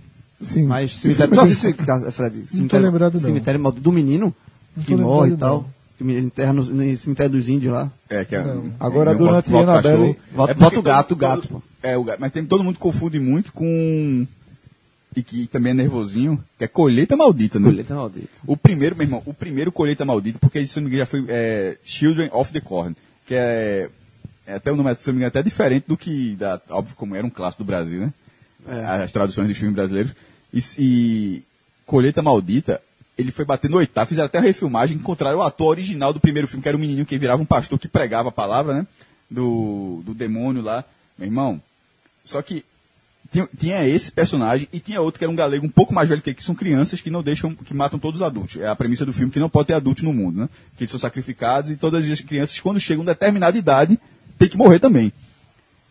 Sim. Mas cemitério. Tu assim, Fred? Não tô Cemitério- lembrado, não. Cemitério do menino Não que morre e tal. não. Que me enterra no, no cemitério dos índios lá. É, que é, Agora, é, durante o cachorro. Volta- É porque volta o gato, todo- gato, É, o gato. Mas tem, todo mundo confunde muito com. E que também é nervosinho, que é colheita maldita, né? Colheita Maldita. O primeiro, meu irmão, o primeiro colheita maldita, porque isso não já foi é, Children of the Corn, que é, é até o nome, se eu não me engano, até diferente do que, da, óbvio, como era um clássico do Brasil, né? As traduções dos filmes brasileiros. E, e Colheita Maldita, ele foi bater no oitavo, fizeram até a refilmagem, encontraram o ator original do primeiro filme, que era o menininho que virava um pastor que pregava a palavra, né? Do, do demônio lá. Meu irmão, só que tinha, tinha esse personagem e tinha outro que era um galego um pouco mais velho que ele, que são crianças que não deixam, que matam todos os adultos. É a premissa do filme que não pode ter adultos no mundo, né? Que eles são sacrificados e todas as crianças, quando chegam a determinada idade, tem que morrer também.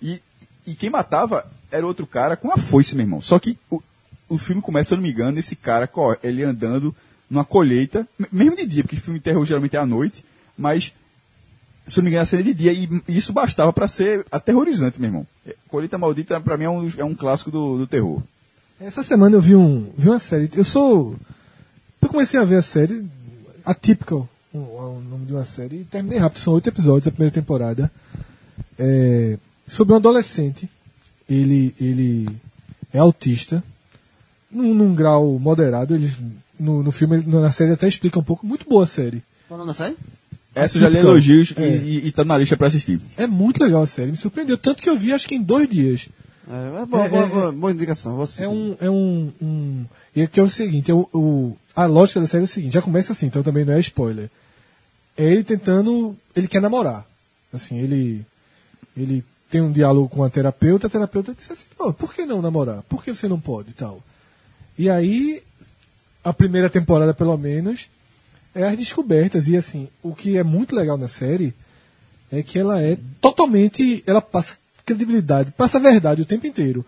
E, e quem matava era outro cara com a foice, meu irmão. Só que o, o filme começa, se eu não me engano, esse cara, ele andando numa colheita, me- mesmo de dia, porque filme de terror geralmente é à noite, mas se eu não me engano, a cena é de dia, e isso bastava para ser aterrorizante, meu irmão. É, Colheita Maldita, para mim, é um, é um clássico do, do terror. Essa semana eu vi, um, vi uma série. Eu sou. Eu comecei a ver a série, Atypical, o, o nome de uma série, e terminei rápido. São oito episódios da primeira temporada. É, sobre um adolescente. Ele, ele é autista, num, num grau moderado. Eles, no, no filme, na série, até explica um pouco. Muito boa a série. Qual o nome da série? Essa eu já li elogios e, É. e, e tá na lista para assistir. É muito legal a série, me surpreendeu. Tanto que eu vi, acho que em dois dias. É, é boa, É, boa, é, boa, boa indicação. Vou assistir. É um. É um, um e aqui é o seguinte: é o, o- a lógica da série é o seguinte: já começa assim, então também não é spoiler. É ele tentando. Ele quer namorar. Assim, ele. Ele tem um diálogo com a terapeuta, a terapeuta diz assim: Pô, por que não namorar? Por que você não pode e tal? E aí, a primeira temporada, pelo menos, é as descobertas. E assim, o que é muito legal na série é que ela é totalmente. Ela passa credibilidade, passa a verdade o tempo inteiro.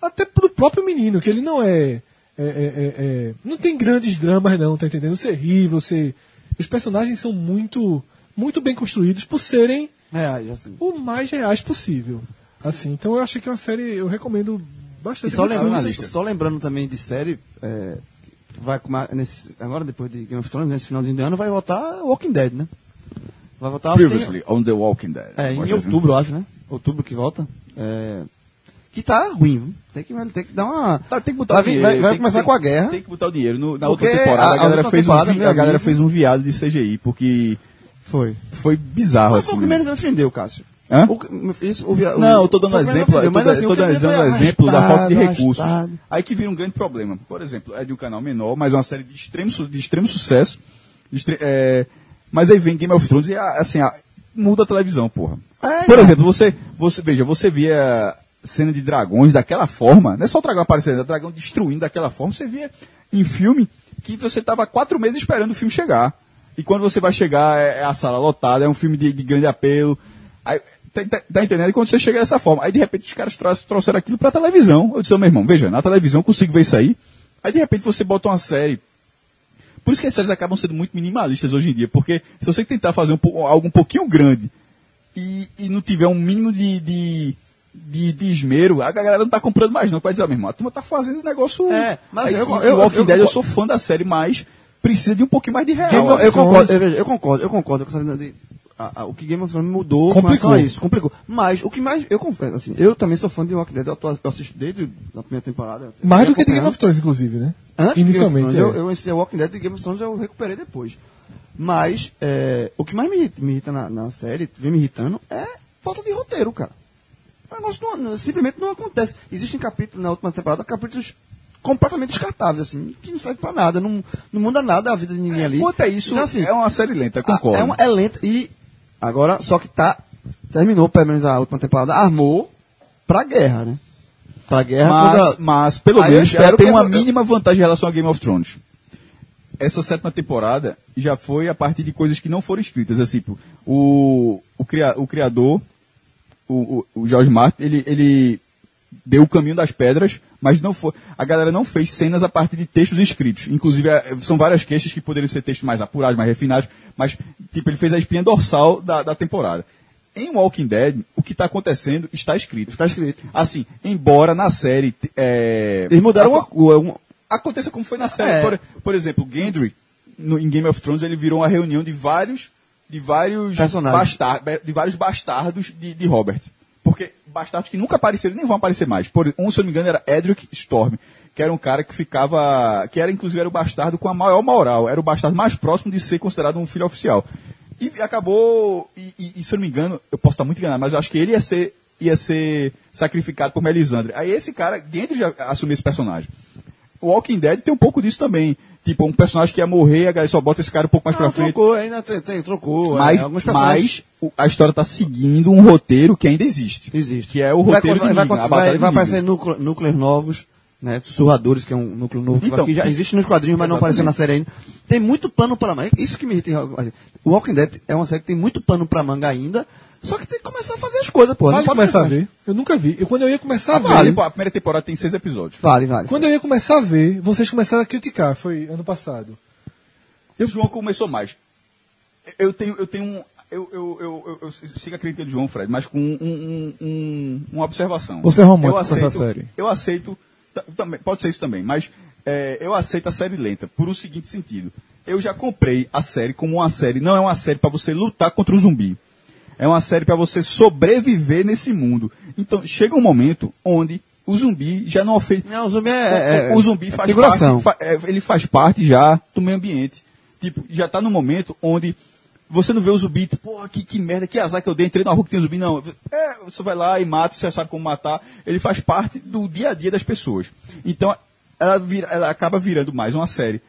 Até pro próprio menino, que ele não é. é- é- é- é- não tem grandes dramas, não, tá entendendo? Você ri, você. Os personagens são muito, muito bem construídos por serem já sei. o mais reais possível. Assim, então eu achei que é uma série, eu recomendo E bastante. só Muito lembrando, só lembrando também de série, é, vai nesse, agora depois de Game of Thrones, nesse finalzinho de ano, vai voltar Walking Dead, né? Vai voltar que tem- Previously, on The Walking Dead. é, em assim. outubro, eu acho, né? Outubro que volta. É, que tá ruim? Tem que, tem que dar uma. Tá, tem que botar vai, o dinheiro. vai, vai que- começar tem- com a guerra. Tem que botar o dinheiro. No- na Porque outra temporada, a- a, galera, fez um, temporada, vi- meu a galera amigo- fez um viado de CGI, porque Foi. foi bizarro, Mas assim. o que menos me ofendeu, Cássio. Hã? O, isso, o, via- Não, o- eu tô dando o exemplo, eu tô, mas, assim, tô o dando exemplo, da falta de recursos. arrastado. Aí que vira um grande problema. Por exemplo, é de um canal menor, mas é uma série de extremo, de extremo sucesso. de extre- é, mas aí vem Game of Thrones e ah, assim, ah, muda a televisão, porra. É, Por não. exemplo, você, você, veja, você via cena de dragões daquela forma, não é só o dragão aparecendo, é o dragão destruindo daquela forma, você via em filme que você estava quatro meses esperando o filme chegar. E quando você vai chegar, é, é a sala lotada, é um filme de, de grande apelo. Aí, tá, tá- tá entendendo? E quando você chega dessa forma, aí de repente os caras trouxeram, trouxeram aquilo pra televisão. Eu disse, meu irmão, veja, na televisão eu consigo ver isso aí. Aí de repente você bota uma série. Por isso que as séries acabam sendo muito minimalistas hoje em dia, porque se você tentar fazer um, algo um pouquinho grande e, e não tiver um mínimo de, de, de, de esmero, a galera não tá comprando mais não. Vai dizer, ó, meu irmão, a turma tá fazendo esse negócio. É, mas Aí, eu- eu- o Walking eu- Dead, eu eu- sou fã da série, mas precisa de um pouquinho mais de real. Assim. eu concordo, eu, eu concordo, eu concordo com essa de- a- a- o que Game of Thrones mudou com Complicou. isso, complicou. Mas o que mais, eu confesso, assim, eu também sou fã de Walking Dead, eu, tô- eu assisto desde a primeira temporada. Mais do que de Game of Thrones, inclusive, né? Antes de Game of Inicialmente. Thrones, é. eu, eu iniciei Walking Dead e Game of Thrones eu recuperei depois. Mas é, o que mais me irrita, me irrita na, na série, vem me irritando, é falta de roteiro, cara. O negócio não- simplesmente não acontece. Existem capítulos na última temporada, capítulos completamente descartáveis, assim, que não servem pra nada, não, não muda nada a vida de ninguém ali. Quanto a isso, Então, assim, é uma série lenta, a- concordo. É, uma, é lenta e agora, só que tá, terminou pelo menos a última temporada, armou pra guerra, né? Pra guerra mas, contra- mas, pelo Aí menos, ela tem uma eu- mínima vantagem em relação a Game of Thrones. Essa sétima temporada já foi a partir de coisas que não foram escritas. Assim, tipo, o, o, cria- o criador, o, o, o George Martin, ele, ele deu o caminho das pedras, mas não foi. A galera não fez cenas a partir de textos escritos. Inclusive, é, são várias queixas que poderiam ser textos mais apurados, mais refinados, mas, tipo, ele fez a espinha dorsal da, da temporada. Em Walking Dead, o que está acontecendo está escrito. Está escrito. Assim, embora na série. É, Eles mudaram aco- uma, uma, Aconteça como foi na série. É. Por, por exemplo, Gendry, no, em Game of Thrones, ele virou uma reunião de vários. De vários, Personagens. bastar- de vários bastardos de, de Robert. Porque bastardos que nunca apareceram nem vão aparecer mais. Por, um, se eu não me engano, era Edric Storm, que era um cara que ficava. que era inclusive era o bastardo com a maior moral. Era o bastardo mais próximo de ser considerado um filho oficial. E acabou. E, e- e, se eu não me engano, eu posso estar muito enganado, mas eu acho que ele ia ser, ia ser sacrificado por Melisandre. Aí esse cara, Gendry já assumiu esse personagem. O Walking Dead tem um pouco disso também. Tipo, um personagem que ia morrer, a galera só bota esse cara um pouco mais Não, pra frente. trocou, ainda tem, tem- trocou. Mas, é, alguns personagens. mas a história está seguindo um roteiro que ainda existe. Existe. Que é o vai, roteiro vai, de vai, Negan, vai, vai Negan. aparecer núcleo- núcleos novos, né? Sussurradores, que é um núcleo novo. que Então, aqui já que- existe nos quadrinhos, mas não Exatamente. apareceu na série ainda. Tem muito pano para manga. Isso que me irrita. em- O Walking Dead é uma série que tem muito pano para manga ainda. Só que tem que começar a fazer as coisas, pô. Vale Não pode começar a ver. Eu nunca vi. Eu, quando eu ia começar a ver. Vale, pô, a primeira temporada tem seis episódios. Vale, vale. Quando eu ia começar a ver, vocês começaram a criticar. Foi ano passado. O João começou mais. Eu tenho, eu tenho um. Eu, eu, eu, eu, eu sigo a crítica de João, Fred, mas com um, um- um- uma observação. Você é romântico eu com essa aceito, série? Eu aceito. ta- Também, pode ser isso também, mas é, eu aceito a série lenta, por o seguinte sentido. Eu já comprei a série como uma série, não é uma série para você lutar contra o zumbi. É uma série para você sobreviver nesse mundo. Então, chega um momento onde o zumbi já não ofende. Não, o zumbi é. é- o, zumbi é faz figuração. parte, é, ele faz parte já do meio ambiente. Tipo, já tá no momento onde você não vê o zumbi, tipo, pô, que, que merda, que azar que eu dei, entrei na rua que tem zumbi. Não, é, você vai lá e mata, você sabe como matar. Ele faz parte do dia a dia das pessoas. Então, ela, vira- ela acaba virando mais uma série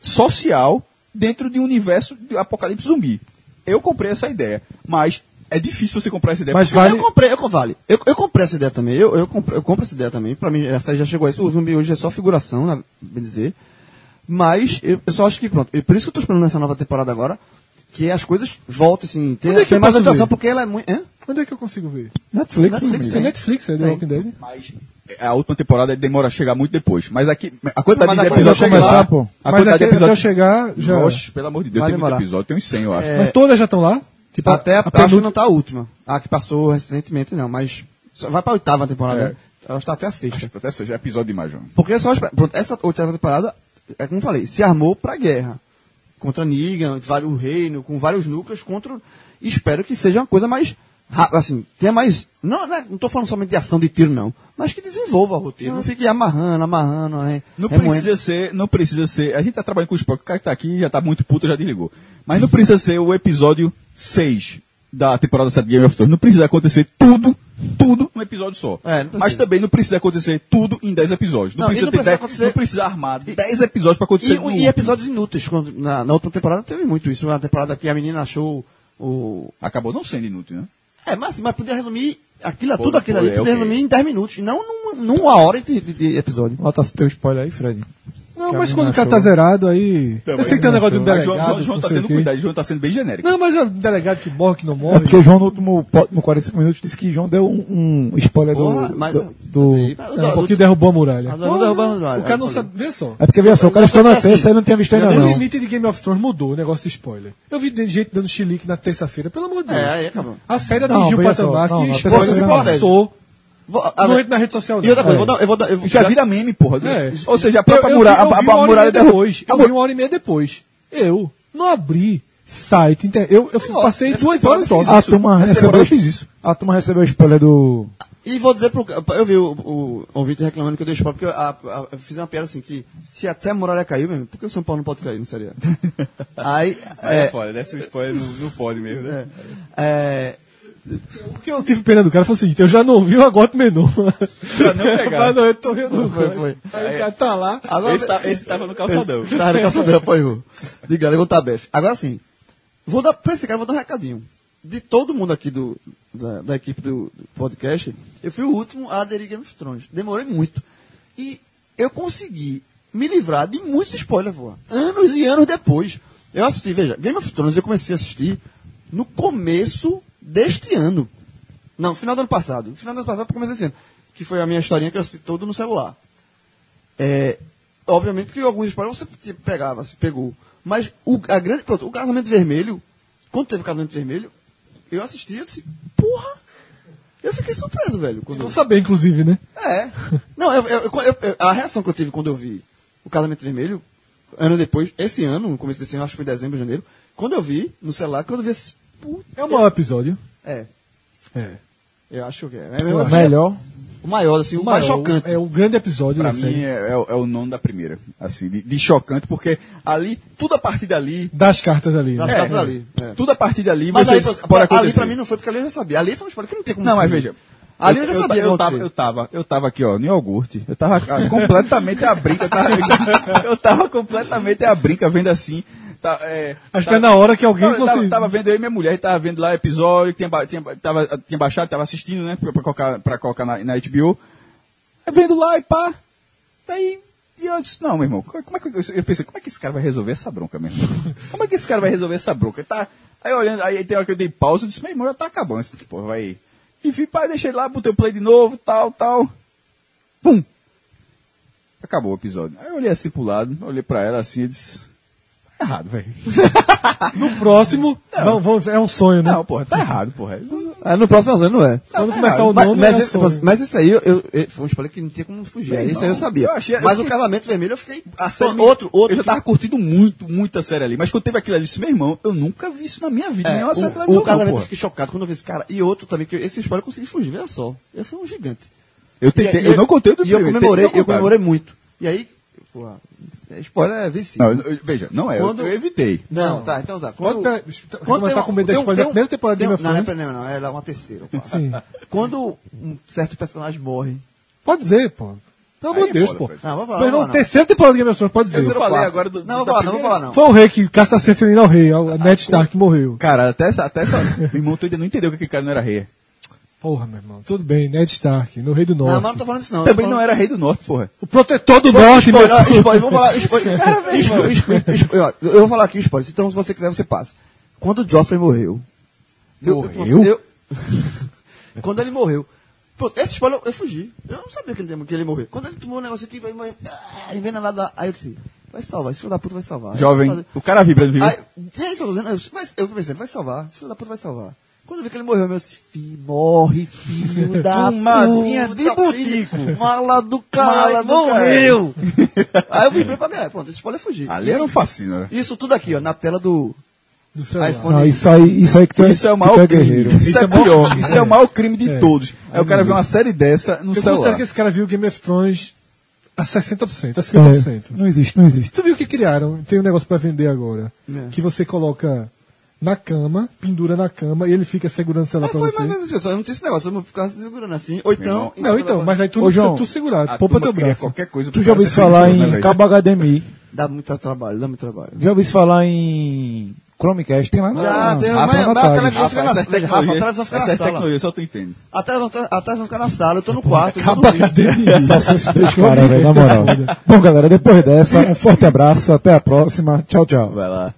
social dentro de um universo de apocalipse zumbi. Eu comprei essa ideia, mas é difícil você comprar essa ideia. Mas vale- Eu comprei, eu, vale. Eu, eu comprei essa ideia também. Eu, eu, compro, eu compro essa ideia também. Pra mim, essa já chegou a isso. O zumbi hoje é só figuração, né, bem dizer. Mas eu, eu só acho que, pronto. E por isso que eu tô esperando nessa nova temporada agora, que as coisas voltem, assim. Tem, Onde é que tem eu mais ver? porque ela é muito. Hã? Onde é que eu consigo ver? Netflix, Netflix Tem. Netflix, é The. Walking Dead. Mas a última temporada demora a chegar muito depois. Mas aqui, a quantidade Mas de episódios começar, lá, pô. A Mas quantidade até, de até eu episódios. chegar, já. Oxe, pelo amor de Deus, Vai tem muito demorar. episódio, tem uns 100, eu acho. É, Mas todas já estão lá? Tipo, Até a, a acho que penúltima- não tá a última. A que passou recentemente, não. Mas só vai pra oitava temporada. né? Ela está até a sexta. Até seja episódio demais, João. Porque é só pronto, essa oitava temporada, é como eu falei, se armou pra guerra. Contra Negan, vários reino, com vários núcleos contra. Espero que seja uma coisa mais. Assim, tenha mais. Não, não, é- não tô falando somente de ação de tiro, não. Mas que desenvolva o roteiro. Não fique amarrando, amarrando. re- Não remoendo. precisa ser, não precisa ser. A gente tá trabalhando com o spoiler, o cara que tá aqui já tá muito puto, já desligou. Mas não precisa ser o episódio 6 da temporada 7 de Game of Thrones. Não precisa acontecer tudo, tudo num episódio só. É. Mas também não precisa acontecer tudo em 10 episódios. Não, Não, e precisa não ter precisa 10 acontecer- não precisa armar 10 episódios pra acontecer E, e episódios inúteis. Quando, na, na última temporada teve muito isso. Na temporada que a menina achou o. Acabou não sendo inútil, né? É, mas, mas podia resumir aquilo, Pô, tudo aquilo pô, ali, é podia ok. resumir em 10 minutos, e não num- numa hora de, de- de episódio. Bota teu spoiler aí, Fred. Não, mas quando o cara tá zerado, aí. eu sei que tem um negócio de um delegado. João, João, João não tá tendo o cuidado, João tá sendo bem genérico. Não, mas é um delegado que morre, que não É morre. porque o João no último no 45 minutos disse que João deu um, um spoiler Porra, do. mas- do, do- É, um pouquinho derrubou a muralha. Ah, não derrubou a muralha. O cara não sabe. Vê só. É porque, veja só, o cara estou na Assim, terça e não tinha visto ainda O não. limite de Game of Thrones mudou, o negócio de spoiler. Eu vi de- gente dando chilique na terça-feira, pelo amor de Deus. É, aí acabou. A série Não, atingiu o patamar não, que não, spoiler não. passou. Vou, Não agora- entra na rede social e outra não. coisa, eu vou dar, eu vou dar, eu Já vira meme, porra. É. Ou seja, a própria Eu- eu muralha, a, a, uma hora e muralha depois. Eu vi uma hora e meia depois. Eu não abri site. inter- Eu, eu Ó, passei duas horas só. A turma recebeu. fiz isso. A turma recebeu o spoiler do. E vou dizer pro. Eu vi o, o ouvinte reclamando que eu dei spoiler, porque a- a- eu fiz uma piada assim, que se até a muralha caiu mesmo, por que o São Paulo não pode cair no seriado? Aí. É, É, foda, dessa spoiler não, não pode mesmo, né? é, O que eu tive pena do cara foi o seguinte, eu já não vi o agote menu. Pra não pegar. Mas não, eu tô rindo. Foi, foi. Aí o cara tá lá. Agora, Esse, tá- esse tava no calçadão. Tá, na calçadão, Ivo. Diga, levanta a befe. Agora sim, vou dar, pra esse cara, vou dar um recadinho. De todo mundo aqui do, da, da equipe do, do podcast, eu fui o último a aderir Game of Thrones. Demorei muito. E eu consegui me livrar de muitos spoilers, pô. Anos e anos depois. Eu assisti, veja, Game of Thrones eu comecei a assistir no começo deste ano. Não, final do ano passado. Final do ano passado eu comecei esse ano. Que foi a minha historinha que eu assisti todo no celular. É, obviamente que alguns spoilers você pegava, se pegou. Mas o, a grande, pronto, o casamento vermelho, quando teve o casamento vermelho, eu assisti e eu disse, porra! Eu fiquei surpreso, velho. Quando Não saber, inclusive, né? é. Não, eu- eu- eu- eu- a reação que eu tive quando eu vi o Casamento Vermelho, ano depois, esse ano, no começo desse ano, acho que foi dezembro, janeiro, quando eu vi no celular, quando eu vi esse. Puta, É o maior episódio. é, É. eu acho que é. é O melhor. O maior, assim, o, mais maior, chocante. É o grande episódio Pra da mim série. é, é o- é o nome da primeira. Assim, de, de chocante, porque ali, tudo a partir dali. Das cartas ali. Das né? cartas ali. é. Tudo a partir dali Mas você aí, pode pra- ali pra mim não foi porque ali eu já sabia. Ali foi um spoiler que não tem como. Não, mas veja. Ali eu já sabia. Eu, ia tava, eu, tava, eu tava aqui, ó, no iogurte. Eu tava ah, completamente a brinca. Eu tava, eu tava completamente a brinca, vendo assim. Tá, é, Acho tá- que é na hora que alguém eu fosse... tava, tava vendo eu e minha mulher, tava vendo lá episódio, tinha, tinha, tava, tinha baixado, tava assistindo, né, pra, pra colocar, pra colocar na, na HBO. Aí vendo lá e pá. Aí, e eu disse, não, meu irmão, como é que, eu, eu pensei, como é que esse cara vai resolver essa bronca mesmo? Como é que esse cara vai resolver essa bronca? Tá, aí olhando, aí tem hora que eu dei pausa, eu disse, meu irmão, já tá acabando, esse porra, vai. Enfim, pai, deixei lá, botei o play de novo, tal, tal. Pum! Acabou o episódio. Aí eu olhei assim pro lado, olhei pra ela assim e disse, tá errado, velho. No próximo, vamos- vamos- é um sonho, né? Não, porra, tá errado, porra. É, no próximo ano não é. Quando começar o mas, nono, mas, é um esse, sonho. mas esse aí, eu, eu- eu- foi um spoiler que não tinha como fugir. Bem, Esse aí eu sabia. Eu achei- eu mas o casamento vermelho eu fiquei. A série me- outro, outro. Eu já tava curtindo muito, muito a série ali. Mas quando teve aquilo ali, eu disse, meu irmão, eu nunca vi isso na minha vida. É, nenhuma série o, de televisão, o casamento eu fiquei chocado quando eu vi esse cara. E outro também, que esse spoiler eu consegui fugir, veja só. Eu fui um gigante. Eu tentei, E- eu não contei o do E eu comemorei, eu comemorei muito. E aí, porra, spoiler é vencido. Não, eu- eu- veja, não é, eu- Quando- eu, evitei. Não, tá, então tá. Pode, Quando, peraí, quando tá com medo da tem um- spoiler tem da um- primeira temporada de tem Game um- of Não, não é, Thrones? não, não, ela é uma terceira. Sim. Quando um certo personagem morre. Pode dizer, pô. Pelo amor de Deus, é pô. Não, vou falar. Não. terceira temporada de Game of Thrones, pode dizer. Eu falei agora do- Não, vou falar, não, vou primeira. falar, não. Foi o rei que caça se referindo ao rei, ao Ned Stark que morreu. Cara, até essa, até essa. meu irmão, tu ainda não entendeu que aquele cara não era rei. Porra, meu irmão. Tudo bem, Ned Stark, no Rei do Norte. Não, mas não tô falando disso, não. Também Eu não era rei do norte, porra. O protetor do Norte, meu Spoiler, spoiler, vamos falar. Spoiler, spoiler, spoiler, spoiler, ó, eu vou falar aqui o spoiler. Então, se você quiser, você passa. Quando o Joffrey morreu. eu- Morreu? eu- quando ele morreu. Pronto, esse spoiler eu, eu fugi. Eu não sabia que ele, que ele morreu. Quando ele tomou um negócio aqui, vai morrer. Ah, envenenado. Aí eu disse: vai salvar, esse filho da puta vai salvar. Jovem. O cara vibra, ele viu? Aí, é isso, eu tô dizendo, eu, mas eu pensei, vai salvar, esse filho da puta vai salvar. Quando eu vi que ele morreu, meu, eu disse, filho, morre, filho da Tomadinha puta, de filho, Mala do cara, morreu. Aí eu vibrei pra mim, ah, pronto, esse spoiler é fugir. Ali era um fascínio, né? Isso tudo aqui, ó, na tela do do celular. iPhone. Não, isso aí, isso aí que tu é, Isso é o que tu maior é crime. guerreiro. Isso é pior. Isso é o maior crime de É. todos. Aí o cara vê uma série dessa no Eu considero celular. que esse cara viu Game of Thrones a 60%, a É, 50%. não existe, não existe. Tu viu o que criaram? Tem um negócio pra vender agora. É. Que você coloca na cama, pendura na cama e ele fica segurando o celular Ah, pra foi você. mais ou menos isso, eu não tinha esse negócio, eu vou ficar segurando assim, ou então... Não, então, mas aí tu Ô, não João, precisa tu segurar, A poupa teu braço. Qualquer coisa Tu já ouviu falar né, em velho? cabo HDMI? Dá muito trabalho, dá muito trabalho. Já ouviu falar em Chromecast? Tem lá na Já, tem na mas- a televisão fica na é sala. Rafa, a tecnologia, televisão fica essa na é sala. tecnologia, só tu entende. A televisão a televisão fica na sala, eu tô no quarto, eu tô. HDMI. Só três caras, na moral. Bom, galera, depois dessa, um forte abraço, até a próxima. Tchau, tchau. Vai lá.